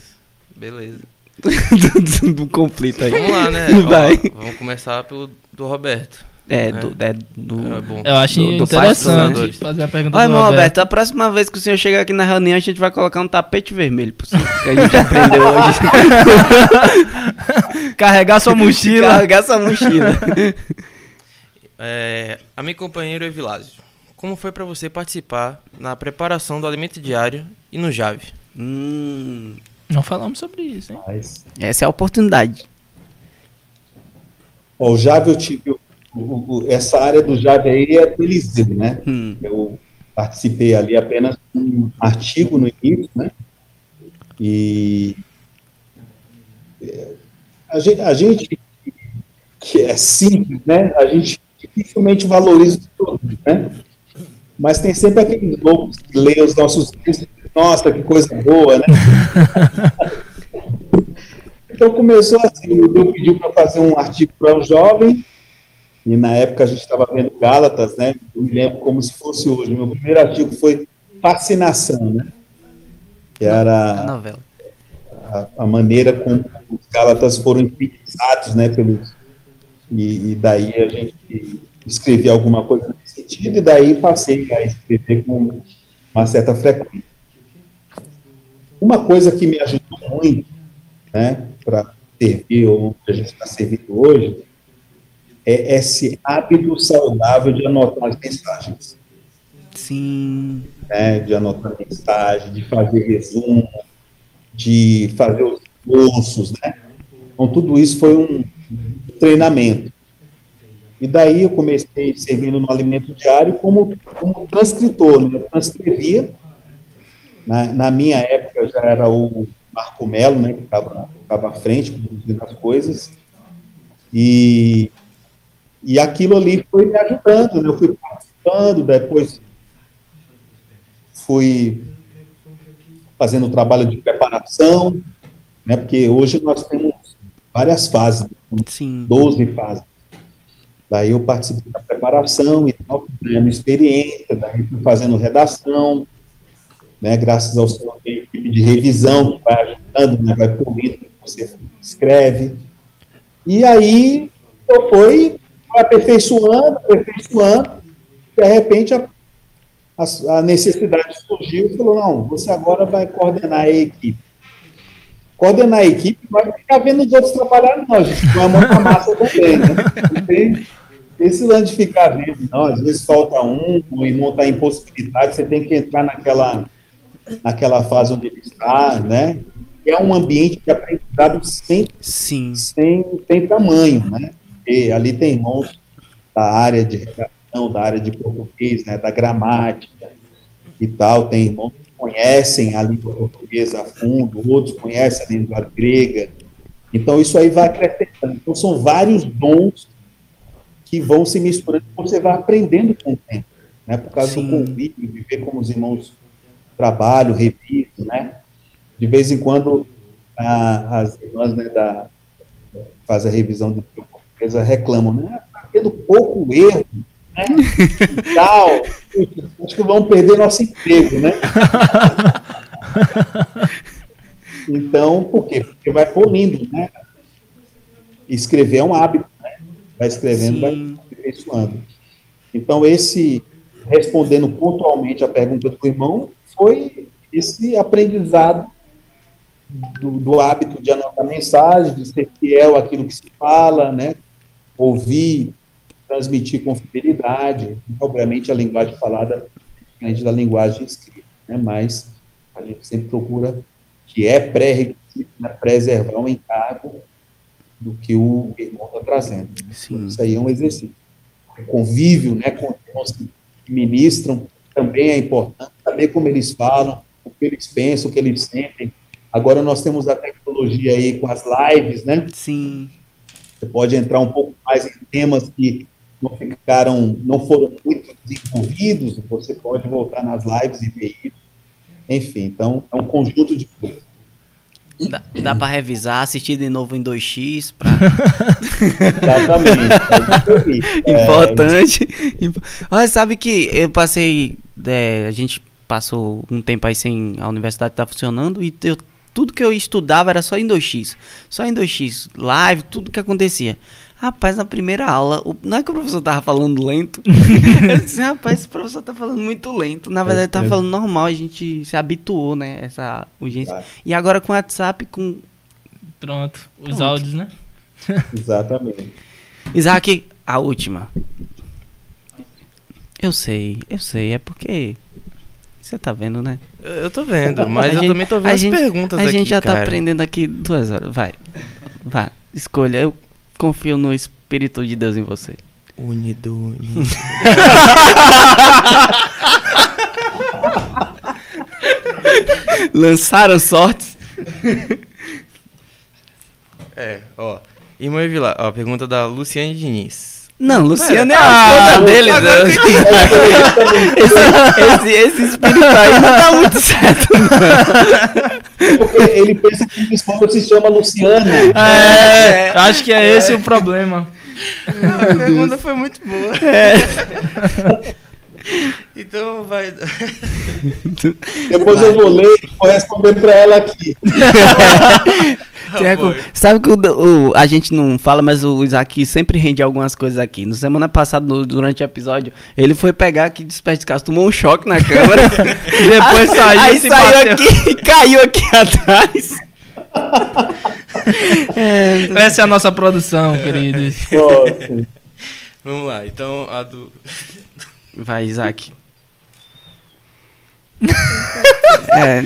Beleza. Do, do conflito aí. Vamos lá, né? Vai. Ó, vamos começar pelo do Roberto. É, do, é, do, É bom. Eu acho Do- do interessante Faz- fazer a pergunta Olha, do Roberto. Roberto, a próxima vez que o senhor chegar aqui na reunião, a gente vai colocar um tapete vermelho pro senhor, que a gente aprendeu hoje. Carregar sua mochila. Carregar essa mochila. É, a minha companheira Evilásio, como foi pra você participar na preparação do alimento diário e no Jave? hum, Não falamos sobre isso, hein? Mas, essa é a oportunidade. ó, o Jave, eu tive. o- o- o- essa área do Jave aí é do Eliseu, né? Hum, Eu participei ali apenas de um artigo no início, né? E é, a gente, a gente que é simples, né? A gente dificilmente valoriza os produtos, né? Mas tem sempre aqueles loucos que lêem os nossos textos, nossa, que coisa boa, né? então começou assim, o Deus pediu para fazer um artigo para o jovem, e na época a gente estava vendo Gálatas, né? Eu me lembro como se fosse hoje. Meu primeiro artigo foi Fascinação, né? Que era a, a maneira como os Gálatas foram enfeitiçados, né? Pelos, e, e daí a gente escrevia alguma coisa nesse sentido, e daí passei a escrever com uma certa frequência. Uma coisa que me ajudou muito, né? Para servir, onde a gente está servindo hoje, é esse hábito saudável de anotar as mensagens, Sim. né? De anotar mensagem, de fazer resumo, de fazer os cursos, né? Então, tudo isso foi um treinamento. E daí eu comecei servindo no alimento diário como, como transcritor, né? Eu transcrevia. Na, na minha época já era o Marco Melo, né, que estava à frente, produzindo as coisas. E, e aquilo ali foi me ajudando, né? Eu fui participando, depois fui fazendo o trabalho de preparação, né? Porque hoje nós temos várias fases, Sim. 12 fases. Daí eu participei da preparação e tal, ganhando experiência, daí fui fazendo redação, né, graças ao seu equipe de revisão, que vai ajudando, né, vai polindo o que você escreve. E aí eu fui aperfeiçoando, aperfeiçoando, de repente a, a, a necessidade surgiu e falou, não, você agora vai coordenar a equipe coordenar a equipe, vai ficar vendo os outros trabalhar, não, a gente vai montar massa também, né? Não esse lance de ficar vendo, não, às vezes falta um, o irmão está impossibilitado, você tem que entrar naquela, naquela fase onde ele está, né? E é um ambiente de aprendizado sem, Sim. sem, sem tamanho, né? Porque ali tem irmãos da área de redação, da área de português, né? Da gramática e tal, tem irmãos conhecem a língua portuguesa a fundo, outros conhecem a língua grega. Então, isso aí vai acrescentando. Então, são vários dons que vão se misturando, você vai aprendendo com o tempo, né? Por causa Sim. do convívio, de ver como os irmãos trabalham, revisam, né? De vez em quando, a, as irmãs né, da, faz a revisão do portuguesa reclamam, né? Está tendo pouco erro, né? E tal. Acho que vão perder nosso emprego, né? Então, por quê? Porque vai polindo, né? Escrever é um hábito, né? Vai escrevendo, vai Sim. aperfeiçoando. Então, esse, respondendo pontualmente a pergunta do irmão, foi esse aprendizado do, do hábito de anotar mensagem, de ser fiel àquilo que se fala, né? Ouvir, transmitir com fidelidade. Obviamente, a linguagem falada é diferente da linguagem escrita, né? Mas a gente sempre procura, que é pré-requisito, né? preservar o encargo do que o irmão está trazendo. Sim. Isso aí é um exercício. O convívio né, com irmãos que ministram também é importante, saber como eles falam, o que eles pensam, o que eles sentem. Agora nós temos a tecnologia aí com as lives, né? Sim. Você pode entrar um pouco mais em temas que não ficaram, não foram muito desenvolvidos, você pode voltar nas lives e ver isso. Enfim, então é um conjunto de coisas. Dá, dá pra revisar, assistir de novo em 2x. Pra... Exatamente. É. É, Importante. Impo- Olha, sabe que eu passei. é, a gente passou um tempo aí sem a universidade estar funcionando e eu- tudo que eu estudava era só em 2x. Só em 2x. Live, tudo que acontecia. Rapaz, na primeira aula, o- não é que o professor tava falando lento. eu disse, rapaz, esse professor tá falando muito lento. Na verdade, ele tava É. falando normal, a gente se habituou, né? Essa urgência. Tá. E agora com o WhatsApp, com. Pronto, os Pronto. áudios, né? Exatamente. Isaac, a última. Eu sei, eu sei, é porque. Você tá vendo, né? Eu, eu tô vendo, mas A eu gente- também tô a vendo as gente- perguntas A aqui, gente já tá cara. aprendendo aqui duas horas. Vai. Vai. Escolha. Eu confio no Espírito de Deus em você. Unido, unido. Lançaram sortes? é, ó. Irmã Vila, ó, pergunta da Luciane Diniz. Não, Luciano é Ah, a esposa dele. agora né? esse, esse, esse espírito aí não tá muito certo. Porque ele pensa que a esposa se chama Luciana. É, acho que é esse o problema. A pergunta foi muito boa. então vai. Depois eu vou ler e vou responder para ela aqui. Sabe que o, o- a gente não fala, mas o Isaac sempre rende algumas coisas aqui. No semana passada, no- durante o episódio, ele foi pegar aqui desperdiçado, tomou um choque na câmera. Depois saiu Aí e saiu bateu. aqui e caiu aqui atrás. Essa é a nossa produção, queridos. Vamos lá, então a do. Vai, Isaac. é.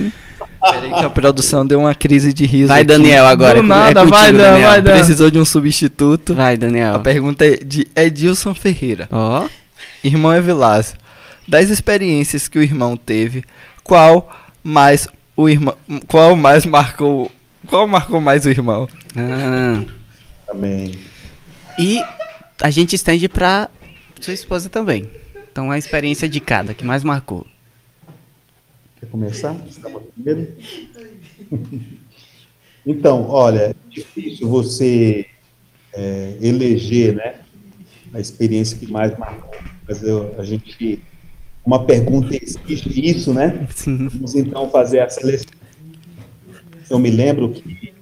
Peraí que a produção deu uma crise de riso. Vai, aqui. Daniel, agora. Do nada, é contigo, vai, Dan, vai, Dan. Precisou de um substituto. Vai, Daniel. A pergunta é de Edilson Ferreira. Ó, Irmão Evilásio, das experiências que o irmão teve, qual mais o irmão, qual mais marcou, qual marcou mais o irmão? ah. Também. E a gente estende pra sua esposa também. Então, a experiência de cada, que mais marcou. Quer começar? Primeiro? Então, olha, é difícil você é, eleger, né, a experiência que mais marcou. Mas eu, a gente, uma pergunta exige isso, né? Sim. Vamos então fazer a seleção. Eu me lembro que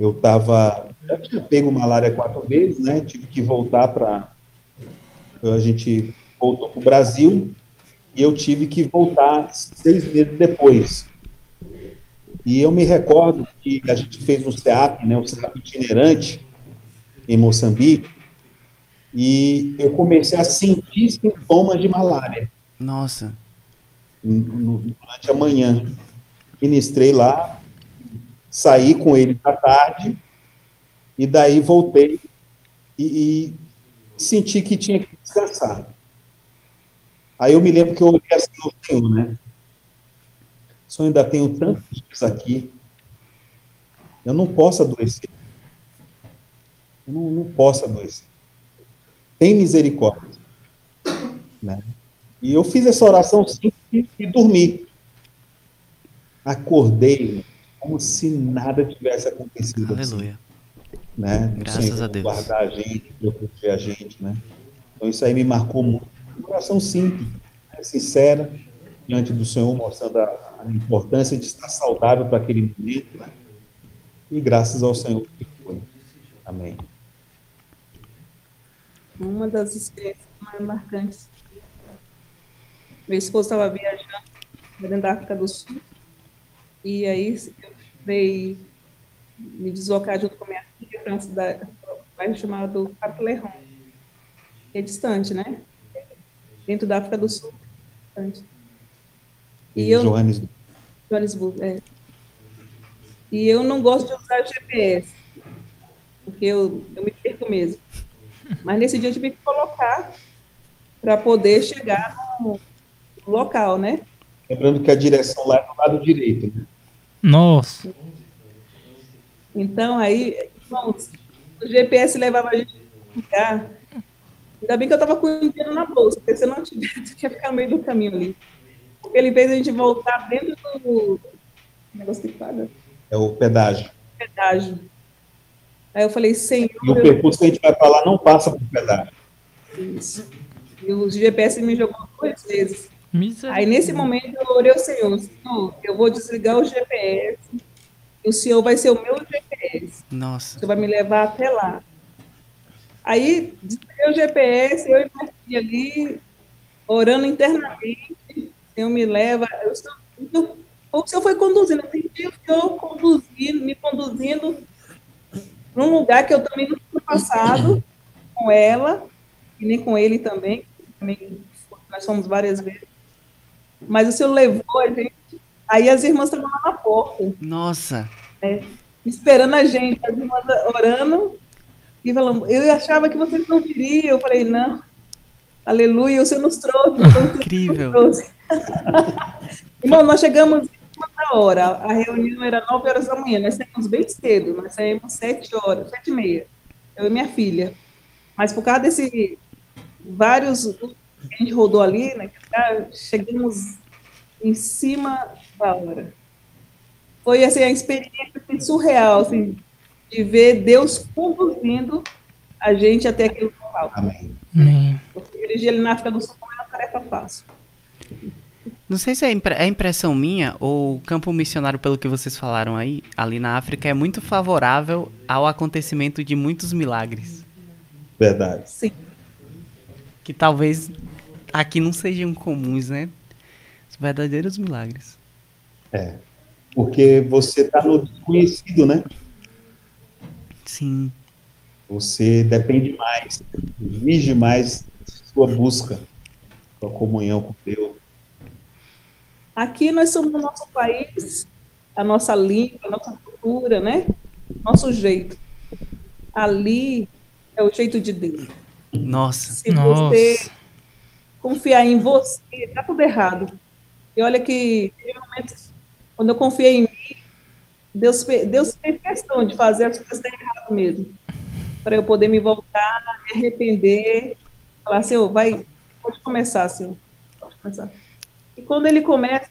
eu estava, já tinha pego malária quatro vezes, né? Tive que voltar para, a gente voltou para o Brasil e eu tive que voltar seis meses depois. E eu me recordo que a gente fez um SEAP, né, um SEAP itinerante em Moçambique, e eu comecei a sentir sintomas de malária Nossa. no- durante a manhã. Ministrei lá, saí com ele à tarde, e daí voltei e, e senti que tinha que descansar. Aí eu me lembro que eu olhei assim no Senhor, né? Só ainda tenho tantos dias aqui, eu não posso adoecer. Eu não, não posso adoecer. Tem misericórdia. Né? E eu fiz essa oração simples e, dormi. Acordei como se nada tivesse acontecido. assim, Aleluia. né? Graças Senhor a Deus. Guardar a gente, proteger a gente, né? Então isso aí me marcou muito. Oração simples, né? sincera, diante do Senhor, mostrando a, a importância de estar saudável para aquele momento, né? E graças ao Senhor que foi. Amém. Uma das experiências mais marcantes. Meu esposo estava viajando dentro da África do Sul. E aí eu fui me deslocar junto com minha filha para uma cidade, bairro chamado Capleron. Que é distante, né? Dentro da África do Sul. E E eu, Johannes, Johannesburgo, é. E eu não gosto de usar GPS, porque eu, eu me perco mesmo. Mas nesse dia eu tive que colocar para poder chegar no, local, né? lembrando que a direção lá é do lado direito, né? Nossa. Então aí, irmãos, o GPS levava a gente a lugar. Ainda bem que eu estava com o dinheiro na bolsa, porque se eu não tivesse, eu ia ficar no meio do caminho ali. Porque ele fez a gente voltar dentro do negócio que paga, É o pedágio. pedágio. Aí eu falei, Senhor, E o percurso que a gente vai para lá não passa por pedágio. Isso. E o GPS me jogou duas vezes. Misericórdia. Aí, nesse momento, eu orei ao Senhor, Senhor, eu vou desligar o GPS, e o Senhor vai ser o meu GPS. O Nossa. Senhor vai me levar até lá. Aí, desliguei o GPS, eu e filha ali, orando internamente, o Senhor me leva. Eu, estou- eu- o Senhor foi conduzindo, eu senti o Senhor conduzindo, me conduzindo para um lugar que eu também não tinha passado com ela, e nem com ele também, também nós fomos várias vezes. Mas o Senhor levou a gente, aí as irmãs estavam lá na porta Nossa. esperando a gente, as irmãs orando e eu achava que vocês não viriam, eu falei, não, aleluia, o Senhor nos trouxe. Incrível. trouxe. Irmão, nós chegamos em da hora, a reunião era 9 horas da manhã, nós saímos bem cedo, nós saímos 7 horas, 7 e meia, eu e minha filha. Mas por causa desse, vários, que a gente rodou ali, né, chegamos em cima da hora foi assim, a experiência assim, surreal, assim, de ver Deus conduzindo a gente até aquele local. Amém. Amém. Porque dirigir ali na África do Sul não é uma tarefa fácil. Não sei se é, é impressão minha ou o campo missionário, pelo que vocês falaram aí, ali na África, é muito favorável ao acontecimento de muitos milagres. Verdade. Sim, Que talvez aqui não sejam comuns, né? Os verdadeiros milagres. É. Porque você está no desconhecido, né? Sim. Você depende mais, exige mais sua busca, sua comunhão com Deus. Aqui nós somos o nosso país, a nossa língua, a nossa cultura, né? Nosso jeito. Ali é o jeito de Deus. Nossa. Se Nossa. você confiar em você, tá tudo errado. E olha que teve momentos quando eu confiei em mim, Deus, Deus fez questão de fazer as coisas dar errado mesmo. Para eu poder me voltar, me arrepender, falar, Senhor, vai, pode começar, Senhor. Pode começar. E quando ele começa,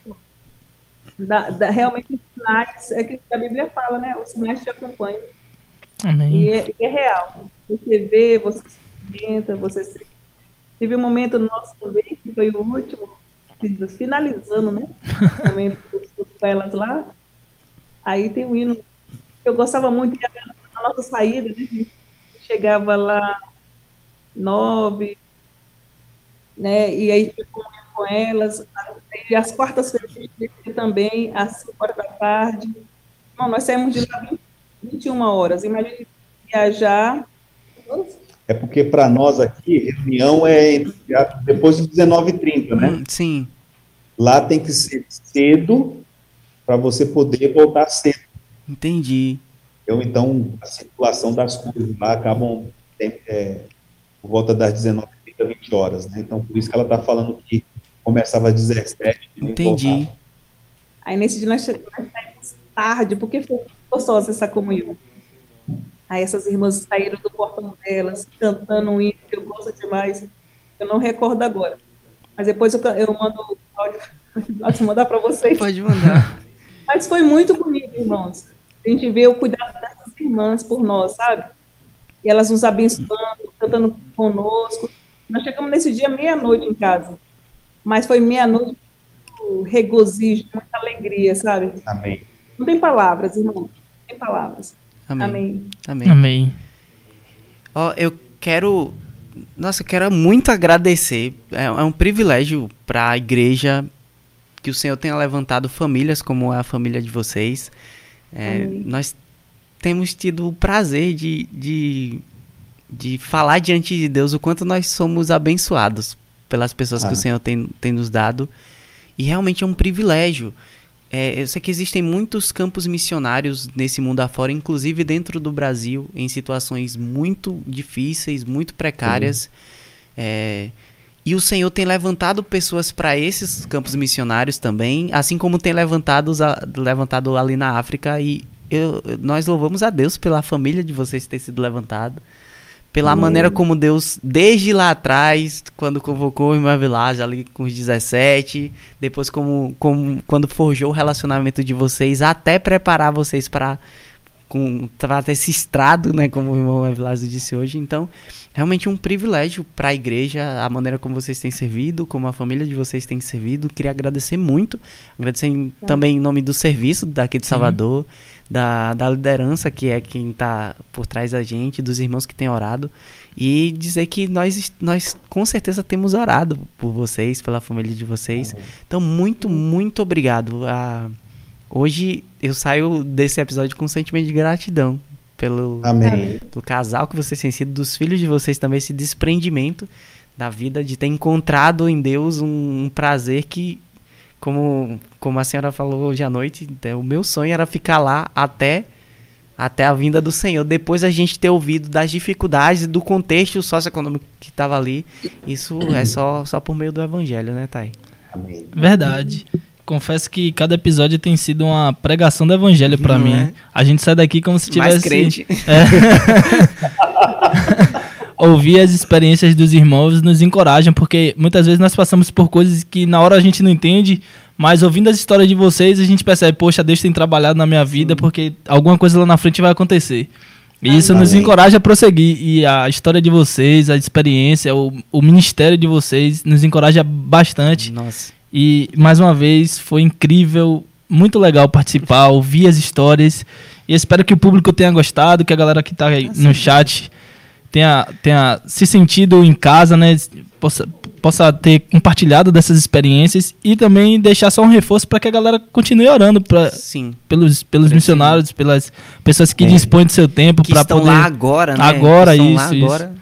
realmente os sinais, é que a Bíblia fala, né? Os sinais te acompanham. Amém. E é, é real. Você vê, você experimenta, você se... Teve um momento nosso também, que foi o último, finalizando, né? O momento dos- dos lá. Aí tem um hino que eu gostava muito, que era a nossa saída, né? A gente Chegava lá nove, né? E aí comia com elas. E às quartas-feiras a gente ia também, às cinco horas da tarde. Não, nós saímos de lá 20 21 horas. Imagina viajar. É porque para nós aqui, reunião é depois de 19h30, né? Sim. Lá tem que ser cedo para você poder voltar cedo. Entendi. entendeu? Então, a circulação das coisas lá acabam é, por volta das 19h30, 20 horas, né? Então, por isso que ela está falando que começava às 17 e Entendi. Aí nesse dia nós saímos tarde, porque foi gostosa essa comunhão. Aí essas irmãs saíram do portão delas, cantando um hino que eu gosto demais. Eu não recordo agora. Mas depois eu, eu mando o áudio, posso mandar para vocês. Pode mandar. Mas foi muito bonito, irmãos. A gente vê o cuidado dessas irmãs por nós, sabe? E elas nos abençoando, cantando conosco. Nós chegamos nesse dia meia-noite em casa. Mas foi meia-noite com regozijo, muita alegria, sabe? Amém. Não tem palavras, irmão. Não tem palavras. Amém. Amém. Amém. Amém. Ó, eu quero. Nossa, eu quero muito agradecer. É, é um privilégio para a igreja que o Senhor tenha levantado famílias como a família de vocês. É, nós temos tido o prazer de, de, de falar diante de Deus o quanto nós somos abençoados pelas pessoas que Ah. o Senhor tem, tem nos dado. E realmente é um privilégio. É, eu sei que existem muitos campos missionários nesse mundo afora, inclusive dentro do Brasil, em situações muito difíceis, muito precárias. É, e o Senhor tem levantado pessoas para esses campos missionários também, assim como tem levantado, levantado ali na África. E eu- nós louvamos a Deus pela família de vocês ter sido levantada. Pela maneira como Deus, desde lá atrás, quando convocou o irmão Vilagem ali com os 17, depois como, como quando forjou o relacionamento de vocês, até preparar vocês para ter esse estrado, né, como o irmão Vilásio disse hoje. Então, realmente um privilégio para a igreja, a maneira como vocês têm servido, como a família de vocês tem servido. Queria agradecer muito, agradecer em- também em nome do serviço daqui de Salvador, da, da liderança que é quem está por trás da gente, dos irmãos que têm orado, e dizer que nós, nós com certeza temos orado por vocês, pela família de vocês. Então, muito, muito obrigado. Ah, hoje eu saio desse episódio com um sentimento de gratidão pelo, Amém. do casal que vocês têm sido, dos filhos de vocês também, esse desprendimento da vida, de ter encontrado em Deus um, um prazer que, como, como a senhora falou hoje à noite, é, o meu sonho era ficar lá até, até a vinda do Senhor. Depois a gente ter ouvido das dificuldades e do contexto socioeconômico que estava ali. Isso é só, só por meio do Evangelho, né, Thay? Amém. Verdade. Confesso que cada episódio tem sido uma pregação do evangelho pra Não mim. é? A gente sai daqui como se tivesse Mais crente. ouvir as experiências dos irmãos nos encorajam, porque muitas vezes nós passamos por coisas que na hora a gente não entende, mas ouvindo as histórias de vocês, a gente percebe, poxa, Deus tem trabalhado na minha vida, porque alguma coisa lá na frente vai acontecer. E isso nos encoraja a prosseguir. E a história de vocês, a experiência, o, o ministério de vocês nos encoraja bastante. Nossa. E mais uma vez foi incrível, muito legal participar, ouvir as histórias. E espero que o público tenha gostado, que a galera que está aí no chat tenha, tenha se sentido em casa, né? Possa, possa ter compartilhado dessas experiências e também deixar só um reforço para que a galera continue orando pra, Sim. pelos, pelos missionários, pelas pessoas que dispõem do seu tempo para poder lá agora, né? Agora, isso, agora.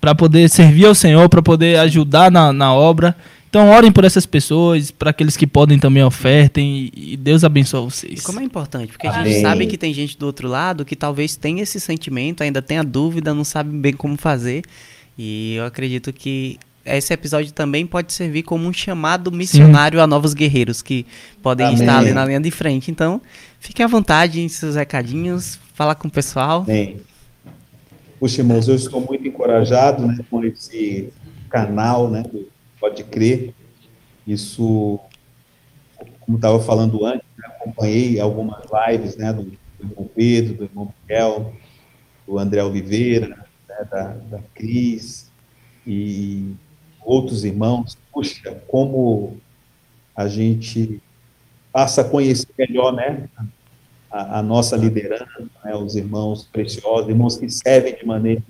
para poder servir ao Senhor, para poder ajudar na, na obra. Então, orem por essas pessoas, para aqueles que podem também ofertem e, e Deus abençoe vocês. E como é importante, porque a Amém. gente sabe que tem gente do outro lado que talvez tenha esse sentimento, ainda tenha dúvida, não sabe bem como fazer. E eu acredito que esse episódio também pode servir como um chamado missionário a novos guerreiros que podem Amém. estar ali na linha de frente. Então, fique à vontade em seus recadinhos, falar com o pessoal. Bem, puxa, irmãos, eu estou muito encorajado né, com esse canal, né, do Pode Crer. Isso, como estava falando antes, né, acompanhei algumas lives né, do, do irmão Pedro, do irmão Miguel, do André Oliveira, né, da, da Cris e outros irmãos. Puxa, como a gente passa a conhecer melhor né, a, a nossa liderança, né, os irmãos preciosos, irmãos que servem de maneira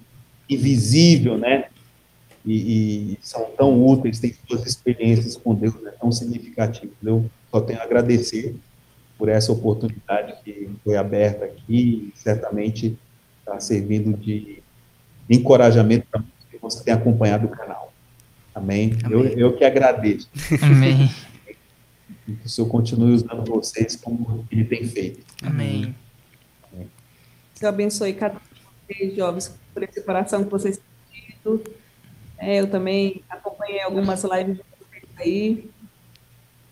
invisível, né, e, e são tão úteis, têm suas experiências com Deus né, tão significativas. Eu só tenho a agradecer por essa oportunidade que foi aberta aqui, e certamente está servindo de encorajamento para que você tenha acompanhado o canal. Amém? Eu, Amém. eu que agradeço. Amém. E que o Senhor continue usando vocês como Ele tem feito. Amém. Deus abençoe cada um de vocês, jovens, por esse coração que vocês têm tido. É, eu também acompanhei algumas lives de vocês aí.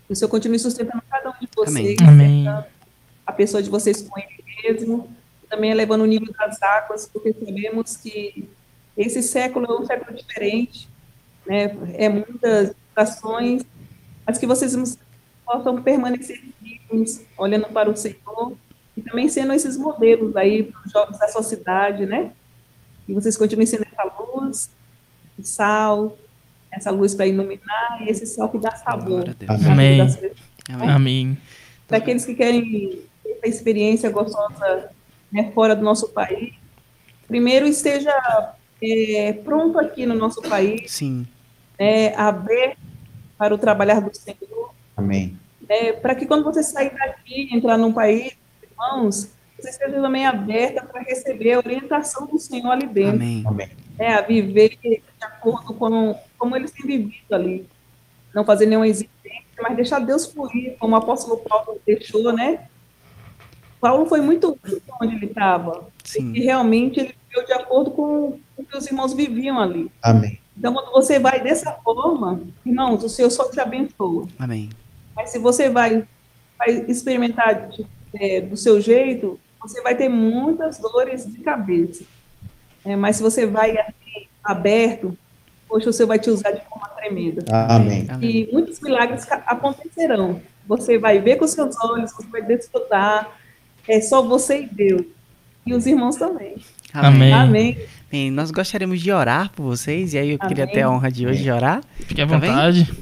Que o Senhor continue sustentando cada um de vocês. Amém. A pessoa de vocês com Ele mesmo. Também elevando o nível das águas, porque sabemos que esse século é um século diferente. Né? É muitas ações, mas que vocês possam permanecer firmes, olhando para o Senhor e também sendo esses modelos aí para os jovens da sua cidade, né? E vocês continuem sendo essa luz, esse sal, essa luz para iluminar e esse sal que dá sabor. Amém. Amém. Amém. Para aqueles que querem ter essa experiência gostosa né, fora do nosso país, primeiro esteja é, pronto aqui no nosso país, Sim. né, aberto para o trabalhar do Senhor, Amém. é, para que quando você sair daqui, entrar num país, irmãos, você esteja também aberta para receber a orientação do Senhor ali dentro, Amém. Amém. né, a viver acordo com como eles têm vivido ali. Não fazer nenhuma exigência, mas deixar Deus fluir, como o apóstolo Paulo deixou, né? Paulo foi muito onde ele estava, e realmente ele viveu de acordo com o que os irmãos viviam ali. Amém. Então, quando você vai dessa forma, irmãos, o Senhor só te abençoa. Amém. Mas se você vai, vai experimentar de- é, do seu jeito, você vai ter muitas dores de cabeça. É, mas se você vai assim, aberto, poxa, o Senhor vai te usar de forma tremenda. Amém. Amém. E muitos milagres acontecerão. Você vai ver com seus olhos, você vai desfrutar. É só você e Deus. E os irmãos também. Amém. Amém. Bem, nós gostaríamos de orar por vocês, e aí eu queria Amém. ter a honra de hoje de orar. Fique à Tá vontade.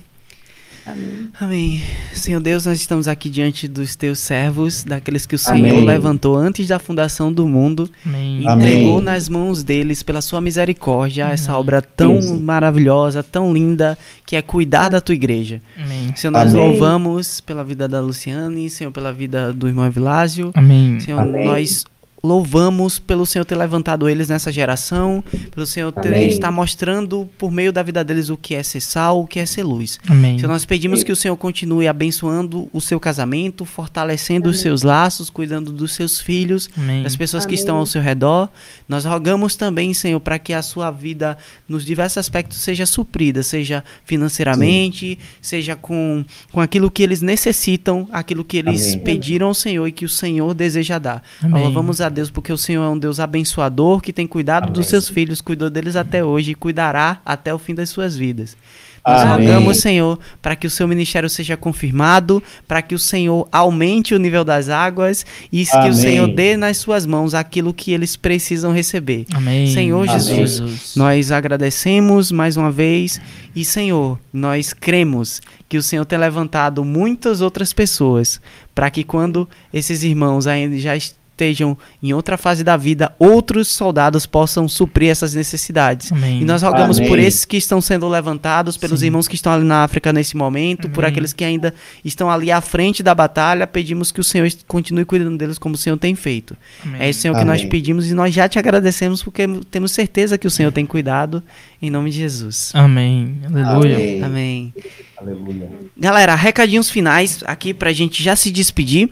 Amém. Amém. Senhor Deus, nós estamos aqui diante dos teus servos, daqueles que o Amém. Senhor levantou antes da fundação do mundo Amém. e Amém. entregou nas mãos deles, pela sua misericórdia, essa obra tão Isso. maravilhosa, tão linda, que é cuidar da tua igreja. Amém. Senhor, nós Amém. louvamos pela vida da Luciane, Senhor, pela vida do irmão Evilásio. Amém. Senhor, Amém. nós louvamos pelo Senhor ter levantado eles nessa geração, pelo Senhor ter, Amém. estar mostrando por meio da vida deles o que é ser sal, o que é ser luz. Amém. Senhor, nós pedimos que o Senhor continue abençoando o seu casamento, fortalecendo os seus laços, cuidando dos seus filhos, Amém. das pessoas que Amém. estão ao seu redor. Nós rogamos também, Senhor, para que a sua vida, nos diversos aspectos, seja suprida, seja financeiramente, seja com, com aquilo que eles necessitam, aquilo que eles Amém. pediram ao Senhor e que o Senhor deseja dar. Amém. Nós louvamos a Deus porque o Senhor é um Deus abençoador, que tem cuidado dos Amém. seus filhos, cuidou deles até hoje e cuidará até o fim das suas vidas. Nós Amém. rogamos, Senhor, para que o seu ministério seja confirmado, para que o Senhor aumente o nível das águas e que Amém. o Senhor dê nas suas mãos aquilo que eles precisam receber. Amém. Senhor Amém. Jesus, nós agradecemos mais uma vez e, Senhor, nós cremos que o Senhor tem levantado muitas outras pessoas para que quando esses irmãos ainda já est- estejam em outra fase da vida, outros soldados possam suprir essas necessidades. Amém. E nós rogamos Amém. por esses que estão sendo levantados, pelos Sim. irmãos que estão ali na África nesse momento, por Amém. aqueles que ainda estão ali à frente da batalha, pedimos que o Senhor continue cuidando deles como o Senhor tem feito. Amém. É isso, Senhor, que nós pedimos e nós já te agradecemos porque temos certeza que o Senhor tem cuidado, em nome de Jesus. Amém. Aleluia. Amém. Amém. Aleluia. Galera, recadinhos finais aqui pra gente já se despedir.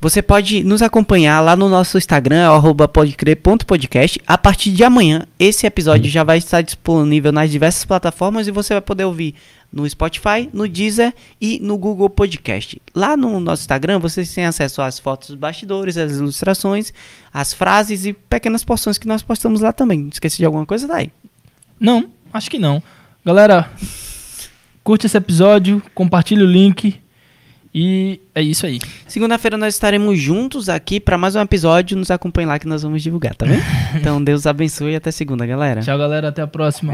Você pode nos acompanhar lá no nosso Instagram, arroba podecrer.podcast. A partir de amanhã, esse episódio já vai estar disponível nas diversas plataformas e você vai poder ouvir no Spotify, no Deezer e no Google Podcast. Lá no nosso Instagram, vocês têm acesso às fotos dos bastidores, às ilustrações, às frases e pequenas porções que nós postamos lá também. Esqueci de alguma coisa daí? Não, acho que não. Galera, curte esse episódio, compartilha o link e é isso aí. Segunda-feira nós estaremos juntos aqui para mais um episódio. Nos acompanhe lá que nós vamos divulgar, tá vendo? Então Deus abençoe e até segunda, galera. Tchau, galera. Até a próxima.